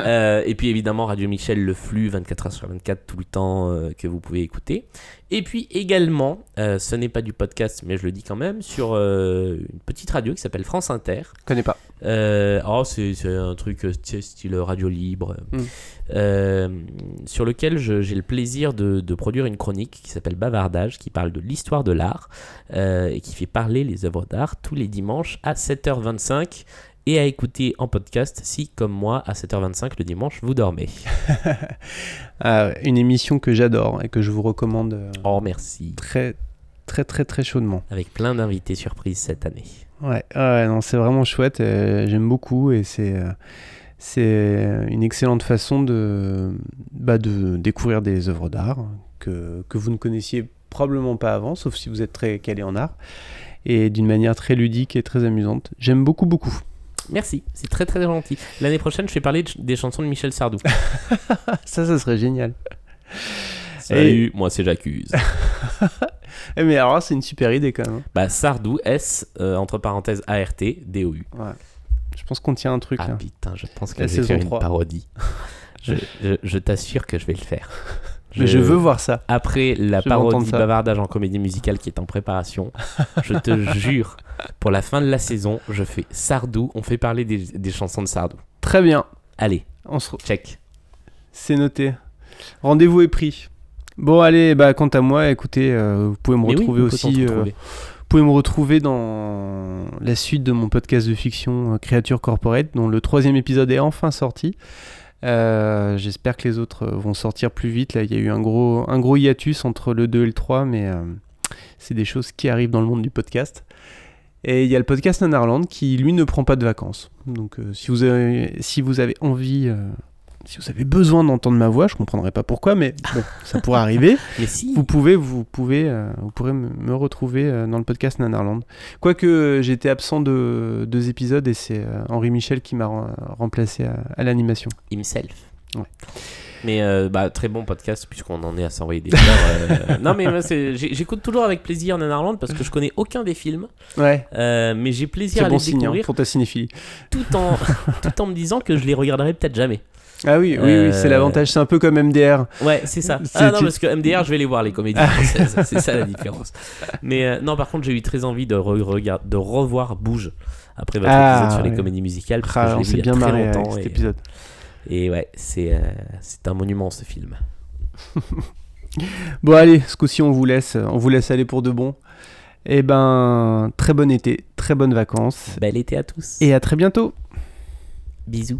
Euh, et puis évidemment, Radio Michel, le flux 24h sur 24, tout le temps que vous pouvez écouter. Et puis également, ce n'est pas du podcast, mais je le dis quand même, sur une petite radio qui s'appelle France Inter. Connais pas. Euh, oh, c'est un truc euh, style radio libre, Mm. euh, sur lequel j'ai le plaisir de, de produire une chronique qui s'appelle Bavardage, qui parle de l'histoire de l'art euh, et qui fait parler les œuvres d'art tous les dimanches à 7h25 et à écouter en podcast si, comme moi, à 7h25 le dimanche, vous dormez. Ah, une émission que j'adore et que je vous recommande Oh, merci. très, très, très, très chaudement. Avec plein d'invités surprises cette année. Ouais, ouais, non, c'est vraiment chouette. euh, J'aime beaucoup et c'est euh, c'est une excellente façon de, bah, de découvrir des œuvres d'art que, que vous ne connaissiez probablement pas avant, sauf si vous êtes très calé en art, et d'une manière très ludique et très amusante. J'aime beaucoup, beaucoup. Merci, c'est très très gentil. L'année prochaine, je vais parler des chansons de Michel Sardou. Ça, ça serait génial. Salut, moi c'est J'accuse. Eh, mais alors, c'est une super idée quand même. hein. Bah, Sardou, S, euh, entre parenthèses, A-R-T, D-O-U. Ouais. Je pense qu'on tient un truc Ah là. putain, je pense que je vais faire une 3. parodie. je je- je t'assure que je vais le faire. Mais je veux voir ça. Après la Je parodie bavardage en comédie musicale qui est en préparation, je te jure, pour la fin de la saison, je fais Sardou, on fait parler des, des chansons de Sardou. Très bien. Allez, On se check. C'est noté. Rendez-vous est pris. Bon, allez, bah, quant à moi, écoutez, euh, vous pouvez me Mais retrouver aussi. euh, retrouver vous pouvez me retrouver dans la suite de mon podcast de fiction euh, Créature Corporate, dont le troisième épisode est enfin sorti. Euh, J'espère que les autres vont sortir plus vite. Là, il y a eu un gros, un gros hiatus entre le 2 et le 3, mais euh, c'est des choses qui arrivent dans le monde du podcast. Et il y a le podcast Nanarland qui, lui, ne prend pas de vacances. Donc, euh, si, vous avez, si vous avez envie, si vous avez besoin d'entendre ma voix, je comprendrai pas pourquoi, mais bon, ça pourrait arriver. Mais si, Vous pouvez, vous pouvez, euh, vous pourrez me retrouver euh, dans le podcast Nanarland. Quoique euh, j'étais absent de deux épisodes et c'est euh, Henri Michel qui m'a rem- remplacé à, à l'animation. himself. Ouais. Mais bah, très bon podcast puisqu'on en est à s'envoyer des fleurs. non mais j'écoute toujours avec plaisir Nanarland parce que je connais aucun des films, Ouais, mais j'ai plaisir à bon les signe hein, découvrir pour ta cinéphilie. tout en tout en me disant que je les regarderai peut-être jamais. Ah oui, oui, oui, c'est Euh, l'avantage. C'est un peu comme MDR. Ouais, c'est ça. Ah non, parce que MDR, je vais les voir, les comédies françaises. c'est ça la différence. Mais euh, non, par contre, j'ai eu très envie de, re- regard- de revoir Bouge après votre Ah, épisode sur les comédies musicales. Parce Ah, que je on l'ai vu s'est il y a bien très marré avec longtemps. cet et, épisode. et ouais, c'est euh, un monument ce film. Bon allez, ce coup-ci on vous laisse, on vous laisse aller pour de bon. Et ben, très bon été, très bonnes vacances. Bel été à tous. Et à très bientôt. Bisous.